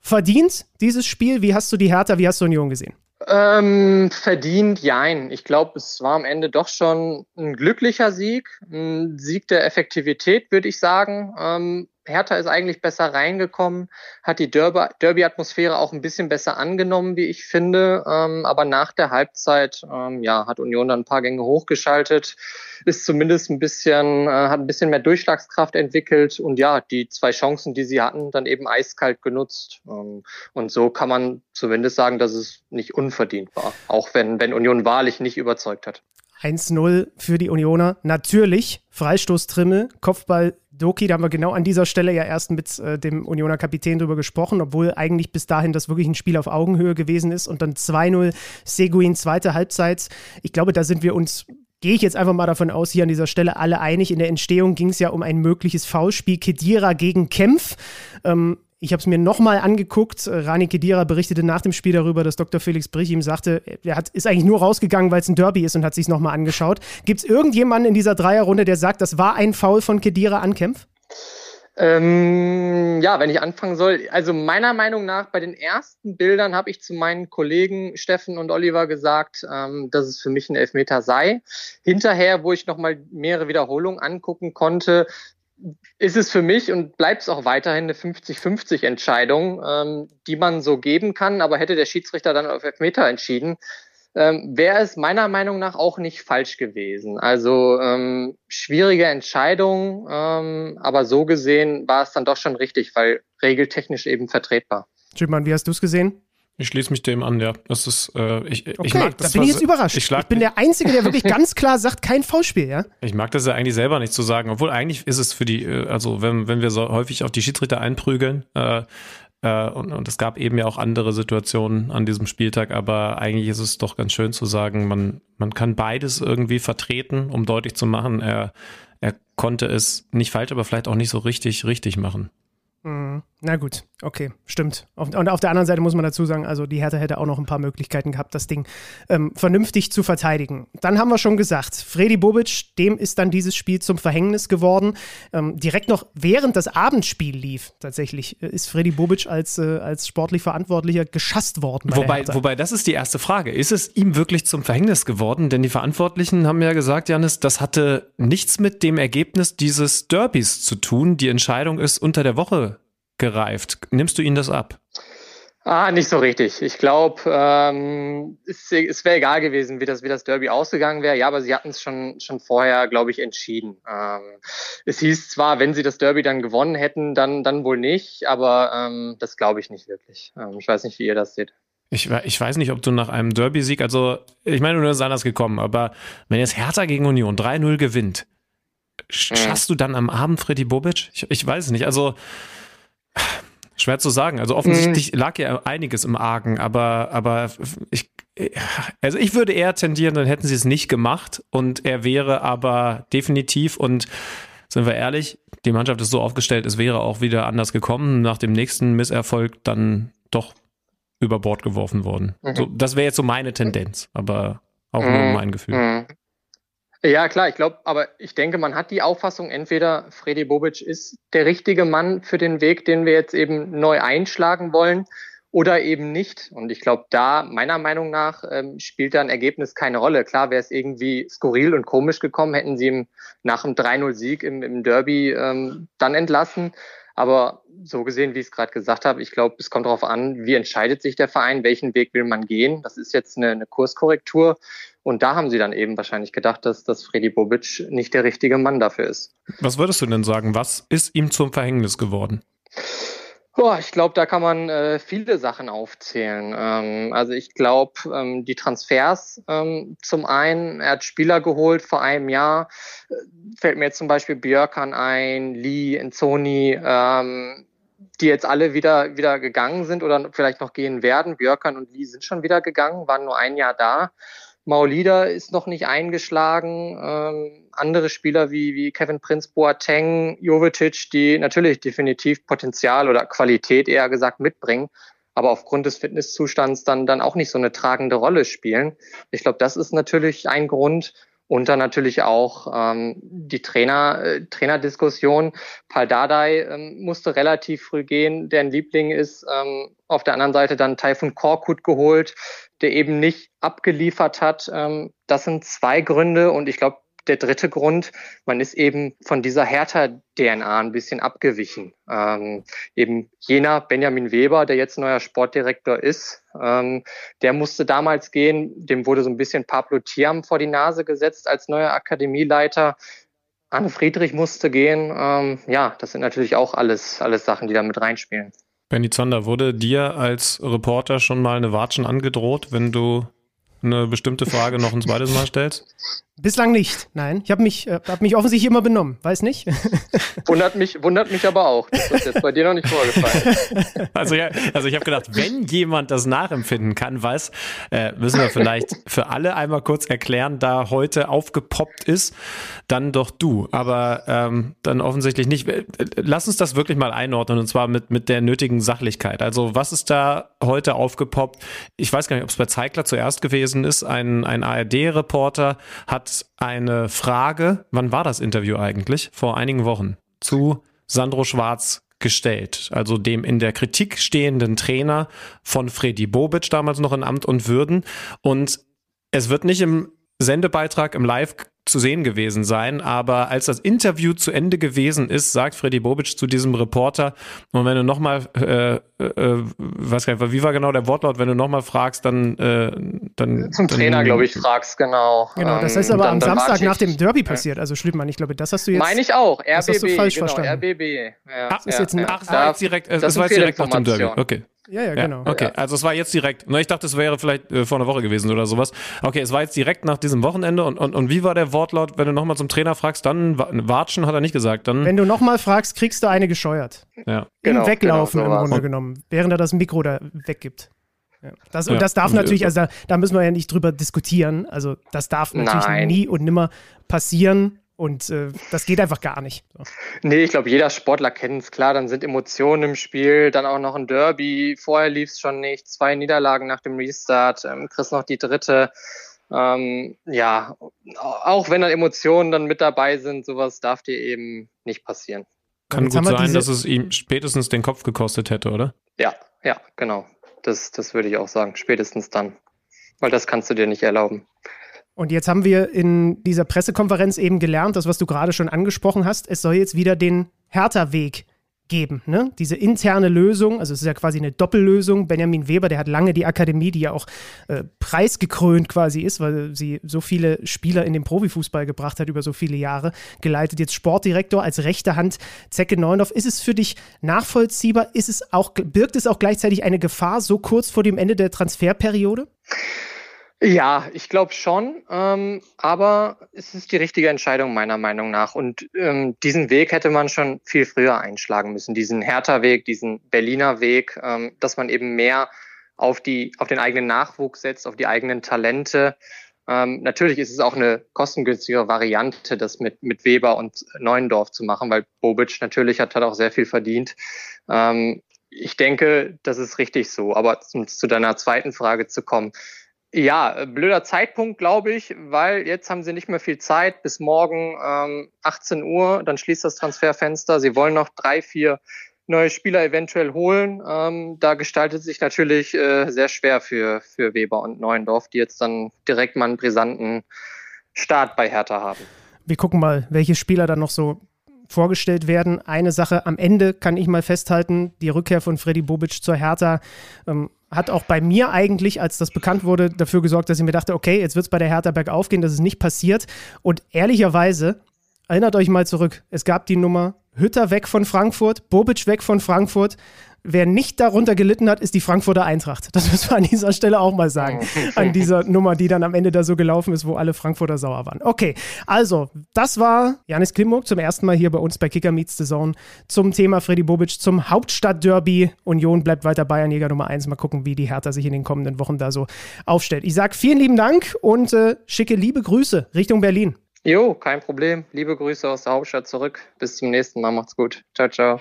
verdient dieses Spiel. Wie hast du die Hertha, wie hast du Union gesehen? Ähm, verdient, jein. Ich glaube, es war am Ende doch schon ein glücklicher Sieg, ein Sieg der Effektivität, würde ich sagen. Ähm, Hertha ist eigentlich besser reingekommen, hat die Derby-Atmosphäre auch ein bisschen besser angenommen, wie ich finde. Ähm, aber nach der Halbzeit, ähm, ja, hat Union dann ein paar Gänge hochgeschaltet, ist zumindest ein bisschen, äh, hat ein bisschen mehr Durchschlagskraft entwickelt und ja, die zwei Chancen, die sie hatten, dann eben eiskalt genutzt. Ähm, und so kann man zumindest sagen, dass es nicht unverdient war, auch wenn, wenn Union wahrlich nicht überzeugt hat. 1-0 für die Unioner. Natürlich Freistoß Trimmel, Kopfball Doki, da haben wir genau an dieser Stelle ja erst mit äh, dem Unioner Kapitän drüber gesprochen, obwohl eigentlich bis dahin das wirklich ein Spiel auf Augenhöhe gewesen ist und dann 2-0 Seguin, zweite Halbzeit. Ich glaube, da sind wir uns gehe ich jetzt einfach mal davon aus, hier an dieser Stelle alle einig. In der Entstehung ging es ja um ein mögliches Foulspiel Kedira gegen Kempf. Ähm, ich habe es mir nochmal angeguckt. Rani Kedira berichtete nach dem Spiel darüber, dass Dr. Felix Brich ihm sagte, er hat, ist eigentlich nur rausgegangen, weil es ein Derby ist und hat sich nochmal angeschaut. Gibt es irgendjemanden in dieser Dreierrunde, der sagt, das war ein Foul von Kedira an Kempf? Ähm, ja, wenn ich anfangen soll. Also meiner Meinung nach, bei den ersten Bildern habe ich zu meinen Kollegen Steffen und Oliver gesagt, ähm, dass es für mich ein Elfmeter sei. Hinterher, wo ich nochmal mehrere Wiederholungen angucken konnte, ist es für mich und bleibt es auch weiterhin eine 50-50 Entscheidung, ähm, die man so geben kann. Aber hätte der Schiedsrichter dann auf Elfmeter entschieden, ähm, wäre es meiner Meinung nach auch nicht falsch gewesen. Also ähm, schwierige Entscheidung, ähm, aber so gesehen war es dann doch schon richtig, weil regeltechnisch eben vertretbar. Schippmann, wie hast du es gesehen? Ich schließe mich dem an, ja. Das ist, äh, ich, okay, ich mag das. Da bin ich jetzt überrascht. Ich, ich, bin der Einzige, der wirklich ganz klar sagt, kein Foulspiel, ja? Ich mag das ja eigentlich selber nicht zu sagen, obwohl eigentlich ist es für die, äh, also wenn, wenn wir so häufig auf die Schiedsrichter einprügeln, äh, äh, und, und es gab eben ja auch andere Situationen an diesem Spieltag, aber eigentlich ist es doch ganz schön zu sagen, man, man kann beides irgendwie vertreten, um deutlich zu machen, er, er konnte es nicht falsch, aber vielleicht auch nicht so richtig, richtig machen. Mhm. Na gut, okay, stimmt. und auf der anderen Seite muss man dazu sagen, also die Hertha hätte auch noch ein paar Möglichkeiten gehabt, das Ding ähm, vernünftig zu verteidigen. Dann haben wir schon gesagt, Freddy Bobic, dem ist dann dieses Spiel zum Verhängnis geworden. Ähm, direkt noch während das Abendspiel lief, tatsächlich, äh, ist Freddy Bobic als, äh, als sportlich Verantwortlicher geschasst worden. Wobei, wobei, das ist die erste Frage. Ist es ihm wirklich zum Verhängnis geworden? Denn die Verantwortlichen haben ja gesagt, Janis, das hatte nichts mit dem Ergebnis dieses Derbys zu tun. Die Entscheidung ist unter der Woche gereift. Nimmst du ihnen das ab? Ah, nicht so richtig. Ich glaube, ähm, es, es wäre egal gewesen, wie das, wie das Derby ausgegangen wäre. Ja, aber sie hatten es schon, schon vorher, glaube ich, entschieden. Ähm, es hieß zwar, wenn sie das Derby dann gewonnen hätten, dann, dann wohl nicht, aber ähm, das glaube ich nicht wirklich. Ähm, ich weiß nicht, wie ihr das seht. Ich, ich weiß nicht, ob du nach einem Derby-Sieg, also ich meine, du bist anders gekommen, aber wenn jetzt Hertha gegen Union 3-0 gewinnt, mhm. schaffst du dann am Abend Freddy Bobic? Ich, ich weiß es nicht. Also Schwer zu sagen. Also offensichtlich mhm. lag ja einiges im Argen, aber, aber ich, also ich würde eher tendieren, dann hätten sie es nicht gemacht und er wäre aber definitiv und sind wir ehrlich, die Mannschaft ist so aufgestellt, es wäre auch wieder anders gekommen, nach dem nächsten Misserfolg dann doch über Bord geworfen worden. Mhm. So, das wäre jetzt so meine Tendenz, aber auch mhm. nur mein Gefühl. Ja, klar, ich glaube, aber ich denke, man hat die Auffassung, entweder Freddy Bobic ist der richtige Mann für den Weg, den wir jetzt eben neu einschlagen wollen, oder eben nicht. Und ich glaube, da, meiner Meinung nach, ähm, spielt da ein Ergebnis keine Rolle. Klar wäre es irgendwie skurril und komisch gekommen, hätten sie ihm nach einem 3-0-Sieg im, im Derby ähm, dann entlassen. Aber so gesehen, wie ich es gerade gesagt habe, ich glaube, es kommt darauf an, wie entscheidet sich der Verein, welchen Weg will man gehen. Das ist jetzt eine, eine Kurskorrektur. Und da haben sie dann eben wahrscheinlich gedacht, dass, dass Freddy Bobic nicht der richtige Mann dafür ist. Was würdest du denn sagen? Was ist ihm zum Verhängnis geworden? Boah, ich glaube, da kann man äh, viele Sachen aufzählen. Ähm, also ich glaube, ähm, die Transfers ähm, zum einen, er hat Spieler geholt vor einem Jahr, äh, fällt mir jetzt zum Beispiel Björkan ein, Lee, Enzoni, ähm, die jetzt alle wieder, wieder gegangen sind oder vielleicht noch gehen werden. Björkan und Lee sind schon wieder gegangen, waren nur ein Jahr da. Maulida ist noch nicht eingeschlagen. Ähm, andere Spieler wie, wie Kevin Prince Boateng, Jovetic, die natürlich definitiv Potenzial oder Qualität eher gesagt mitbringen, aber aufgrund des Fitnesszustands dann, dann auch nicht so eine tragende Rolle spielen. Ich glaube, das ist natürlich ein Grund. Und dann natürlich auch ähm, die Trainer, äh, Trainerdiskussion. Paul Dardai ähm, musste relativ früh gehen, der ein Liebling ist. Ähm, auf der anderen Seite dann Taifun Korkut geholt, der eben nicht abgeliefert hat. Ähm, das sind zwei Gründe und ich glaube, der dritte Grund, man ist eben von dieser Hertha-DNA ein bisschen abgewichen. Ähm, eben jener Benjamin Weber, der jetzt neuer Sportdirektor ist, ähm, der musste damals gehen, dem wurde so ein bisschen Pablo Thiam vor die Nase gesetzt als neuer Akademieleiter. Anne Friedrich musste gehen. Ähm, ja, das sind natürlich auch alles, alles Sachen, die da mit reinspielen. Benny Zander, wurde dir als Reporter schon mal eine Watschen angedroht, wenn du eine bestimmte Frage noch ein zweites Mal stellst? Bislang nicht, nein. Ich habe mich, äh, hab mich offensichtlich immer benommen, weiß nicht. wundert, mich, wundert mich aber auch. Das ist jetzt bei dir noch nicht vorgefallen. Also, ja, also ich habe gedacht, wenn jemand das nachempfinden kann, weiß, äh, müssen wir vielleicht für alle einmal kurz erklären, da heute aufgepoppt ist, dann doch du. Aber ähm, dann offensichtlich nicht. Lass uns das wirklich mal einordnen und zwar mit, mit der nötigen Sachlichkeit. Also was ist da heute aufgepoppt? Ich weiß gar nicht, ob es bei Zeigler zuerst gewesen ist. Ein, ein ARD-Reporter hat eine Frage, wann war das Interview eigentlich? Vor einigen Wochen, zu Sandro Schwarz gestellt, also dem in der Kritik stehenden Trainer von Freddy Bobic, damals noch in Amt und Würden. Und es wird nicht im Sendebeitrag im Live zu sehen gewesen sein. Aber als das Interview zu Ende gewesen ist, sagt Freddy Bobic zu diesem Reporter, und wenn du nochmal, äh, äh, weiß gar nicht, wie war genau der Wortlaut, wenn du nochmal fragst, dann, äh, dann. Zum dann, Trainer, glaube ich, fragst, genau. Genau, das ist aber dann, am dann Samstag nach dem Derby passiert. Also Schlüppmann, ich glaube, das hast du jetzt. Meine ich auch, RBB. Das hast du falsch genau, verstanden. RBB. Ja, ach, ist jetzt ein, ach, war jetzt direkt, es war jetzt direkt nach dem Derby. Okay. Ja, ja, genau. Ja, okay, ja. also es war jetzt direkt. Ich dachte, es wäre vielleicht äh, vor einer Woche gewesen oder sowas. Okay, es war jetzt direkt nach diesem Wochenende. Und, und, und wie war der Wortlaut, wenn du nochmal zum Trainer fragst, dann Watschen hat er nicht gesagt. Dann, wenn du nochmal fragst, kriegst du eine gescheuert. Ja. Genau, Im Weglaufen genau, so im Grunde genommen, während er das Mikro da weggibt. Ja. Das, ja. Und das darf natürlich, also da, da, müssen wir ja nicht drüber diskutieren. Also das darf natürlich Nein. nie und nimmer passieren. Und äh, das geht einfach gar nicht. So. Nee, ich glaube, jeder Sportler kennt es. Klar, dann sind Emotionen im Spiel, dann auch noch ein Derby. Vorher lief es schon nicht. Zwei Niederlagen nach dem Restart. Ähm, Chris noch die dritte. Ähm, ja, auch wenn dann Emotionen dann mit dabei sind, sowas darf dir eben nicht passieren. Kann gut sein, dass es ihm spätestens den Kopf gekostet hätte, oder? Ja, ja, genau. Das, das würde ich auch sagen. Spätestens dann. Weil das kannst du dir nicht erlauben. Und jetzt haben wir in dieser Pressekonferenz eben gelernt, das, was du gerade schon angesprochen hast, es soll jetzt wieder den Hertha-Weg geben. Ne? Diese interne Lösung, also es ist ja quasi eine Doppellösung. Benjamin Weber, der hat lange die Akademie, die ja auch äh, preisgekrönt quasi ist, weil sie so viele Spieler in den Profifußball gebracht hat über so viele Jahre, geleitet jetzt Sportdirektor als rechte Hand Zecke Neundorf. Ist es für dich nachvollziehbar? Ist es auch, birgt es auch gleichzeitig eine Gefahr so kurz vor dem Ende der Transferperiode? Ja, ich glaube schon, ähm, aber es ist die richtige Entscheidung meiner Meinung nach. Und ähm, diesen Weg hätte man schon viel früher einschlagen müssen, diesen Hertha-Weg, diesen Berliner Weg, ähm, dass man eben mehr auf die, auf den eigenen Nachwuchs setzt, auf die eigenen Talente. Ähm, natürlich ist es auch eine kostengünstigere Variante, das mit, mit Weber und Neuendorf zu machen, weil Bobic natürlich hat, hat auch sehr viel verdient. Ähm, ich denke, das ist richtig so. Aber um zu deiner zweiten Frage zu kommen, ja, äh, blöder Zeitpunkt, glaube ich, weil jetzt haben sie nicht mehr viel Zeit. Bis morgen ähm, 18 Uhr, dann schließt das Transferfenster. Sie wollen noch drei, vier neue Spieler eventuell holen. Ähm, da gestaltet sich natürlich äh, sehr schwer für, für Weber und Neuendorf, die jetzt dann direkt mal einen brisanten Start bei Hertha haben. Wir gucken mal, welche Spieler dann noch so vorgestellt werden. Eine Sache am Ende kann ich mal festhalten, die Rückkehr von Freddy Bobic zur Hertha ähm, hat auch bei mir eigentlich, als das bekannt wurde, dafür gesorgt, dass ich mir dachte, okay, jetzt wird es bei der Hertha bergauf gehen, das ist nicht passiert. Und ehrlicherweise, erinnert euch mal zurück, es gab die Nummer Hütter weg von Frankfurt, Bobic weg von Frankfurt. Wer nicht darunter gelitten hat, ist die Frankfurter Eintracht. Das müssen wir an dieser Stelle auch mal sagen. An dieser Nummer, die dann am Ende da so gelaufen ist, wo alle Frankfurter sauer waren. Okay, also, das war Janis Klimburg zum ersten Mal hier bei uns bei Kicker Meets the Zone zum Thema Freddy Bobic, zum Hauptstadtderby. Union bleibt weiter Bayernjäger Nummer 1. Mal gucken, wie die Hertha sich in den kommenden Wochen da so aufstellt. Ich sage vielen lieben Dank und äh, schicke liebe Grüße Richtung Berlin. Jo, kein Problem. Liebe Grüße aus der Hauptstadt zurück. Bis zum nächsten Mal. Macht's gut. Ciao, ciao.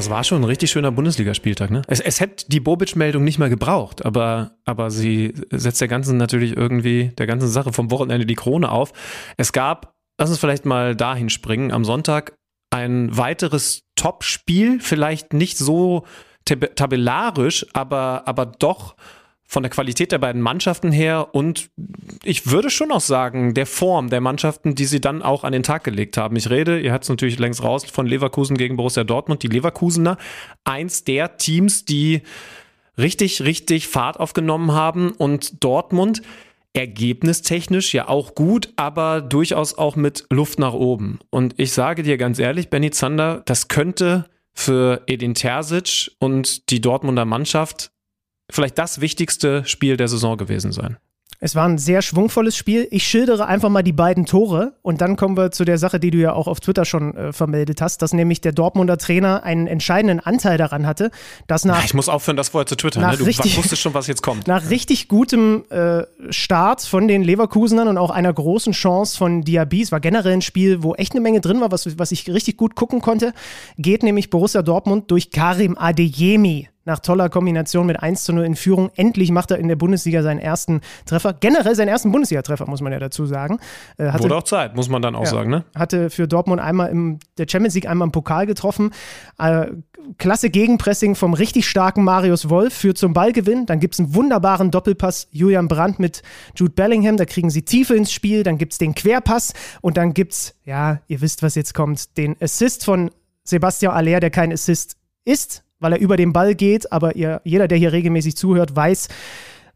Das war schon ein richtig schöner Bundesligaspieltag, ne? Es, es hätte die Bobic-Meldung nicht mehr gebraucht, aber, aber sie setzt der ganzen natürlich irgendwie, der ganzen Sache vom Wochenende die Krone auf. Es gab, lass uns vielleicht mal dahin springen, am Sonntag ein weiteres Top-Spiel, vielleicht nicht so tab tabellarisch, aber, aber doch von der Qualität der beiden Mannschaften her und ich würde schon auch sagen, der Form der Mannschaften, die sie dann auch an den Tag gelegt haben. Ich rede, ihr habt es natürlich längst raus, von Leverkusen gegen Borussia Dortmund. Die Leverkusener, eins der Teams, die richtig, richtig Fahrt aufgenommen haben und Dortmund ergebnistechnisch ja auch gut, aber durchaus auch mit Luft nach oben. Und ich sage dir ganz ehrlich, Benny Zander, das könnte für Edin Terzic und die Dortmunder Mannschaft vielleicht das wichtigste Spiel der Saison gewesen sein. Es war ein sehr schwungvolles Spiel. Ich schildere einfach mal die beiden Tore und dann kommen wir zu der Sache, die du ja auch auf Twitter schon äh, vermeldet hast, dass nämlich der Dortmunder Trainer einen entscheidenden Anteil daran hatte, dass nach. ich muss aufhören, das vorher zu twittern. Ne? Du richtig, wusstest schon, was jetzt kommt. Nach richtig gutem äh, Start von den Leverkusenern und auch einer großen Chance von Diaby, es war generell ein Spiel, wo echt eine Menge drin war, was, was ich richtig gut gucken konnte, geht nämlich Borussia Dortmund durch Karim Adeyemi nach toller Kombination mit 1 zu 0 in Führung. Endlich macht er in der Bundesliga seinen ersten Treffer. Generell seinen ersten Bundesliga-Treffer, muss man ja dazu sagen. Äh, hatte, Wurde auch Zeit, muss man dann auch ja, sagen. Ne? Hatte für Dortmund einmal im der Champions League einmal im Pokal getroffen. Äh, klasse Gegenpressing vom richtig starken Marius Wolf führt zum Ballgewinn. Dann gibt es einen wunderbaren Doppelpass Julian Brandt mit Jude Bellingham. Da kriegen sie Tiefe ins Spiel. Dann gibt es den Querpass und dann gibt es, ja, ihr wisst, was jetzt kommt, den Assist von Sebastian Aller, der kein Assist ist, weil er über den Ball geht, aber ihr, jeder, der hier regelmäßig zuhört, weiß,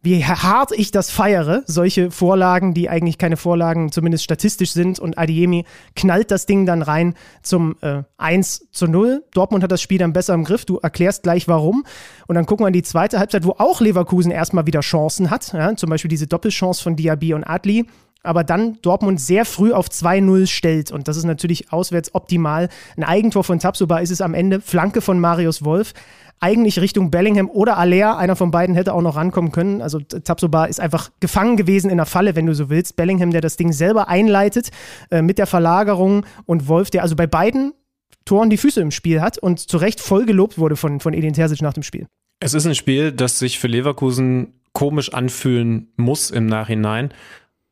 wie hart ich das feiere, solche Vorlagen, die eigentlich keine Vorlagen zumindest statistisch sind. Und Adiemi knallt das Ding dann rein zum äh, 1 zu 0. Dortmund hat das Spiel dann besser im Griff. Du erklärst gleich warum. Und dann gucken wir in die zweite Halbzeit, wo auch Leverkusen erstmal wieder Chancen hat. Ja, zum Beispiel diese Doppelchance von Diaby und Adli aber dann Dortmund sehr früh auf 2-0 stellt. Und das ist natürlich auswärts optimal. Ein Eigentor von Tapsoba ist es am Ende, Flanke von Marius Wolf. Eigentlich Richtung Bellingham oder Aller, einer von beiden hätte auch noch rankommen können. Also Tapsoba ist einfach gefangen gewesen in der Falle, wenn du so willst. Bellingham, der das Ding selber einleitet äh, mit der Verlagerung und Wolf, der also bei beiden Toren die Füße im Spiel hat und zu Recht voll gelobt wurde von, von Edin Terzic nach dem Spiel. Es ist ein Spiel, das sich für Leverkusen komisch anfühlen muss im Nachhinein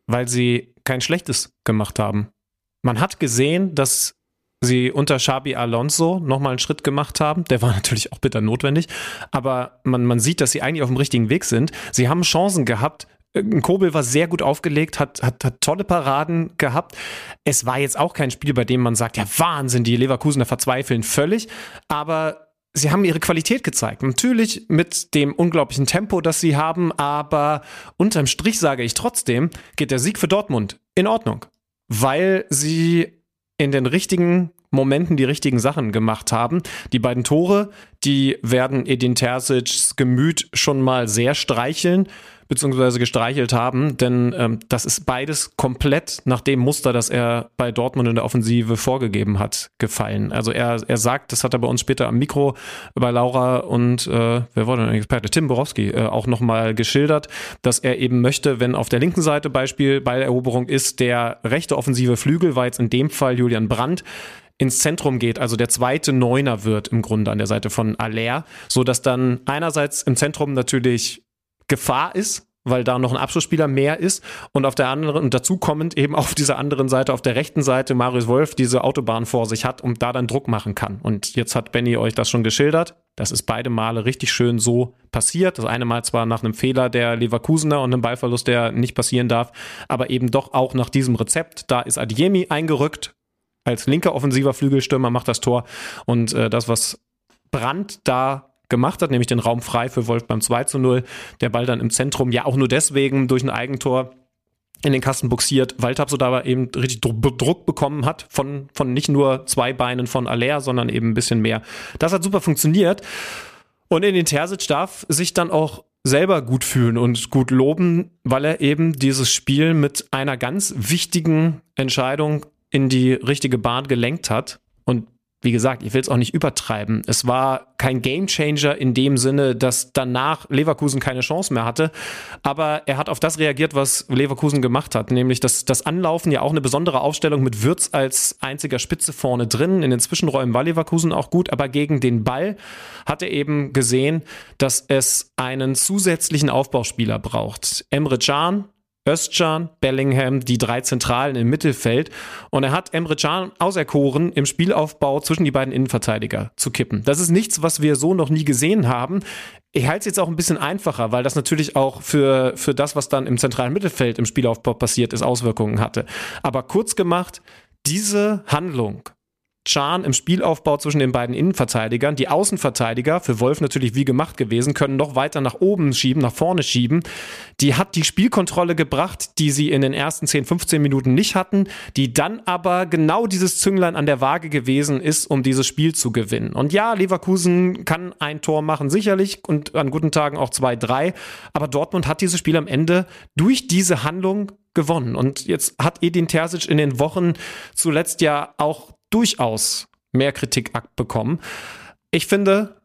weil sie kein schlechtes gemacht haben. Man hat gesehen, dass sie unter Xabi Alonso nochmal einen Schritt gemacht haben. Der war natürlich auch bitter notwendig, aber man, man sieht, dass sie eigentlich auf dem richtigen Weg sind. Sie haben Chancen gehabt. Kobel war sehr gut aufgelegt, hat, hat, hat tolle Paraden gehabt. Es war jetzt auch kein Spiel, bei dem man sagt, ja Wahnsinn, die Leverkusener verzweifeln völlig, aber sie haben ihre Qualität gezeigt. Natürlich mit dem unglaublichen Tempo, das sie haben, aber unterm Strich sage ich trotzdem, geht der Sieg für Dortmund in Ordnung, weil sie in den richtigen Momenten die richtigen Sachen gemacht haben. Die beiden Tore, die werden Edin Terzics Gemüt schon mal sehr streicheln beziehungsweise gestreichelt haben, denn ähm, das ist beides komplett nach dem Muster, das er bei Dortmund in der Offensive vorgegeben hat, gefallen. Also er, er sagt, das hat er bei uns später am Mikro bei Laura und äh, wer war denn der Experte? Tim Borowski äh, auch nochmal geschildert, dass er eben möchte, wenn auf der linken Seite Beispiel Balleroberung ist, der rechte offensive Flügel war jetzt in dem Fall Julian Brandt, ins Zentrum geht, also der zweite Neuner wird im Grunde an der Seite von Aller, so dass dann einerseits im Zentrum natürlich Gefahr ist, weil da noch ein Abschlussspieler mehr ist und auf der anderen und dazu kommend eben auf dieser anderen Seite, auf der rechten Seite Marius Wolf diese Autobahn vor sich hat und da dann Druck machen kann. Und jetzt hat Benny euch das schon geschildert. Das ist beide Male richtig schön so passiert. Das eine Mal zwar nach einem Fehler der Leverkusener und einem Ballverlust, der nicht passieren darf, aber eben doch auch nach diesem Rezept. Da ist Adiemi eingerückt. Als linker offensiver Flügelstürmer macht das Tor. Und äh, das, was Brandt da gemacht hat, nämlich den Raum frei für Wolf beim 2 zu 0. Der Ball dann im Zentrum, ja auch nur deswegen durch ein Eigentor in den Kasten buxiert, weil Tabsoda aber eben richtig Druck bekommen hat von, von nicht nur zwei Beinen von Aller, sondern eben ein bisschen mehr. Das hat super funktioniert. Und in den Terzic darf sich dann auch selber gut fühlen und gut loben, weil er eben dieses Spiel mit einer ganz wichtigen Entscheidung in die richtige Bahn gelenkt hat. Und wie gesagt, ich will es auch nicht übertreiben. Es war kein Gamechanger in dem Sinne, dass danach Leverkusen keine Chance mehr hatte. Aber er hat auf das reagiert, was Leverkusen gemacht hat. Nämlich das, das Anlaufen, ja auch eine besondere Aufstellung mit Würz als einziger Spitze vorne drin. In den Zwischenräumen war Leverkusen auch gut. Aber gegen den Ball hat er eben gesehen, dass es einen zusätzlichen Aufbauspieler braucht. Emre Can Özcan, Bellingham, die drei Zentralen im Mittelfeld. Und er hat Emre Can auserkoren, im Spielaufbau zwischen die beiden Innenverteidiger zu kippen. Das ist nichts, was wir so noch nie gesehen haben. Ich halte es jetzt auch ein bisschen einfacher, weil das natürlich auch für, für das, was dann im zentralen Mittelfeld im Spielaufbau passiert ist, Auswirkungen hatte. Aber kurz gemacht, diese Handlung Chan im Spielaufbau zwischen den beiden Innenverteidigern. Die Außenverteidiger, für Wolf natürlich wie gemacht gewesen, können noch weiter nach oben schieben, nach vorne schieben. Die hat die Spielkontrolle gebracht, die sie in den ersten 10, 15 Minuten nicht hatten, die dann aber genau dieses Zünglein an der Waage gewesen ist, um dieses Spiel zu gewinnen. Und ja, Leverkusen kann ein Tor machen, sicherlich, und an guten Tagen auch zwei, drei. Aber Dortmund hat dieses Spiel am Ende durch diese Handlung gewonnen. Und jetzt hat Edin Terzic in den Wochen zuletzt ja auch durchaus mehr Kritik abbekommen. Ich finde,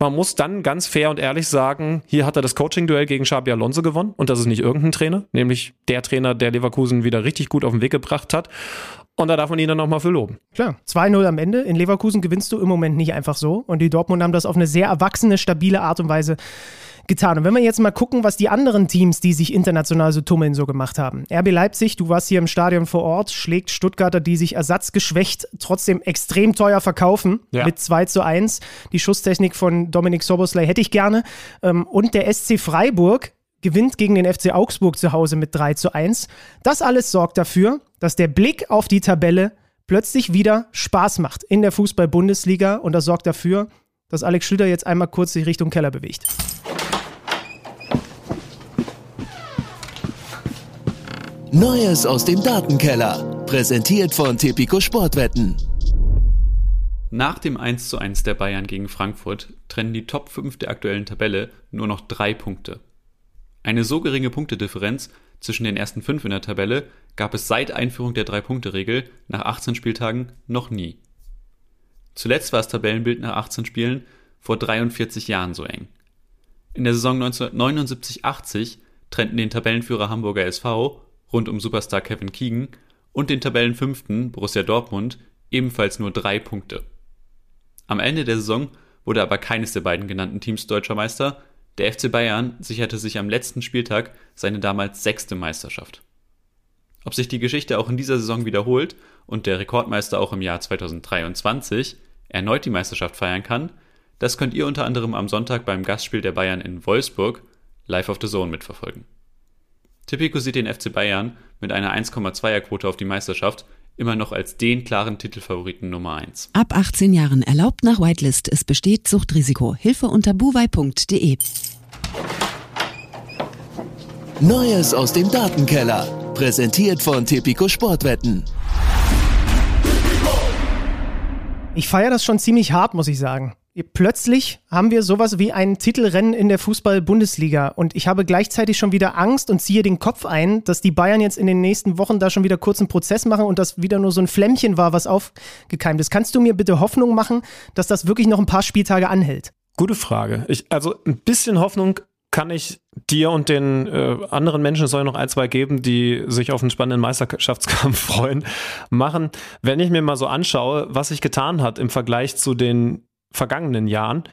man muss dann ganz fair und ehrlich sagen, hier hat er das Coaching-Duell gegen Xabi Alonso gewonnen und das ist nicht irgendein Trainer, nämlich der Trainer, der Leverkusen wieder richtig gut auf den Weg gebracht hat. Und da darf man ihn dann nochmal für loben. Klar, 2-0 am Ende. In Leverkusen gewinnst du im Moment nicht einfach so. Und die Dortmund haben das auf eine sehr erwachsene, stabile Art und Weise getan. Und wenn wir jetzt mal gucken, was die anderen Teams, die sich international so tummeln, so gemacht haben. RB Leipzig, du warst hier im Stadion vor Ort, schlägt Stuttgarter, die sich ersatzgeschwächt trotzdem extrem teuer verkaufen ja. mit 2 zu 1. Die Schusstechnik von Dominik Soboslay hätte ich gerne. Ähm, und der SC Freiburg gewinnt gegen den FC Augsburg zu Hause mit 3 zu 1. Das alles sorgt dafür, dass der Blick auf die Tabelle plötzlich wieder Spaß macht in der Fußball-Bundesliga und das sorgt dafür, dass Alex Schlüter jetzt einmal kurz sich Richtung Keller bewegt. Neues aus dem Datenkeller. Präsentiert von Tipico Sportwetten. Nach dem 1:1 der Bayern gegen Frankfurt trennen die Top 5 der aktuellen Tabelle nur noch drei Punkte. Eine so geringe Punktedifferenz zwischen den ersten fünf in der Tabelle gab es seit Einführung der Drei-Punkte-Regel nach 18 Spieltagen noch nie. Zuletzt war das Tabellenbild nach 18 Spielen vor 43 Jahren so eng. In der Saison 1979-80 trennten den Tabellenführer Hamburger SV rund um Superstar Kevin Keegan und den Tabellenfünften Borussia Dortmund ebenfalls nur drei Punkte. Am Ende der Saison wurde aber keines der beiden genannten Teams deutscher Meister. Der FC Bayern sicherte sich am letzten Spieltag seine damals sechste Meisterschaft. Ob sich die Geschichte auch in dieser Saison wiederholt und der Rekordmeister auch im Jahr 2023 erneut die Meisterschaft feiern kann, das könnt ihr unter anderem am Sonntag beim Gastspiel der Bayern in Wolfsburg live auf The Zone mitverfolgen. Tipico sieht den FC Bayern mit einer 1,2er Quote auf die Meisterschaft immer noch als den klaren Titelfavoriten Nummer 1. Ab 18 Jahren erlaubt nach Whitelist. Es besteht Suchtrisiko. Hilfe unter buwei.de. Neues aus dem Datenkeller. Präsentiert von Tipico Sportwetten. Ich feiere das schon ziemlich hart, muss ich sagen. Plötzlich haben wir sowas wie ein Titelrennen in der Fußball-Bundesliga und ich habe gleichzeitig schon wieder Angst und ziehe den Kopf ein, dass die Bayern jetzt in den nächsten Wochen da schon wieder kurz einen Prozess machen und das wieder nur so ein Flämmchen war, was aufgekeimt ist. Kannst du mir bitte Hoffnung machen, dass das wirklich noch ein paar Spieltage anhält? Gute Frage. Ich, also ein bisschen Hoffnung kann ich dir und den äh, anderen Menschen, es soll noch ein, zwei geben, die sich auf einen spannenden Meisterschaftskampf freuen, machen. Wenn ich mir mal so anschaue, was sich getan hat im Vergleich zu den vergangenen Jahren.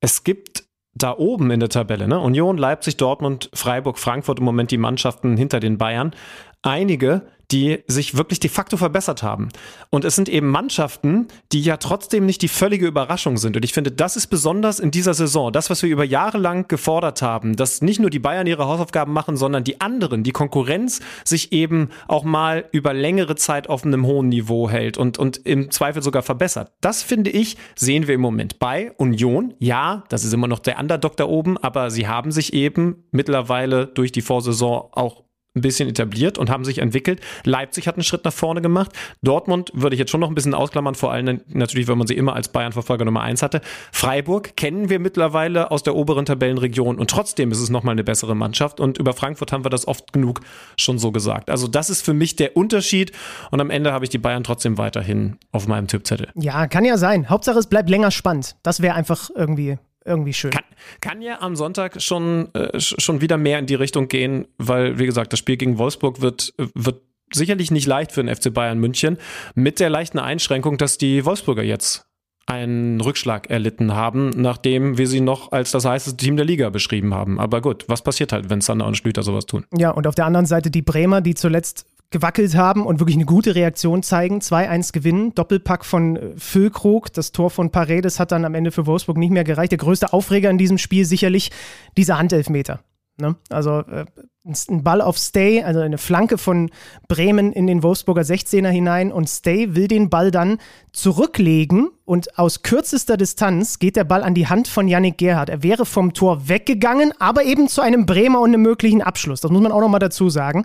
Es gibt da oben in der Tabelle, ne? Union, Leipzig, Dortmund, Freiburg, Frankfurt im Moment die Mannschaften hinter den Bayern. Einige, die sich wirklich de facto verbessert haben. Und es sind eben Mannschaften, die ja trotzdem nicht die völlige Überraschung sind. Und ich finde, das ist besonders in dieser Saison, das, was wir über Jahre lang gefordert haben, dass nicht nur die Bayern ihre Hausaufgaben machen, sondern die anderen, die Konkurrenz sich eben auch mal über längere Zeit auf einem hohen Niveau hält und, und im Zweifel sogar verbessert. Das finde ich, sehen wir im Moment bei Union. Ja, das ist immer noch der Underdog da oben, aber sie haben sich eben mittlerweile durch die Vorsaison auch ein bisschen etabliert und haben sich entwickelt. Leipzig hat einen Schritt nach vorne gemacht. Dortmund würde ich jetzt schon noch ein bisschen ausklammern, vor allem natürlich, wenn man sie immer als Bayern-Verfolger Nummer eins hatte. Freiburg kennen wir mittlerweile aus der oberen Tabellenregion und trotzdem ist es nochmal eine bessere Mannschaft und über Frankfurt haben wir das oft genug schon so gesagt. Also das ist für mich der Unterschied und am Ende habe ich die Bayern trotzdem weiterhin auf meinem Tippzettel. Ja, kann ja sein. Hauptsache es bleibt länger spannend. Das wäre einfach irgendwie irgendwie schön. Kann, kann ja am Sonntag schon, äh, schon wieder mehr in die Richtung gehen, weil, wie gesagt, das Spiel gegen Wolfsburg wird, wird sicherlich nicht leicht für den FC Bayern München, mit der leichten Einschränkung, dass die Wolfsburger jetzt einen Rückschlag erlitten haben, nachdem wir sie noch als das heißeste Team der Liga beschrieben haben. Aber gut, was passiert halt, wenn Sander und Schlüter sowas tun? Ja, und auf der anderen Seite die Bremer, die zuletzt gewackelt haben und wirklich eine gute Reaktion zeigen. 2-1 gewinnen, Doppelpack von äh, Füllkrug. Das Tor von Paredes hat dann am Ende für Wolfsburg nicht mehr gereicht. Der größte Aufreger in diesem Spiel sicherlich dieser Handelfmeter. Ne? Also äh, ein Ball auf Stay, also eine Flanke von Bremen in den Wolfsburger 16er hinein und Stay will den Ball dann zurücklegen und aus kürzester Distanz geht der Ball an die Hand von Yannick Gerhardt. Er wäre vom Tor weggegangen, aber eben zu einem Bremer und einem möglichen Abschluss. Das muss man auch nochmal dazu sagen.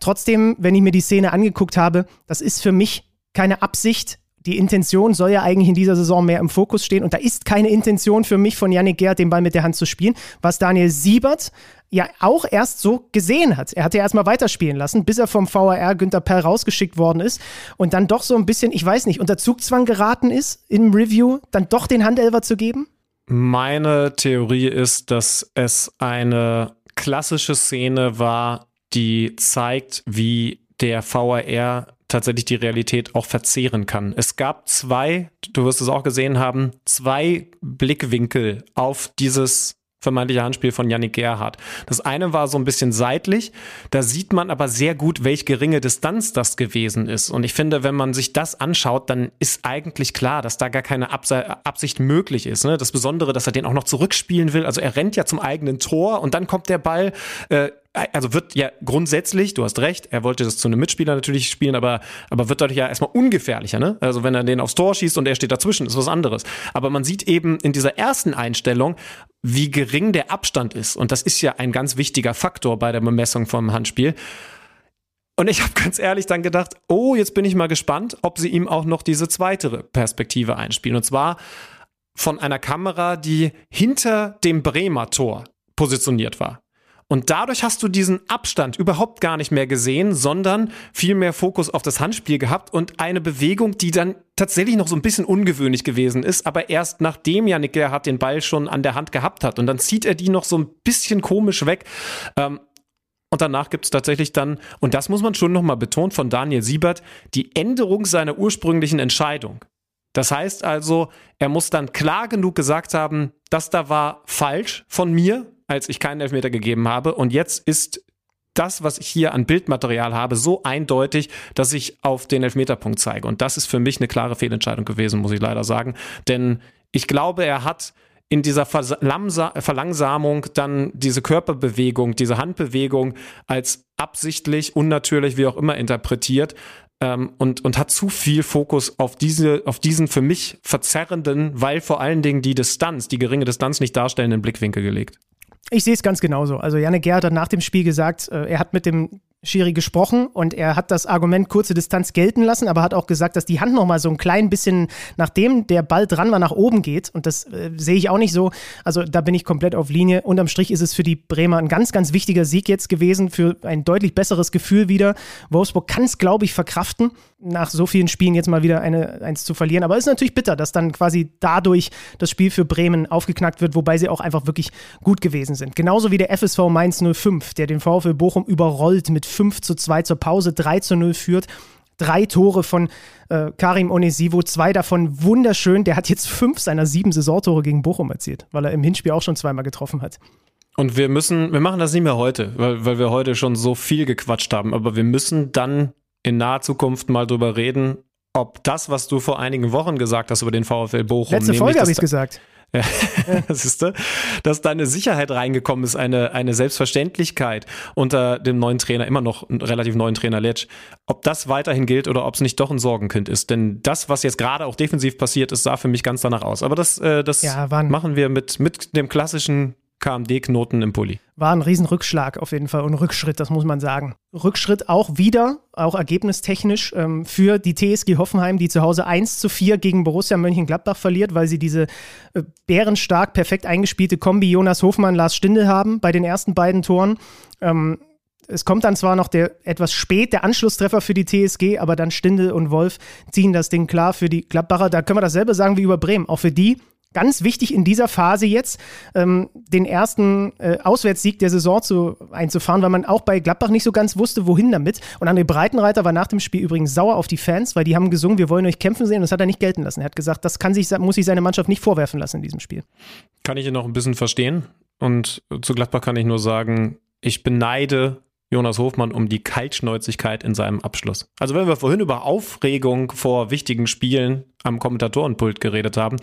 Trotzdem, wenn ich mir die Szene angeguckt habe, das ist für mich keine Absicht, die Intention soll ja eigentlich in dieser Saison mehr im Fokus stehen. Und da ist keine Intention für mich von Yannick Gerd, den Ball mit der Hand zu spielen, was Daniel Siebert ja auch erst so gesehen hat. Er hat ja erstmal weiterspielen lassen, bis er vom VAR Günther Perl rausgeschickt worden ist und dann doch so ein bisschen, ich weiß nicht, unter Zugzwang geraten ist im Review, dann doch den Handelver zu geben? Meine Theorie ist, dass es eine klassische Szene war, die zeigt, wie der VAR tatsächlich die Realität auch verzehren kann. Es gab zwei, du wirst es auch gesehen haben, zwei Blickwinkel auf dieses vermeintliche Handspiel von Yannick Gerhardt. Das eine war so ein bisschen seitlich, da sieht man aber sehr gut, welch geringe Distanz das gewesen ist. Und ich finde, wenn man sich das anschaut, dann ist eigentlich klar, dass da gar keine Absicht möglich ist. Ne? Das Besondere, dass er den auch noch zurückspielen will. Also er rennt ja zum eigenen Tor und dann kommt der Ball äh, also wird ja grundsätzlich, du hast recht, er wollte das zu einem Mitspieler natürlich spielen, aber, aber wird dadurch ja erstmal ungefährlicher, ne? Also wenn er den aufs Tor schießt und er steht dazwischen, ist was anderes. Aber man sieht eben in dieser ersten Einstellung, wie gering der Abstand ist. Und das ist ja ein ganz wichtiger Faktor bei der Bemessung vom Handspiel. Und ich habe ganz ehrlich dann gedacht, oh, jetzt bin ich mal gespannt, ob sie ihm auch noch diese zweite Perspektive einspielen. Und zwar von einer Kamera, die hinter dem Bremer Tor positioniert war. Und dadurch hast du diesen Abstand überhaupt gar nicht mehr gesehen, sondern viel mehr Fokus auf das Handspiel gehabt und eine Bewegung, die dann tatsächlich noch so ein bisschen ungewöhnlich gewesen ist, aber erst nachdem Janik Gerhardt den Ball schon an der Hand gehabt hat. Und dann zieht er die noch so ein bisschen komisch weg. Ähm, und danach gibt es tatsächlich dann, und das muss man schon nochmal betonen von Daniel Siebert, die Änderung seiner ursprünglichen Entscheidung. Das heißt also, er muss dann klar genug gesagt haben, das da war falsch von mir, als ich keinen Elfmeter gegeben habe. Und jetzt ist das, was ich hier an Bildmaterial habe, so eindeutig, dass ich auf den Elfmeterpunkt zeige. Und das ist für mich eine klare Fehlentscheidung gewesen, muss ich leider sagen. Denn ich glaube, er hat in dieser Verlangsamung dann diese Körperbewegung, diese Handbewegung als absichtlich, unnatürlich, wie auch immer interpretiert ähm, und, und hat zu viel Fokus auf diese, auf diesen für mich verzerrenden, weil vor allen Dingen die Distanz, die geringe Distanz nicht darstellenden Blickwinkel gelegt. Ich sehe es ganz genauso. Also Janne Gerhardt hat nach dem Spiel gesagt, äh, er hat mit dem Schiri gesprochen und er hat das Argument kurze Distanz gelten lassen, aber hat auch gesagt, dass die Hand noch mal so ein klein bisschen, nachdem der Ball dran war, nach oben geht. Und das äh, sehe ich auch nicht so. Also da bin ich komplett auf Linie. Unterm Strich ist es für die Bremer ein ganz, ganz wichtiger Sieg jetzt gewesen, für ein deutlich besseres Gefühl wieder. Wolfsburg kann es, glaube ich, verkraften, nach so vielen Spielen jetzt mal wieder eine, eins zu verlieren. Aber es ist natürlich bitter, dass dann quasi dadurch das Spiel für Bremen aufgeknackt wird, wobei sie auch einfach wirklich gut gewesen sind. Genauso wie der FSV Mainz 05, der den VfL Bochum überrollt mit 5 zu 2 zur Pause, 3 zu 0 führt. Drei Tore von äh, Karim Onesivo, zwei davon wunderschön. Der hat jetzt fünf seiner sieben Saisontore gegen Bochum erzielt, weil er im Hinspiel auch schon zweimal getroffen hat. Und wir müssen, wir machen das nicht mehr heute, weil, weil wir heute schon so viel gequatscht haben, aber wir müssen dann in naher Zukunft mal drüber reden, ob das, was du vor einigen Wochen gesagt hast über den VfL Bochum. Letzte Folge habe ich gesagt. Siehst du, dass da eine Sicherheit reingekommen ist, eine, eine Selbstverständlichkeit unter dem neuen Trainer, immer noch relativ neuen Trainer Letsch. Ob das weiterhin gilt oder ob es nicht doch ein Sorgenkind ist. Denn das, was jetzt gerade auch defensiv passiert ist, sah für mich ganz danach aus. Aber das, äh, das Ja, machen wir mit, mit dem klassischen KMD-Knoten im Pulli. War ein Riesenrückschlag auf jeden Fall und Rückschritt, das muss man sagen. Rückschritt auch wieder, auch ergebnistechnisch, ähm, für die TSG Hoffenheim, die zu Hause 1 zu 4 gegen Borussia Mönchengladbach verliert, weil sie diese äh, bärenstark perfekt eingespielte Kombi Jonas Hofmann, Lars Stindl haben bei den ersten beiden Toren. Ähm, es kommt dann zwar noch der etwas spät der Anschlusstreffer für die TSG, aber dann Stindl und Wolf ziehen das Ding klar für die Gladbacher. Da können wir dasselbe sagen wie über Bremen. Auch für die ganz wichtig in dieser Phase jetzt, ähm, den ersten äh, Auswärtssieg der Saison zu, einzufahren, weil man auch bei Gladbach nicht so ganz wusste, wohin damit. Und André Breitenreiter war nach dem Spiel übrigens sauer auf die Fans, weil die haben gesungen, wir wollen euch kämpfen sehen. Und das hat er nicht gelten lassen. Er hat gesagt, das kann sich, muss sich seine Mannschaft nicht vorwerfen lassen in diesem Spiel. Kann ich ihn noch ein bisschen verstehen. Und zu Gladbach kann ich nur sagen, ich beneide Jonas Hofmann um die Kaltschnäuzigkeit in seinem Abschluss. Also wenn wir vorhin über Aufregung vor wichtigen Spielen am Kommentatorenpult geredet haben,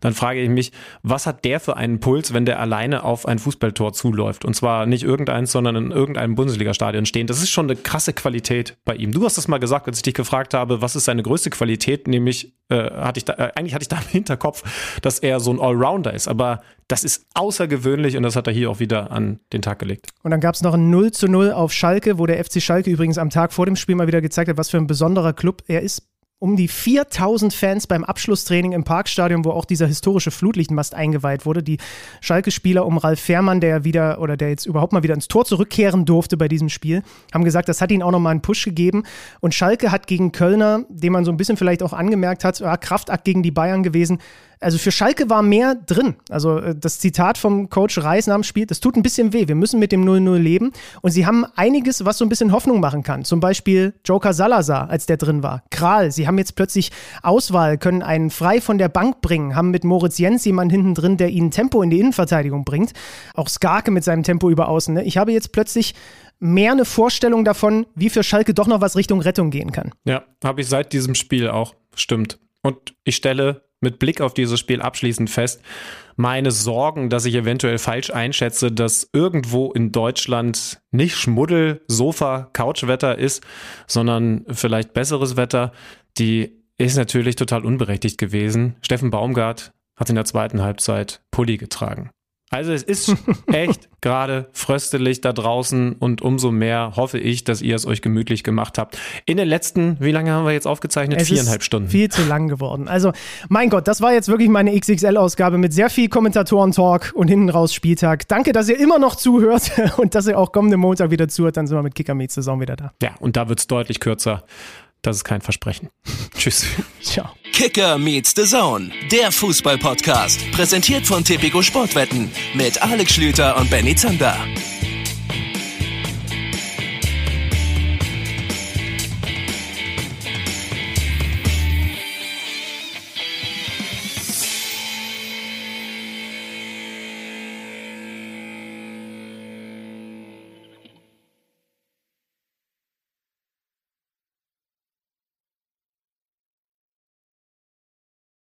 dann frage ich mich, was hat der für einen Puls, wenn der alleine auf ein Fußballtor zuläuft? Und zwar nicht irgendeins, sondern in irgendeinem Bundesligastadion stehen. Das ist schon eine krasse Qualität bei ihm. Du hast das mal gesagt, als ich dich gefragt habe, was ist seine größte Qualität? Nämlich, äh, hatte ich da, äh, eigentlich hatte ich da im Hinterkopf, dass er so ein Allrounder ist. Aber das ist außergewöhnlich und das hat er hier auch wieder an den Tag gelegt. Und dann gab es noch ein 0 zu 0 auf Schalke, wo der FC Schalke übrigens am Tag vor dem Spiel mal wieder gezeigt hat, was für ein besonderer Club er ist um die 4000 Fans beim Abschlusstraining im Parkstadion, wo auch dieser historische Flutlichtmast eingeweiht wurde. Die Schalke-Spieler um Ralf Fährmann, der wieder oder der jetzt überhaupt mal wieder ins Tor zurückkehren durfte bei diesem Spiel, haben gesagt, das hat ihnen auch nochmal einen Push gegeben. Und Schalke hat gegen Kölner, dem man so ein bisschen vielleicht auch angemerkt hat, ja, Kraftakt gegen die Bayern gewesen, also für Schalke war mehr drin. Also äh, das Zitat vom Coach Reis nach dem Spiel, das tut ein bisschen weh. Wir müssen mit dem 0-0 leben. Und sie haben einiges, was so ein bisschen Hoffnung machen kann. Zum Beispiel Joker Salazar, als der drin war. Kral, sie haben jetzt plötzlich Auswahl, können einen frei von der Bank bringen, haben mit Moritz Jens jemanden hinten drin, der ihnen Tempo in die Innenverteidigung bringt. Auch Skarke mit seinem Tempo über außen. Ne? Ich habe jetzt plötzlich mehr eine Vorstellung davon, wie für Schalke doch noch was Richtung Rettung gehen kann. Ja, habe ich seit diesem Spiel auch. Stimmt. Und ich stelle mit Blick auf dieses Spiel abschließend fest, meine Sorgen, dass ich eventuell falsch einschätze, dass irgendwo in Deutschland nicht Schmuddel, Sofa, Couchwetter ist, sondern vielleicht besseres Wetter, die ist natürlich total unberechtigt gewesen. Steffen Baumgart hat in der zweiten Halbzeit Pulli getragen. Also es ist echt gerade fröstelig da draußen und umso mehr hoffe ich, dass ihr es euch gemütlich gemacht habt. In den letzten, wie lange haben wir jetzt aufgezeichnet? Es Viereinhalb Stunden. Viel zu lang geworden. Also, mein Gott, das war jetzt wirklich meine XXL-Ausgabe mit sehr viel Kommentatoren-Talk und hinten raus Spieltag. Danke, dass ihr immer noch zuhört und dass ihr auch kommenden Montag wieder zuhört. Dann sind wir mit Kicker Meets Saison wieder da. Ja, und da wird es deutlich kürzer. Das ist kein Versprechen. Tschüss. Ciao. Kicker meets the Zone, der Fußball-Podcast. Präsentiert von Tipico Sportwetten mit Alex Schlüter und Benny Zander.